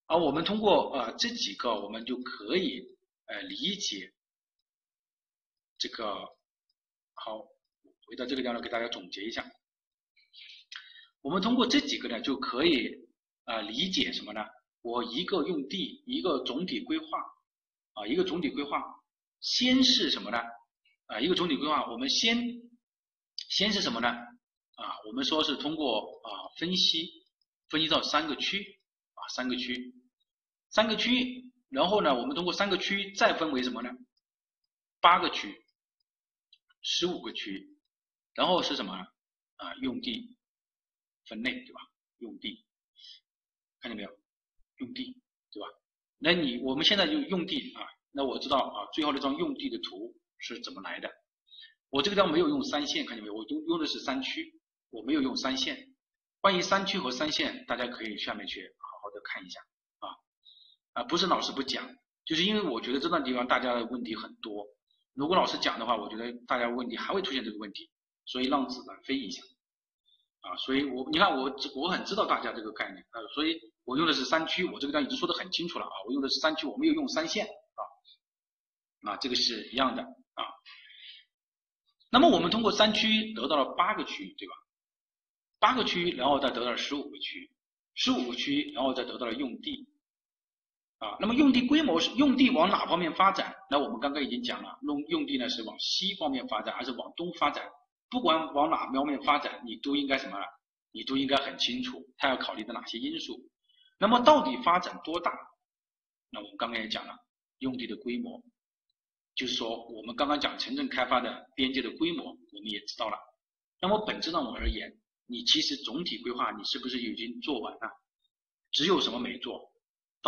而我们通过呃这几个，我们就可以呃理解这个好，回到这个地方给大家总结一下。我们通过这几个呢，就可以啊理解什么呢？我一个用地，一个总体规划啊，一个总体规划，先是什么呢？啊，一个总体规划，我们先先是什么呢？啊，我们说是通过啊分析，分析到三个区啊三个区。三个区，然后呢，我们通过三个区再分为什么呢？八个区，十五个区，然后是什么？啊，用地分类，对吧？用地，看见没有？用地，对吧？那你我们现在就用地啊，那我知道啊，最后那张用地的图是怎么来的？我这个地方没有用三线，看见没有？我用用的是三区，我没有用三线。关于三区和三线，大家可以下面去好好的看一下。啊，不是老师不讲，就是因为我觉得这段地方大家的问题很多。如果老师讲的话，我觉得大家问题还会出现这个问题，所以让子弹飞一下。啊，所以我你看我我很知道大家这个概念啊，所以我用的是三区，我这个地方已经说的很清楚了啊，我用的是三区，我没有用三线啊，啊，这个是一样的啊。那么我们通过三区得到了八个区域，对吧？八个区域，然后再得到了十五个区域，十五个区域，然后再得到了用地。啊，那么用地规模是用地往哪方面发展？那我们刚刚已经讲了，用用地呢是往西方面发展还是往东发展？不管往哪方面发展，你都应该什么？你都应该很清楚，它要考虑的哪些因素。那么到底发展多大？那我们刚刚也讲了，用地的规模，就是说我们刚刚讲城镇开发的边界的规模，我们也知道了。那么本质上我而言，你其实总体规划你是不是已经做完了？只有什么没做？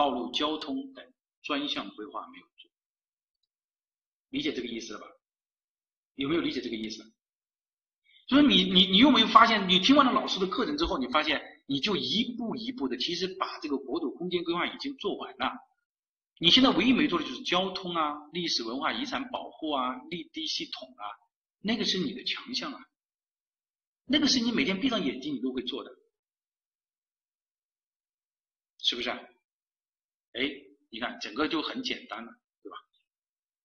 道路交通等专项规划没有做，理解这个意思了吧？有没有理解这个意思？就是你你你有没有发现，你听完了老师的课程之后，你发现你就一步一步的，其实把这个国土空间规划已经做完了。你现在唯一没做的就是交通啊、历史文化遗产保护啊、立地系统啊，那个是你的强项啊，那个是你每天闭上眼睛你都会做的，是不是？哎，你看整个就很简单了，对吧？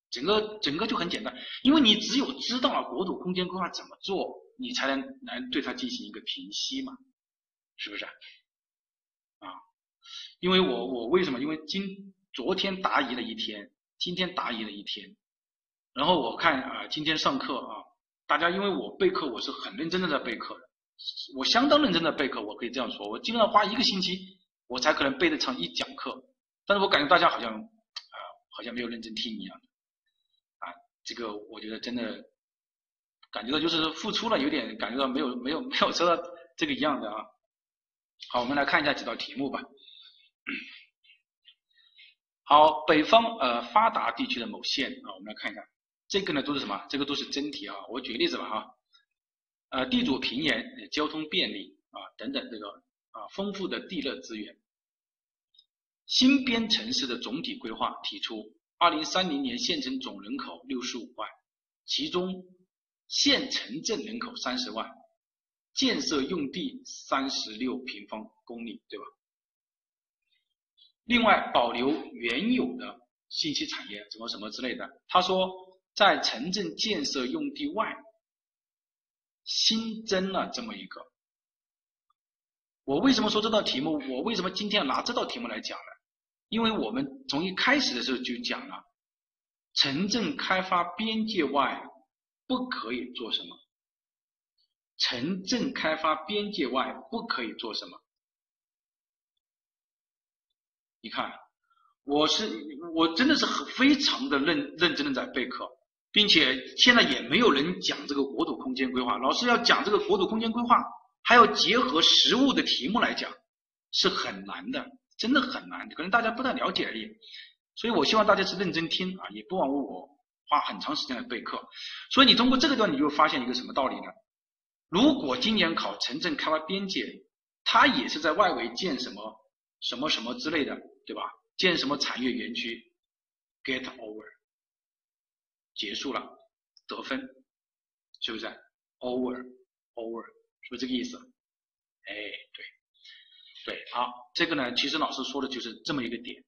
整个整个就很简单，因为你只有知道了国土空间规划怎么做，你才能来对它进行一个平息嘛，是不是？啊，因为我我为什么？因为今昨天答疑了一天，今天答疑了一天，然后我看啊，今天上课啊，大家因为我备课我是很认真的在备课的，我相当认真的备课，我可以这样说，我基本上花一个星期，我才可能背得成一讲课，但是我感觉大家好像啊，好像没有认真听一样，啊，这个我觉得真的。感觉到就是付出了，有点感觉到没有没有没有收到这个一样的啊。好，我们来看一下几道题目吧。好，北方呃发达地区的某县啊，我们来看一下，这个呢都是什么？这个都是真题啊。我举个例子吧哈。呃，地主平原，交通便利啊等等这个啊丰富的地热资源。新编城市的总体规划提出，二零三零年县城总人口六十五万，其中。县城镇人口三十万，建设用地三十六平方公里，对吧？另外保留原有的信息产业，什么什么之类的。他说，在城镇建设用地外，新增了这么一个。我为什么说这道题目？我为什么今天要拿这道题目来讲呢？因为我们从一开始的时候就讲了，城镇开发边界外。不可以做什么？城镇开发边界外不可以做什么？你看，我是我真的是很非常的认认真的在备课，并且现在也没有人讲这个国土空间规划。老师要讲这个国土空间规划，还要结合实物的题目来讲，是很难的，真的很难。可能大家不太了解而已。所以我希望大家是认真听啊，也不枉我。花很长时间来备课，所以你通过这个段，你就发现一个什么道理呢？如果今年考城镇开发边界，它也是在外围建什么什么什么之类的，对吧？建什么产业园区，get over，结束了，得分，是不是？over，over，是不是这个意思？哎，对，对，好，这个呢，其实老师说的就是这么一个点，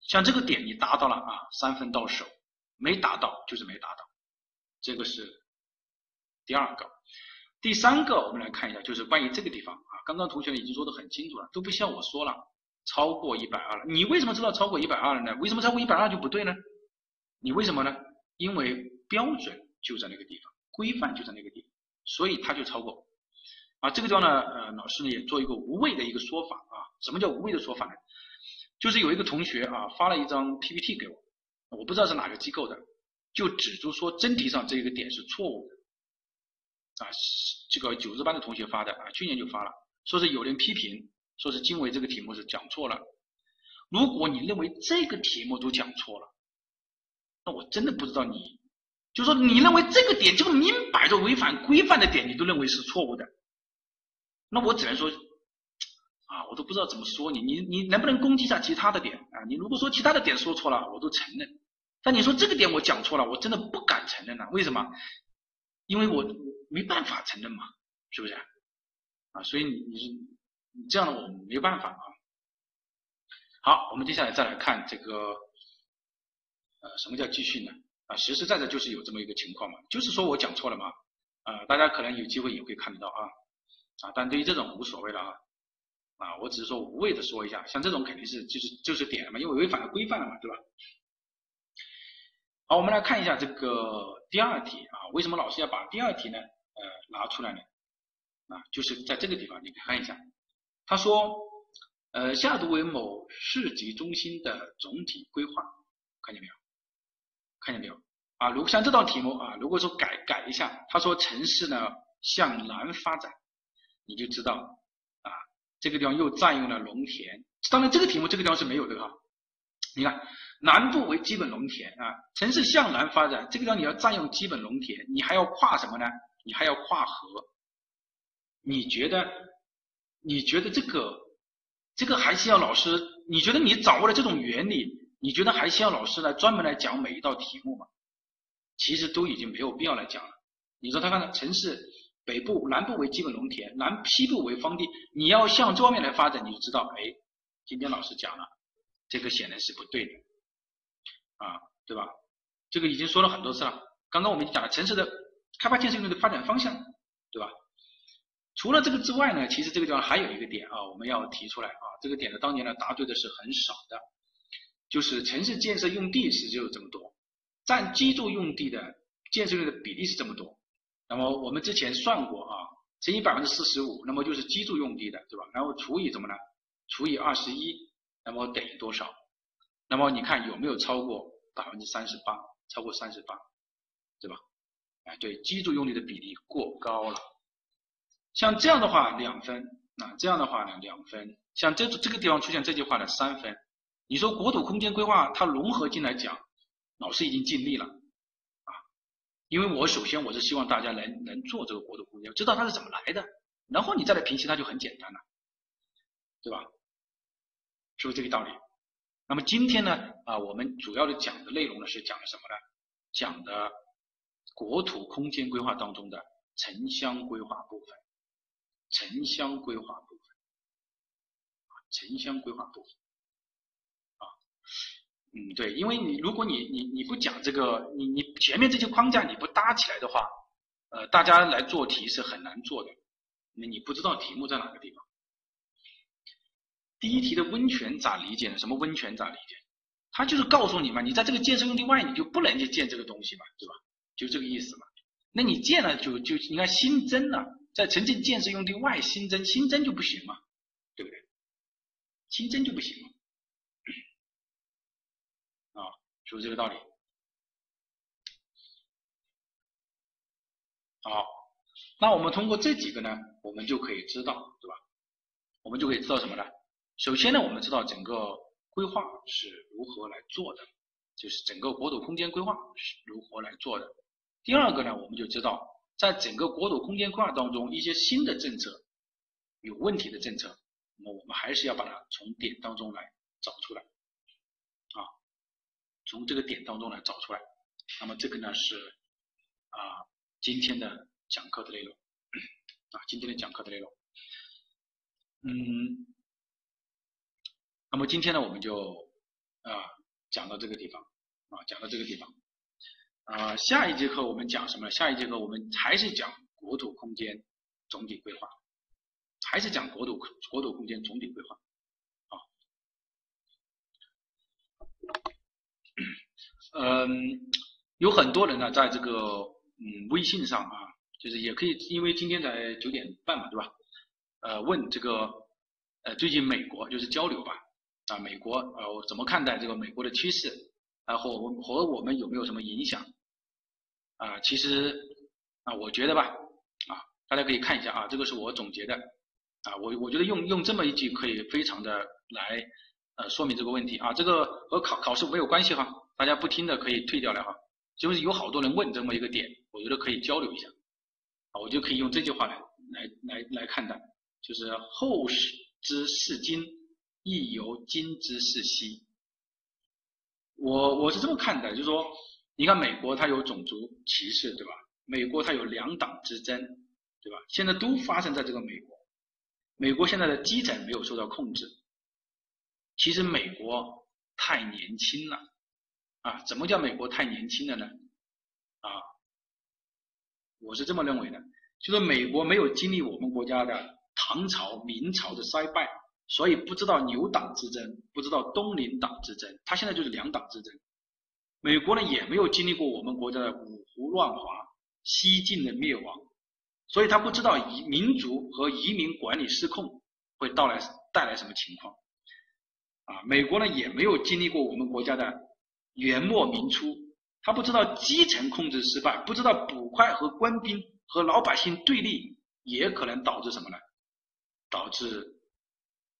像这个点你达到了啊，三分到手。没达到就是没达到，这个是第二个。第三个，我们来看一下，就是关于这个地方啊，刚刚同学已经说的很清楚了，都不需要我说了，超过一百二了。你为什么知道超过一百二了呢？为什么超过一百二就不对呢？你为什么呢？因为标准就在那个地方，规范就在那个地方，所以它就超过。啊，这个地方呢，呃，老师呢也做一个无谓的一个说法啊。什么叫无谓的说法呢？就是有一个同学啊发了一张 PPT 给我。我不知道是哪个机构的，就指出说真题上这一个点是错误的，啊，这个九日班的同学发的啊，去年就发了，说是有人批评，说是经纬这个题目是讲错了。如果你认为这个题目都讲错了，那我真的不知道你，就说你认为这个点就明摆着违反规范的点，你都认为是错误的，那我只能说。啊，我都不知道怎么说你，你你能不能攻击一下其他的点啊？你如果说其他的点说错了，我都承认，但你说这个点我讲错了，我真的不敢承认了。为什么？因为我没办法承认嘛，是不是？啊，所以你你你这样的我没办法啊。好，我们接下来再来看这个，呃，什么叫继续呢？啊，实实在在就是有这么一个情况嘛，就是说我讲错了嘛，啊，大家可能有机会也会看得到啊，啊，但对于这种无所谓了啊。啊，我只是说无谓的说一下，像这种肯定是就是就是点了嘛，因为违反了规范了嘛，对吧？好，我们来看一下这个第二题啊，为什么老师要把第二题呢？呃，拿出来呢？啊，就是在这个地方，你看一下，他说，呃，下图为某市级中心的总体规划，看见没有？看见没有？啊，如果像这道题目啊，如果说改改一下，他说城市呢向南发展，你就知道。啊这个地方又占用了农田，当然这个题目这个地方是没有的哈。你看，南部为基本农田啊，城市向南发展，这个地方你要占用基本农田，你还要跨什么呢？你还要跨河。你觉得？你觉得这个这个还需要老师？你觉得你掌握了这种原理，你觉得还需要老师来专门来讲每一道题目吗？其实都已经没有必要来讲了。你说他看到城市。北部、南部为基本农田，南西部为荒地。你要向这方面来发展，你就知道，哎，今天老师讲了，这个显然是不对的，啊，对吧？这个已经说了很多次了。刚刚我们讲了城市的开发建设用地的发展方向，对吧？除了这个之外呢，其实这个地方还有一个点啊，我们要提出来啊，这个点呢，当年呢答对的是很少的，就是城市建设用地是就这么多，占居住用地的建设用的比例是这么多，那么我们之前算过啊，乘以百分之四十五，那么就是居住用地的，对吧？然后除以怎么呢？除以二十一，那么等于多少？那么你看有没有超过百分之三十八？超过三十八，对吧？哎，对，居住用地的比例过高了。像这样的话两分，那这样的话呢两分。像这这个地方出现这句话呢三分。你说国土空间规划它融合进来讲，老师已经尽力了。因为我首先我是希望大家能能做这个国土空间，知道它是怎么来的，然后你再来评析它就很简单了，对吧？是不是这个道理？那么今天呢啊，我们主要的讲的内容呢是讲的什么呢？讲的国土空间规划当中的城乡规划部分。城乡规划部分，啊，城乡规划部分，啊，嗯，对，因为你如果你你你不讲这个，你你前面这些框架你不搭起来的话，呃，大家来做题是很难做的，那你不知道题目在哪个地方。第一题的温泉咋理解呢？什么温泉咋理解？他就是告诉你嘛，你在这个建设用地外，你就不能去建这个东西嘛，对吧？就这个意思嘛。那你建了就就应该新增了。在城镇建设用地外新增，新增就不行嘛，对不对？新增就不行嘛，啊，是不是这个道理？好，那我们通过这几个呢，我们就可以知道，对吧？我们就可以知道什么呢？首先呢，我们知道整个规划是如何来做的，就是整个国土空间规划是如何来做的。第二个呢，我们就知道。在整个国土空间规划当中，一些新的政策有问题的政策，那么我们还是要把它从点当中来找出来，从这个点当中来找出来。那么这个呢是啊今天的讲课的内容，啊今天的讲课的内容，嗯，那么今天呢我们就啊讲到这个地方，啊讲到这个地方。啊，下一节课我们讲什么？下一节课我们还是讲国土空间总体规划，还是讲国土国土空间总体规划。啊，嗯，有很多人呢，在这个嗯微信上啊，就是也可以，因为今天才九点半嘛，对吧？呃，问这个呃最近美国就是交流吧，啊，美国呃怎么看待这个美国的趋势，然后和我们有没有什么影响？啊，其实啊，我觉得吧，啊，大家可以看一下啊，这个是我总结的，啊，我我觉得用用这么一句可以非常的来呃说明这个问题啊，这个和考考试没有关系哈，大家不听的可以退掉了哈，就是有好多人问这么一个点，我觉得可以交流一下，啊，我就可以用这句话来来来来看待，就是后世之视今，亦犹今之视昔，我我是这么看的，就是说。你看美国它有种族歧视，对吧？美国它有两党之争，对吧？现在都发生在这个美国。美国现在的基层没有受到控制。其实美国太年轻了，啊，怎么叫美国太年轻了呢？啊，我是这么认为的，就是美国没有经历我们国家的唐朝、明朝的衰败，所以不知道牛党之争，不知道东林党之争，他现在就是两党之争。美国呢也没有经历过我们国家的五胡乱华、西晋的灭亡，所以他不知道移民族和移民管理失控会到来带来什么情况。啊，美国呢也没有经历过我们国家的元末明初，他不知道基层控制失败，不知道捕快和官兵和老百姓对立也可能导致什么呢？导致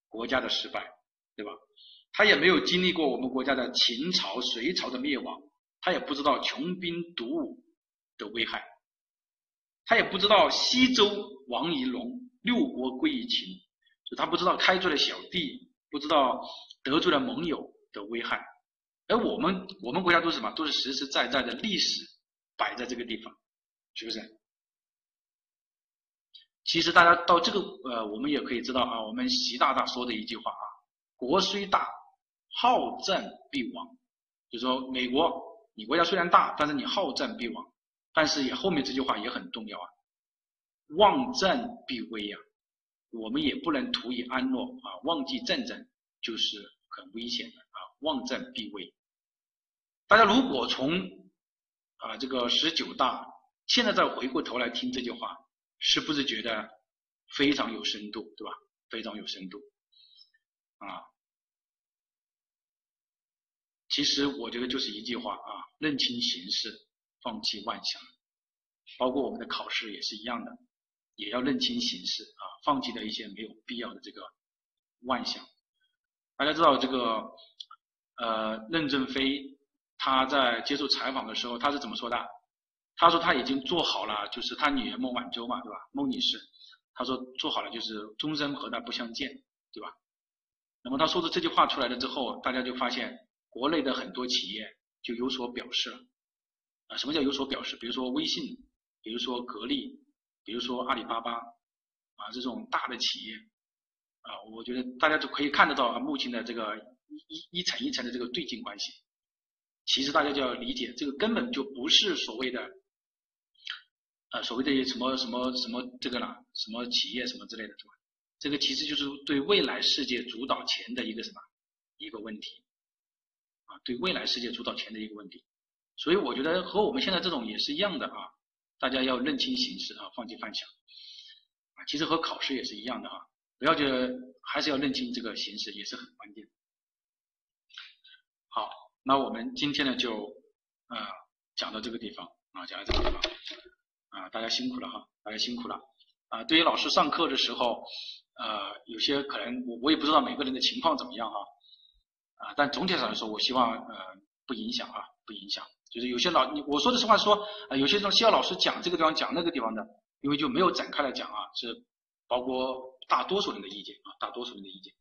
国家的失败，对吧？他也没有经历过我们国家的秦朝、隋朝的灭亡，他也不知道穷兵黩武的危害，他也不知道西周亡于戎，六国归于秦，就他不知道开罪了小弟，不知道得罪了盟友的危害。而我们我们国家都是什么？都是实实在在的历史摆在这个地方，是不是？其实大家到这个呃，我们也可以知道啊，我们习大大说的一句话啊，国虽大。好战必亡，就说美国，你国家虽然大，但是你好战必亡。但是也后面这句话也很重要啊，忘战必危呀，我们也不能图以安乐啊，忘记战争就是很危险的啊，忘战必危。大家如果从啊这个十九大，现在再回过头来听这句话，是不是觉得非常有深度，对吧？非常有深度啊。其实我觉得就是一句话啊，认清形势，放弃妄想。包括我们的考试也是一样的，也要认清形势啊，放弃掉一些没有必要的这个妄想。大家知道这个呃，任正非他在接受采访的时候，他是怎么说的？他说他已经做好了，就是他女儿孟晚舟嘛，对吧？孟女士，他说做好了就是终身和他不相见，对吧？那么他说的这句话出来了之后，大家就发现国内的很多企业就有所表示了啊。什么叫有所表示？比如说微信。比如说格力，比如说阿里巴巴，啊，这种大的企业，啊，我觉得大家就可以看得到啊，目前的这个一一层一层的这个对竞关系，其实大家就要理解，这个根本就不是所谓的，呃，所谓的什么什么什么这个啦，什么企业什么之类的，是吧？这个其实就是对未来世界主导权的一个什么一个问题，啊，对未来世界主导权的一个问题，所以我觉得和我们现在这种也是一样的啊。大家要认清形势啊，放弃幻想啊。其实和考试也是一样的啊，不要觉得还是要认清这个形势，也是很关键。那我们今天呢就啊讲到这个地方啊，讲到这个地方啊，大家辛苦了哈，大家辛苦了啊。对于老师上课的时候，呃，有些可能我我也不知道每个人的情况怎么样哈啊，但总体上来说，我希望呃不影响啊，不影响。就是有些老你我说的实话说，啊，有些东西要老师讲这个地方讲那个地方的，因为就没有展开来讲啊，是包括大多数人的意见啊，大多数人的意见。